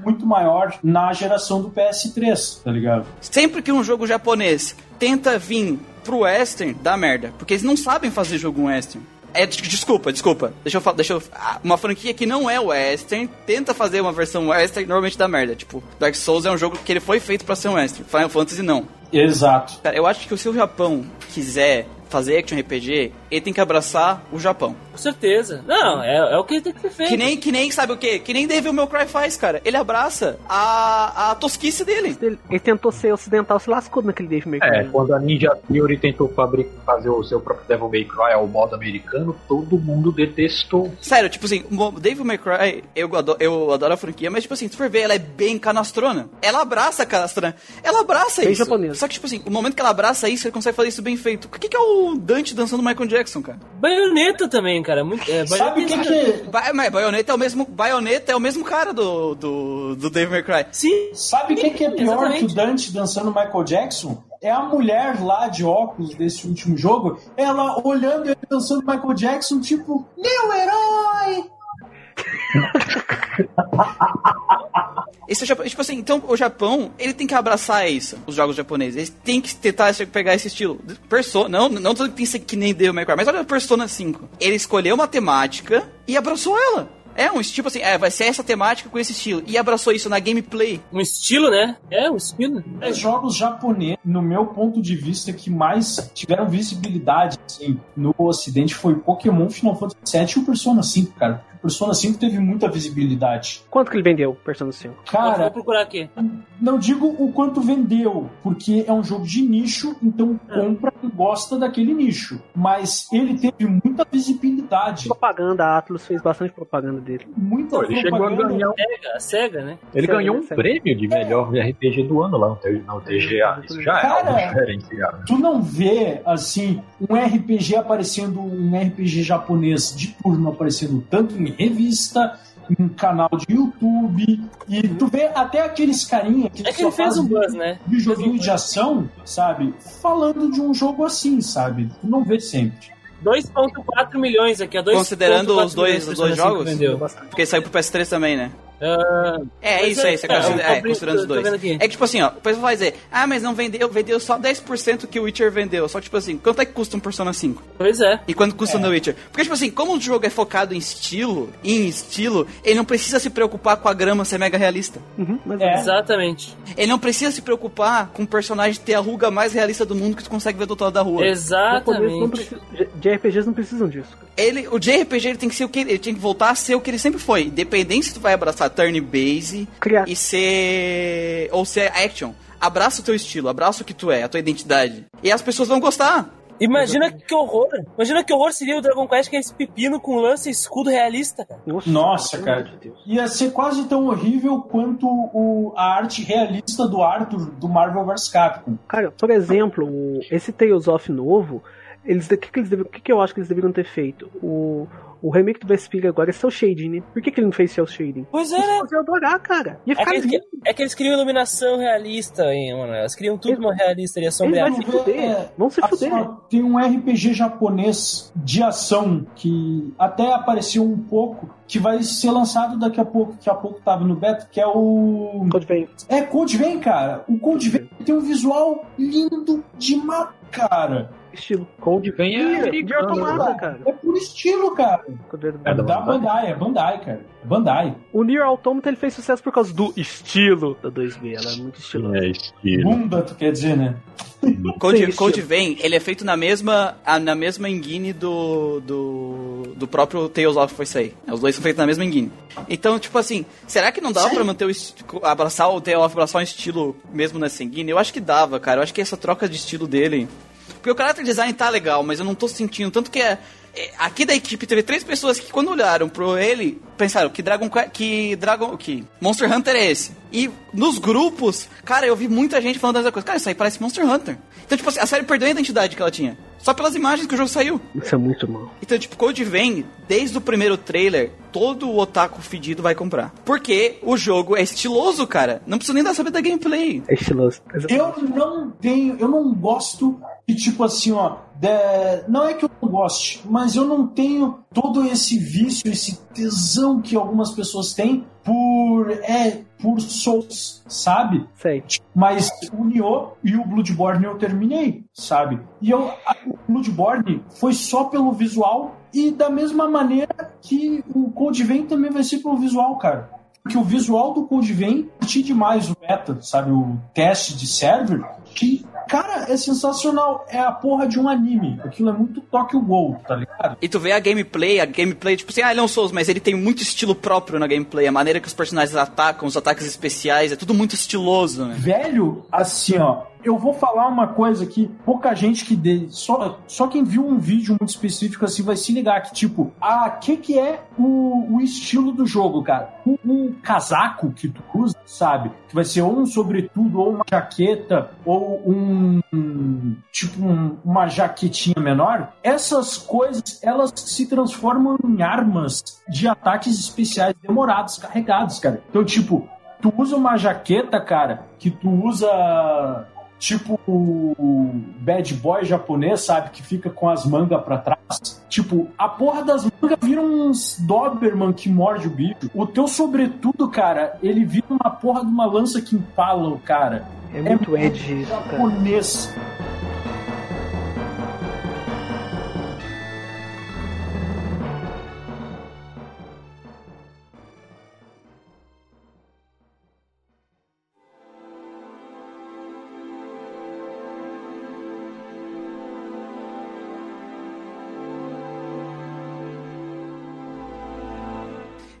muito maior na geração do PS3, tá ligado?
Sempre que um jogo japonês tenta vir pro western, dá merda. Porque eles não sabem fazer jogo western. É, des- desculpa, desculpa. Deixa eu falar, deixa eu. ah, Uma franquia que não é western, tenta fazer uma versão western, normalmente dá merda. Tipo, Dark Souls é um jogo que ele foi feito pra ser um western. Final Fantasy não.
Exato.
Cara, eu acho que se o Japão quiser fazer action RPG, ele tem que abraçar o Japão.
Com certeza. Não, é, é o que tem que ser feito.
Que nem, que nem, sabe o quê? Que nem Devil May Cry faz, cara. Ele abraça a, a tosquice dele.
Ele, ele tentou ser ocidental, se lascou naquele Dave May
É,
Cry.
quando a Ninja Theory tentou fazer o seu próprio Devil May Cry ao modo americano, todo mundo detestou.
Sério, tipo assim, o Devil May Cry, eu adoro, eu adoro a franquia, mas tipo assim, se for ver, ela é bem canastrona. Ela abraça a canastrona. Ela abraça
Bem
isso.
japonesa.
Só que, tipo assim, o momento que ela abraça isso, ele consegue fazer isso bem feito. O que, que é o Dante dançando Michael Jackson, cara?
Baioneta também, cara. Muito, é,
Sabe o que
baioneta-
que...
Ba mas Bayonetta é o mesmo, Bayonetta é o mesmo cara do, do, do May Cry.
Sim,
Sabe o que, que é pior
Exatamente.
que o Dante dançando Michael Jackson? É a mulher lá de óculos desse último jogo, ela olhando ele dançando Michael Jackson, tipo, meu herói!
Esse é o Japão, tipo assim, então o Japão, ele tem que abraçar isso, os jogos japoneses. Eles têm que tentar pegar esse estilo. Persona, não, não tô que tem que ser que nem May Cry, mas olha o Persona 5. Ele escolheu uma temática e abraçou ela. É um tipo assim, é, vai ser essa temática com esse estilo. E abraçou isso na gameplay.
um estilo, né? É, um estilo. É,
Os jogos japoneses, no meu ponto de vista, que mais tiveram visibilidade assim, no ocidente foi Pokémon, Final Fantasy VII e o Persona 5, cara. Persona 5 teve muita visibilidade.
Quanto que ele vendeu, Persona 5?
vou
Cara,
procurar aqui.
não digo o quanto vendeu, porque é um jogo de nicho, então compra e gosta daquele nicho. Mas ele teve muita visibilidade,
Propaganda, a Atlus fez bastante propaganda dele.
muita
Pô, ele chegou a
propaganda.
ganhar um,
Sega, a Sega, né?
Ele ganhou um prêmio de melhor RPG do ano lá no, TGA. Isso já é algo
Cara,
diferenciado.
Tu não vê, assim, um RPG aparecendo, um RPG japonês de turno aparecendo tanto em revista, em canal de YouTube, e tu vê até aqueles carinha que
É que
só
ele fez um buzz, né?
de joguinho de ação, sabe? Falando de um jogo assim, sabe? Tu não vê sempre.
2.4 milhões aqui. 2.4
Considerando os dois, os dois
5
jogos? Porque saiu pro PS3 também, né?
Ah,
É, isso
é-
aí, você
é,
considera,
eu
é,
tô
considerando os dois. É que tipo assim, ó, o pessoal vai dizer, ah, mas não vendeu, vendeu só 10% que o Witcher vendeu. Só que tipo assim, quanto é que custa um Persona 5?
pois é.
E quanto custa um The Witcher? Porque, tipo assim, como o jogo é focado em estilo, em estilo, ele não precisa se preocupar com a grama ser mega realista.
Uhum, mas
É.
Exatamente.
Ele não precisa se preocupar com o personagem ter a ruga mais realista do mundo que tu consegue ver do outro lado da rua.
Exatamente.
precisam, de RPGs não precisam disso.
Ele, o JRPG ele tem que ser o que ele tem que voltar a ser o que ele sempre foi. Independente se tu vai abraçar turn base
Criar.
e ser ou ser action. Abraça o teu estilo, abraça o que tu é, a tua identidade. E as pessoas vão gostar.
Imagina que horror. Imagina que horror seria o Dragon Quest que é esse pepino com lança e escudo realista, cara.
Nossa,
pelo
cara.
de Deus.
Ia ser quase tão horrível quanto o, a arte realista do Arthur do Marvel vs Capcom.
Cara, por exemplo, esse Tales of novo, eles, o que, que eles deveriam- que, que eu acho que eles deveriam ter feito? O, o remake do Vesperia agora é cel shading, né? Por que, que ele não fez cel shading?
Pois é, né?
Eu adorar, cara. Ia
É
ficar
que, eles, é que eles criam iluminação realista, hein, mano. Eles criam tudo uma realista ali, a
Eles vão se fuder. Vão se
Assim,
fuder.
ó, tem um RPG japonês de ação que até apareceu um pouco, que vai ser lançado daqui a pouco, que a pouco tava no beta, que é o.
Code Vein.
É Code Vein, cara. O Code Vein tem um visual lindo demais, cara.
Estilo.
Code Vein é
de automata, cara.
É por estilo, cara. É da
Bandai.
É Bandai, cara. É Bandai.
O Nier Automata ele fez sucesso por causa do estilo da 2B. Ela é muito estilosa.
É estilo.
Bunda, tu quer dizer, né?
Code, Code. Vein, ele é feito na mesma, na mesma engine do, do, do próprio Tales of foi sair. Os dois são feitos na mesma engine. Então, tipo assim, será que não dava pra manter o abraçar o Tales of, abraçar um estilo mesmo nessa engine? Eu acho que dava, cara. Eu acho que essa troca de estilo dele... Porque o character design tá legal, mas eu não tô sentindo. Tanto que é, é, aqui da equipe teve três pessoas que quando olharam pro ele, pensaram que Dragon Que- Dragon que Monster Hunter é esse. E nos grupos, cara, eu vi muita gente falando dessa coisa. Cara, isso aí parece Monster Hunter. Então, tipo assim, a série perdeu a identidade que ela tinha. Só pelas imagens que o jogo saiu.
Isso é muito mal.
Então, tipo, Code vem, desde o primeiro trailer, todo o otaku fedido vai comprar. Porque o jogo é estiloso, cara. Não precisa nem dar saber da gameplay.
É estiloso.
Eu não tenho, eu não gosto de tipo assim, ó, de- não é que eu não goste, mas eu não tenho todo esse vício, esse tesão que algumas pessoas têm por é por Souls, sabe?
Sei.
Mas o Nioh e o Bloodborne eu terminei, sabe? E eu, o Bloodborne foi só pelo visual e da mesma maneira que o Code Vein também vai ser pelo visual, cara. Porque o visual do Code Vein curti demais o beta, sabe? O teste de server, que, cara, é sensacional. É a porra de um anime. Aquilo é muito Tokyo Ghoul, tá ligado?
E tu vê a gameplay, a gameplay, tipo assim, ah, ele é um Souls, mas ele tem muito estilo próprio na gameplay. A maneira que os personagens atacam, os ataques especiais, é tudo muito estiloso, né?
Velho, assim, ó. Eu vou falar uma coisa que pouca gente que dê, só, só quem viu um vídeo muito específico assim vai se ligar que tipo, a que que é o, o estilo do jogo, cara? O, o casaco que tu usa, sabe? Que vai ser ou um sobretudo ou uma jaqueta ou um, um- tipo um- uma jaquetinha menor. Essas coisas, elas se transformam em armas de ataques especiais demorados, carregados, cara. Então, tipo, tu usa uma jaqueta, cara, que tu usa tipo o bad boy japonês, sabe? Que fica com as mangas pra trás. Tipo, a porra das mangas vira uns Doberman que morde o bicho. O teu sobretudo, cara, ele vira uma porra de uma lança que empala o cara.
É muito edgy isso, cara.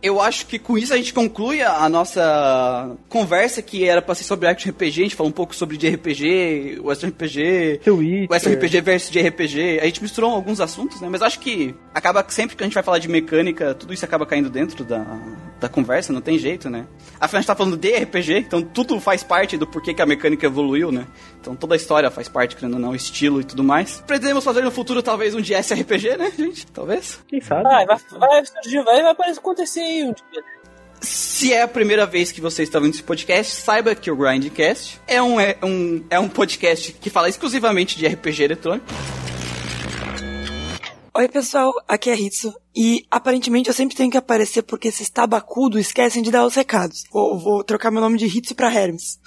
Eu acho que com isso a gente conclui a a nossa conversa que era pra ser sobre Action RPG. A gente falou um pouco sobre de RPG, Western RPG. Western RPG versus de RPG. A gente misturou alguns assuntos, né? Mas acho que acaba que sempre que a gente vai falar de mecânica, tudo isso acaba caindo dentro da, da conversa, não tem jeito, né? Afinal, a gente tá falando de RPG, então tudo faz parte do porquê que a mecânica evoluiu, né? Então toda a história faz parte, querendo ou não, estilo e tudo mais. Pretendemos fazer no futuro talvez um de SRPG, né, gente? Talvez.
Quem sabe?
Vai, vai, vai surgir, vai, vai acontecer aí um dia.
Se é a primeira vez que você está vendo esse podcast, saiba que o Grindcast é um, é um, é um podcast que fala exclusivamente de RPG eletrônico.
Oi, pessoal, aqui é Ritsu. E aparentemente eu sempre tenho que aparecer porque esses tabacudos esquecem de dar os recados. Vou, vou trocar meu nome de Ritsu pra Hermes.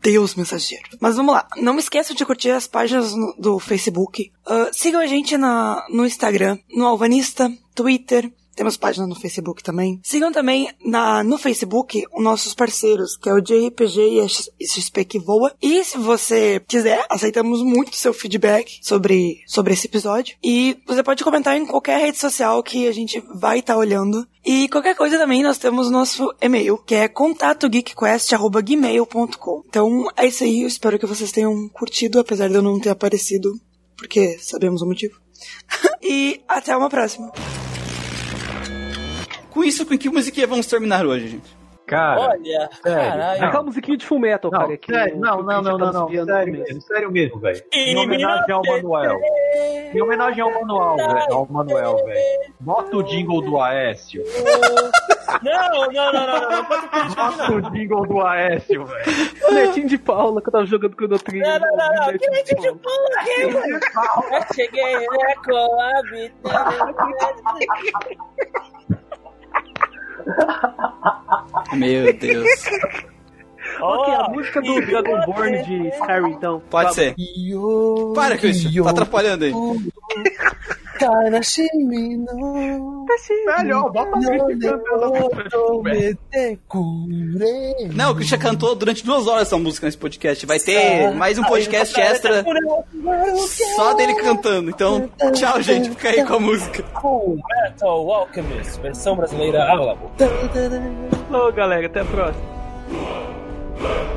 Deus mensageiro. Mas vamos lá. Não esqueçam de curtir as páginas no- do Facebook. Ah, sigam a gente na, no Instagram, no Alvanista, Twitter. Temos página no Facebook também. Sigam também na, no Facebook os nossos parceiros, que é o JRPG e a XP que voa. E se você quiser, aceitamos muito seu feedback sobre, sobre esse episódio. E você pode comentar em qualquer rede social que a gente vai estar olhando. E qualquer coisa também, nós temos nosso e-mail, que é contatogeekquest.gmail.com. Então é isso aí, eu espero que vocês tenham curtido, apesar de eu não ter aparecido, porque sabemos o motivo. (laughs) e até uma próxima.
Com isso, com que musiquinha vamos terminar hoje, gente?
Cara,
Olha,
sério.
caralho.
Aquela musiquinha de Fullmetal,
não,
cara. que
sério,
o-
não,
que o
não,
Christian
não,
tá
não, não,
desviando
sério mesmo, sério mesmo, velho. Em homenagem ao Manuel. Em homenagem ao Manuel, velho. Ao Manuel, velho. Bota o jingle do Aécio.
Não, não, não, não, não, não
Bota o jingle do Aécio, velho.
Netinho de Paula, que eu tava jogando Chrono Trigger.
Não, não, não, não.
Netinho
Que
de
leite de
Paula.
aqui, mano. Eu cheguei, né, com a (laughs)
Meu Deus.
Ok, a música do Dragonborn de Skyrim, então.
Pode
Tá-
ser. Para, Christian. Tá atrapalhando aí.
Melhor, bota.
Não, o Christian cantou durante duas horas essa música nesse podcast. Vai ter mais um podcast extra só dele cantando. Então, tchau, gente. Fica aí com a música.
Metal Alchemist, versão brasileira.
Falou, galera. Até a próxima. Oh.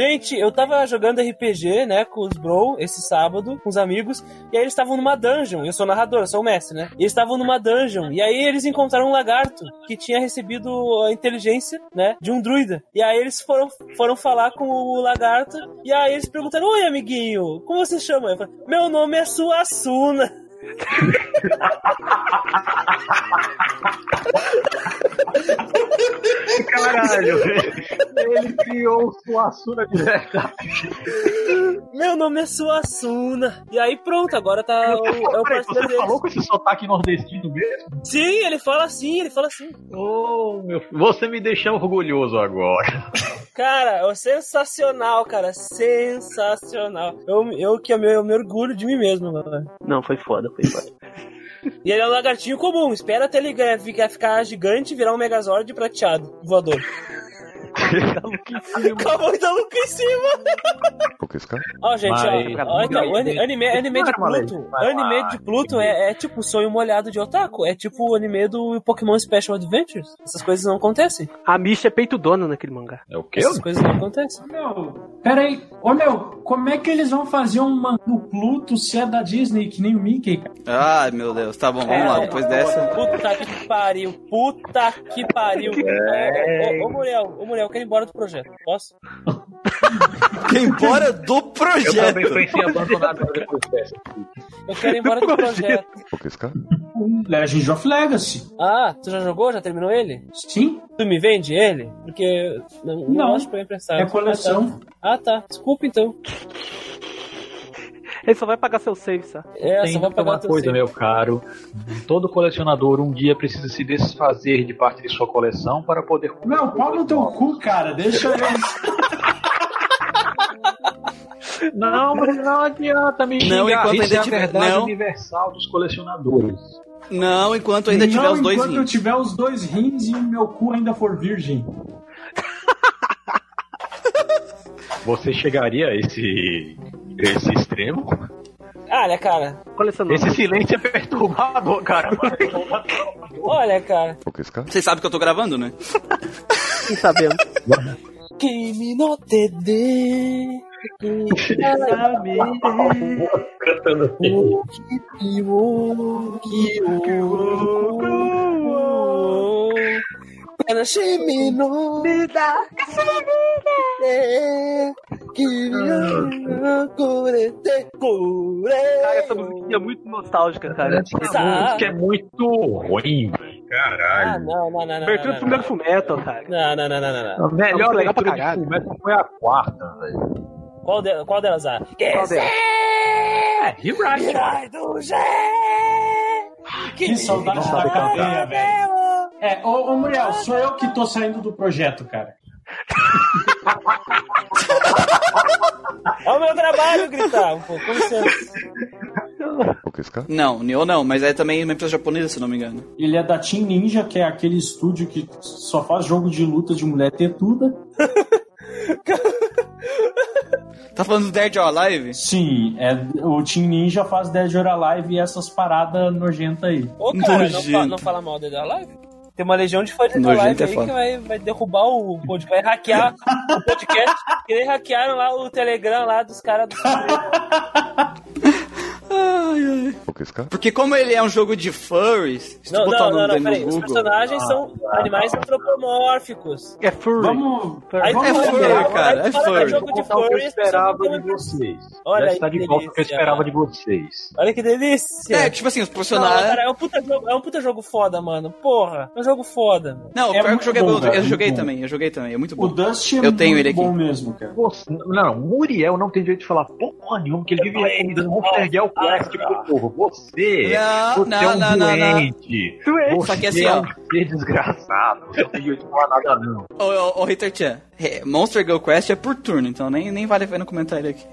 Gente, eu tava jogando RPG, né, com os bro, esse sábado, com os amigos, e aí eles estavam numa dungeon. Eu sou narrador, eu sou o mestre, né? E eles estavam numa dungeon, e aí eles encontraram um lagarto que tinha recebido a inteligência, né, de um druida. E aí eles foram, foram falar com o lagarto, e aí eles perguntaram: Oi, amiguinho, como você chama? Eu falei, Meu nome é Suassuna.
Caralho, ele criou o Suassuna direto.
Meu nome é Suassuna. E aí pronto, agora tá o, é o
Peraí, você
deles.
falou com esse sotaque nordestino mesmo?
Sim, ele fala assim, ele fala assim.
Oh, meu filho, você me deixou orgulhoso agora.
Cara, é sensacional, cara. Sensacional. Eu, eu que eu me, eu me orgulho de mim mesmo, mano.
Não, foi foda, foi foda. (laughs) (laughs)
E ele é um lagartinho comum. Espera até ele ficar gigante e virar um Megazord prateado, voador. Com a mão da Luca em cima. Ó, gente,
Mas-
ó, ó, então, o ani- anime, anime de
Para, Malê,
Pluto, anime de Pluto é, é tipo sonho molhado de otaku. É tipo o anime do Pokémon Special Adventures. Essas coisas não acontecem.
A Misha é peito dona naquele mangá.
É o quê?
Essas coisas não acontecem.
Meu, peraí. Ô, meu, como é que eles vão fazer um mangá do Pluto se é da Disney, que nem o Mickey, cara?
Ai, meu Deus. Tá bom, vamos lá. Depois dessa.
Puta que pariu, puta que pariu. Ô, ô, ô, Muriel, ô, Muriel, eu quero ir embora do projeto. Posso? (laughs)
Quem embora do
Eu
projeto.
também pensei dessa.
Eu quero ir embora do projeto.
O Legend of Legacy.
Ah, tu já jogou? Já terminou ele?
Sim,
Tu me vende ele? Porque não, não,
Não,
acho pra emprestar.
é coleção.
Ah, tá. Desculpa então.
Ele só vai pagar seu save, sabe?
É,
Tem
só vai pagar
uma coisa,
save.
meu caro. Todo colecionador um dia precisa se desfazer de parte de sua coleção para poder.
Meu, pau no teu cu, cara. Deixa eu. (laughs)
Não, mas não adianta me
Não,
xingar.
enquanto
Isso
ainda
é a
tiver-
verdade
não.
universal dos colecionadores.
Não, enquanto ainda tiver
não,
os dois
enquanto eu
rins.
tiver os dois rins e o meu cu ainda for virgem. (laughs)
Você chegaria a esse, esse extremo?
Olha, cara.
Colecionador.
Esse silêncio é perturbador, cara.
Olha, cara.
Vocês sabem que eu tô gravando, né?
Sim, sabendo.
Kimi no Tede.
Cantando
Shimi no
Cara, essa musiquinha é muito nostálgica, cara.
Tá.
que é muito ruim, velho.
Ah,
Caralho.
não, não, não, não.
Abertura do
não,
primeiro Fullmetal, cara.
não, não, não, não, não.
A melhor de
caralho.
Fullmetal foi a quarta, velho.
Qual, de, qual delas? Ah,
Qual delas?
É.
Kirai do Gé!
Que saudade
não
da cadeia, velho. É, ô, ô Muriel, sou eu que tô saindo do projeto, cara.
É o meu trabalho gritar um pouco, com licença.
Não, Nioh não, mas é também uma empresa japonesa, se não me engano.
Ele é da Team Ninja, que é aquele estúdio que só faz jogo de luta de mulher tetuda. (laughs)
Tá falando do Dead or Alive?
Sim, é, o Team Ninja faz Dead or Alive e essas paradas nojentas aí.
Ô, cara, não, fa- não fala mal dele da live? Tem uma legião de fãs da
Nojento
live
é
aí
foda.
que vai, vai derrubar o podcast, vai hackear o podcast, que nem hackearam lá o Telegram lá dos caras do (laughs)
Ai, ai. Porque como ele é um jogo de furries, se tu
Não,
botar
não,
o
não,
nome
não,
dele
peraí.
no
Os personagens são animais antropomórficos.
É furry.
Vamos.
Aí
vamos
é furry, cara, é furry.
jogo de
Contar o que eu esperava
não
de vocês.
Olha
Já está
que
de volta o que eu
delícia.
esperava de vocês.
Olha que delícia.
É, tipo assim, os
Não,
personagens...
cara, é um, puta jogo, é um puta jogo foda, mano. Porra, é um jogo foda. mano.
Não, o
É
pior que o jogo é
bom,
Eu joguei
bom.
também, eu joguei também, é muito
O
bom.
Dust é
Eu tenho
muito
ele aqui.
bom mesmo, cara.
Não, Muriel não tem jeito de falar porra nenhuma, que ele vive recomendando Monster Girl Quest pro povo. Você,
Não,
você
não,
é um
não, não, não.
doente.
Doente.
Você
Só que assim,
é
ó.
um ser desgraçado. Você não nada, não.
Ô, ô, ô Hater Chan, é, Monster Girl Quest é por turno, então nem, nem vale a pena comentar ele aqui.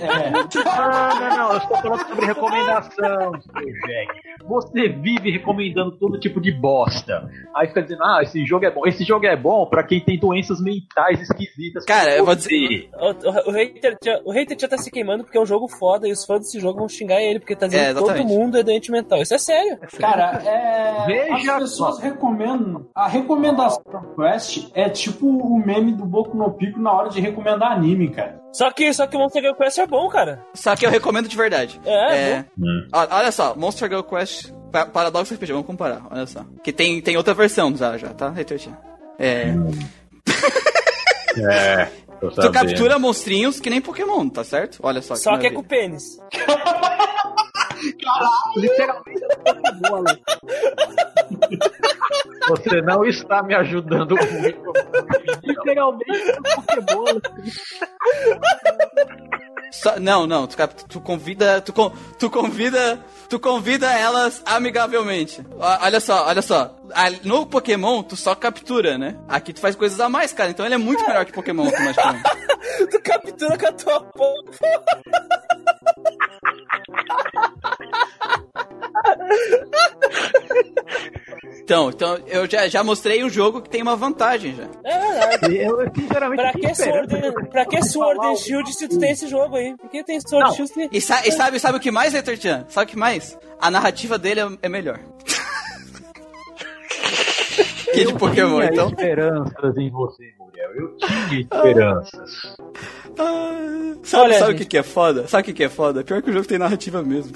É, (laughs)
Não, não, não. Eu estou falando sobre recomendação, seu jegue. Você vive recomendando todo tipo de bosta. Aí fica dizendo, ah, esse jogo é bom. Esse jogo é bom pra quem tem doenças mentais esquisitas.
Cara, eu vou dizer-
O, o, o, hater, já- o hater já tá se queimando porque é um jogo foda e os fãs desse jogo vão xingar ele porque tá dizendo
É,
que todo mundo é doente mental. Isso é sério.
cara, é,
Veja
as pessoas
só.
recomendam. A recomendação do Quest é tipo o meme do do Boku no Pico na hora de recomendar anime, cara.
Só que, só que o Monster Girl Quest é bom, cara.
Só que eu recomendo de verdade.
É,
Hum.
Ó, Olha só, Monster Girl Quest pa- Paradox RPG, vamos comparar, olha só. Que tem, tem outra versão já, já tá? Retortinho. É. (laughs)
É, tô
Tu
sabendo.
captura monstrinhos que nem Pokémon, tá certo? Olha só.
Só que é com pênis. (laughs)
Literalmente é Pokébola.
Você não está me ajudando muito.
Literalmente é Pokébola.
Só- não, não, tu, tu convida. Tu, con- tu convida. Tu convida elas amigavelmente. Olha só, olha só. No Pokémon, tu só captura, né? Aqui tu faz coisas a mais, cara. Então ele é muito melhor que Pokémon automaticamente. (laughs)
Tu captura com a tua porra.
Então, então eu já, já mostrei um jogo que tem uma vantagem já.
É verdade.
Eu, sinceramente,
Pra
fiquei
que. Sword, pra que Sword and Shield se tu tem esse jogo aí? Por que tem Sword and Shield? se-
E, sa- e sabe, sabe o que mais, Heitor Chan? Sabe o que mais? A narrativa dele é, é melhor. Que de Pokémon,
tinha
então.
esperanças em você, Muriel. Eu tinha esperanças.
Ah, sabe
Olha,
sabe o
gente.
que, que é foda? Sabe o que, que é foda? Pior que o jogo tem narrativa mesmo.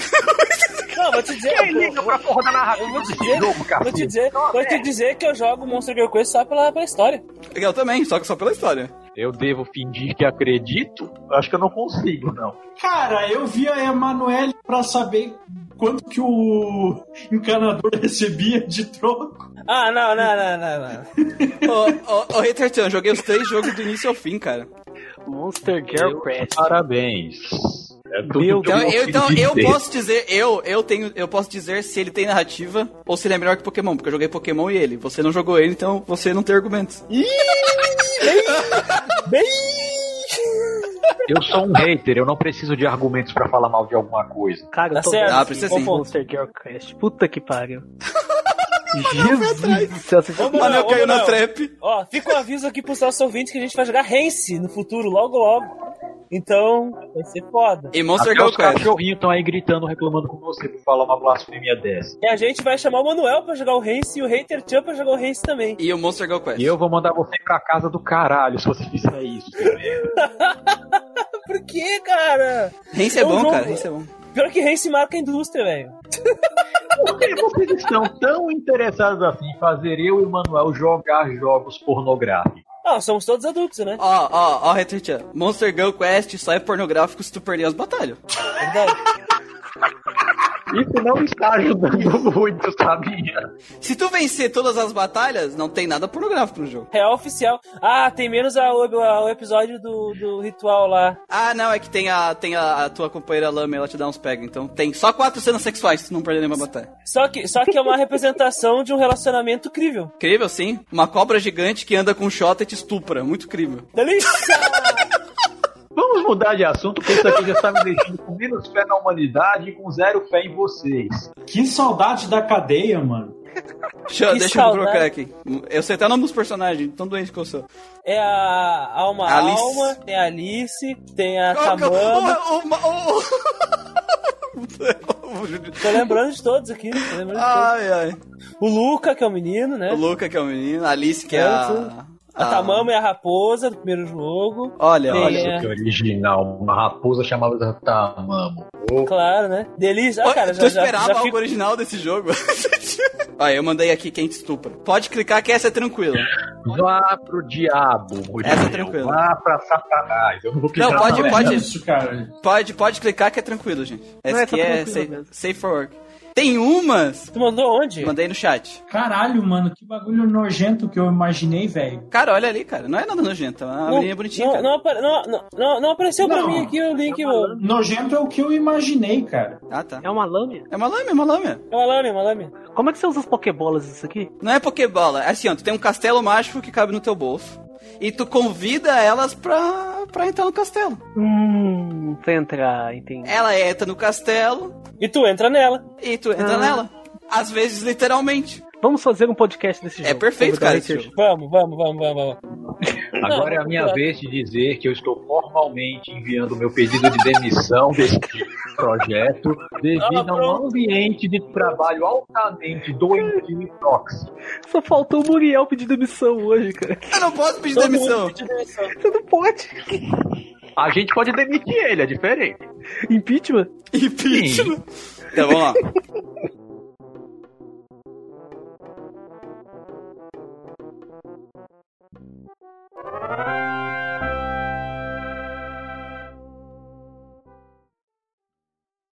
Não, vou te dizer.
Quem liga pra porra da
Eu
narrativa
vou te dizer,
jogo,
vou
cara?
te dizer, vou te dizer que eu jogo Monster Girl Quest só pela, pela história.
Eu também, só que só pela história.
Eu devo fingir que acredito? Acho que eu não consigo, não.
Cara, eu vi a Emanuele pra saber quanto que o encanador (laughs) recebia de troco.
Ah, não, não, não, não, não.
Ô, ô, ô Hater Chan, eu joguei os três jogos do início ao fim, cara.
Monster Girl Quest.
Parabéns. É
Meu
que
Então,
eu,
então eu posso dizer, eu, eu tenho, eu posso dizer se ele tem narrativa ou se ele é melhor que Pokémon, porque eu joguei Pokémon e ele. Você não jogou ele, então você não tem argumentos.
Eu sou um hater, eu não preciso de argumentos pra falar mal de alguma coisa.
Cara,
Tá
eu tô
certo.
vendo
Ah.
Puta que pariu. Jesus
Ô,
O Manel caiu na trap.
Ó, fica um aviso aqui pros nossos ouvintes que a gente vai jogar Rance no futuro, logo logo. Então, vai ser foda.
E Monster
Até
Girl
os cachorrinhos estão aí gritando, reclamando com você por falar uma blasfêmia dessa.
E a gente vai chamar o Manuel pra jogar o Rance e o Hater Chan pra jogar o Rance também.
E o Monster Girl Quest.
E eu vou mandar você pra casa do caralho se você fizer isso. (laughs)
Por que, cara?
Rance é
É
bom,
jogo-
cara. Rance é bom.
Pior que Rance marca a indústria, velho.
Por que vocês estão tão interessados assim em fazer eu e o Manuel jogar jogos pornográficos?
Ah, somos todos adultos, né?
Ó, ó, ó, Chan. Monster Girl Quest só é pornográfico se tu perder as batalhas.
Verdade.
Isso não está ajudando muito, sabia?
Se tu vencer todas as batalhas, não tem nada pornográfico no jogo.
Real oficial. Ah, tem menos a- o, a- o episódio do, do ritual lá.
Ah, não, é que tem a, tem a, a tua companheira Lame, ela te dá uns pega. Então tem só quatro cenas sexuais se tu não perder nenhuma batalha.
Só que, só que é uma representação de um relacionamento crível.
Incrível, sim. Uma cobra gigante que anda com um shot e te estupra. Muito crível.
Delícia!
Vamos mudar de assunto, porque isso aqui já está me deixando com menos fé na humanidade e com zero fé em vocês.
Que saudade da cadeia, mano.
Deixa, eu- deixa eu procurar aqui. Eu sei até o nome dos personagens, tão doente que eu sou.
É a Alma
Alice.
Alma, tem a Alice, tem a
Qual que é o-
Tamama.
o- o- (laughs) o-
Tô lembrando de todos aqui. Tô lembrando de todos.
Ai, ai.
O Luca, que é o menino, né?
O Luca, que é o menino. A Alice, que é
É,
a.
A Tamama é a raposa do primeiro jogo.
Olha,
Tem,
olha.
é.
Que original, uma raposa chamada Tamamo.
Claro, né? Delícia. Ah, cara,
tu
já, já,
esperava
já
algo
fico...
original desse jogo? (laughs) Olha, eu mandei aqui quem te estupra. Pode clicar que essa é tranquila.
Vá pro diabo, Muriel.
Essa é tranquila.
Vá pra Satanás. Eu não vou clicar
Não, pode-
É
pode-
isso, cara.
Pode, pode clicar que é tranquilo, gente. Essa
Não,
aqui
essa
é
tranquila
safe, safe for work. Tem umas.
Tu mandou onde?
Mandei no chat.
Caralho, mano, que bagulho nojento que eu imaginei, velho.
Cara, olha ali, cara. Não é nada nojento. É uma
Não,
menininha bonitinha,
não,
cara.
não, não, não, não, não apareceu pra
Não.
mim aqui o link, mano.
Nojento é o que eu imaginei, cara.
Ah, tá.
É uma lâmina?
É uma lâmina, é uma lâmina.
É uma lâmina, uma lâmina.
Como é que você usa as pokébolas isso aqui?
Não é Pokébola. É assim, ó. Tu tem um castelo mágico que cabe no teu bolso. E tu convida elas pra, pra entrar no castelo.
Hum, pra entrar, entendi.
Ela entra no castelo
E tu entra nela.
e tu entra
Ah.
nela. Às vezes, literalmente.
Vamos fazer um podcast desse jogo.
É perfeito, cara.
Vamos, vamos, vamos, vamos, vamos.
Agora é a minha vez de dizer que eu estou formalmente enviando meu pedido de demissão desse projeto devido
Ah,
a um ambiente de trabalho altamente doentio e tóxico.
Só faltou o Muriel pedir demissão hoje, cara.
Eu não posso pedir demissão.
pediu demissão.
Você não pode.
A gente pode demitir ele, é diferente.
Impeachment?
Impeachment. Então vamos lá. Thank you.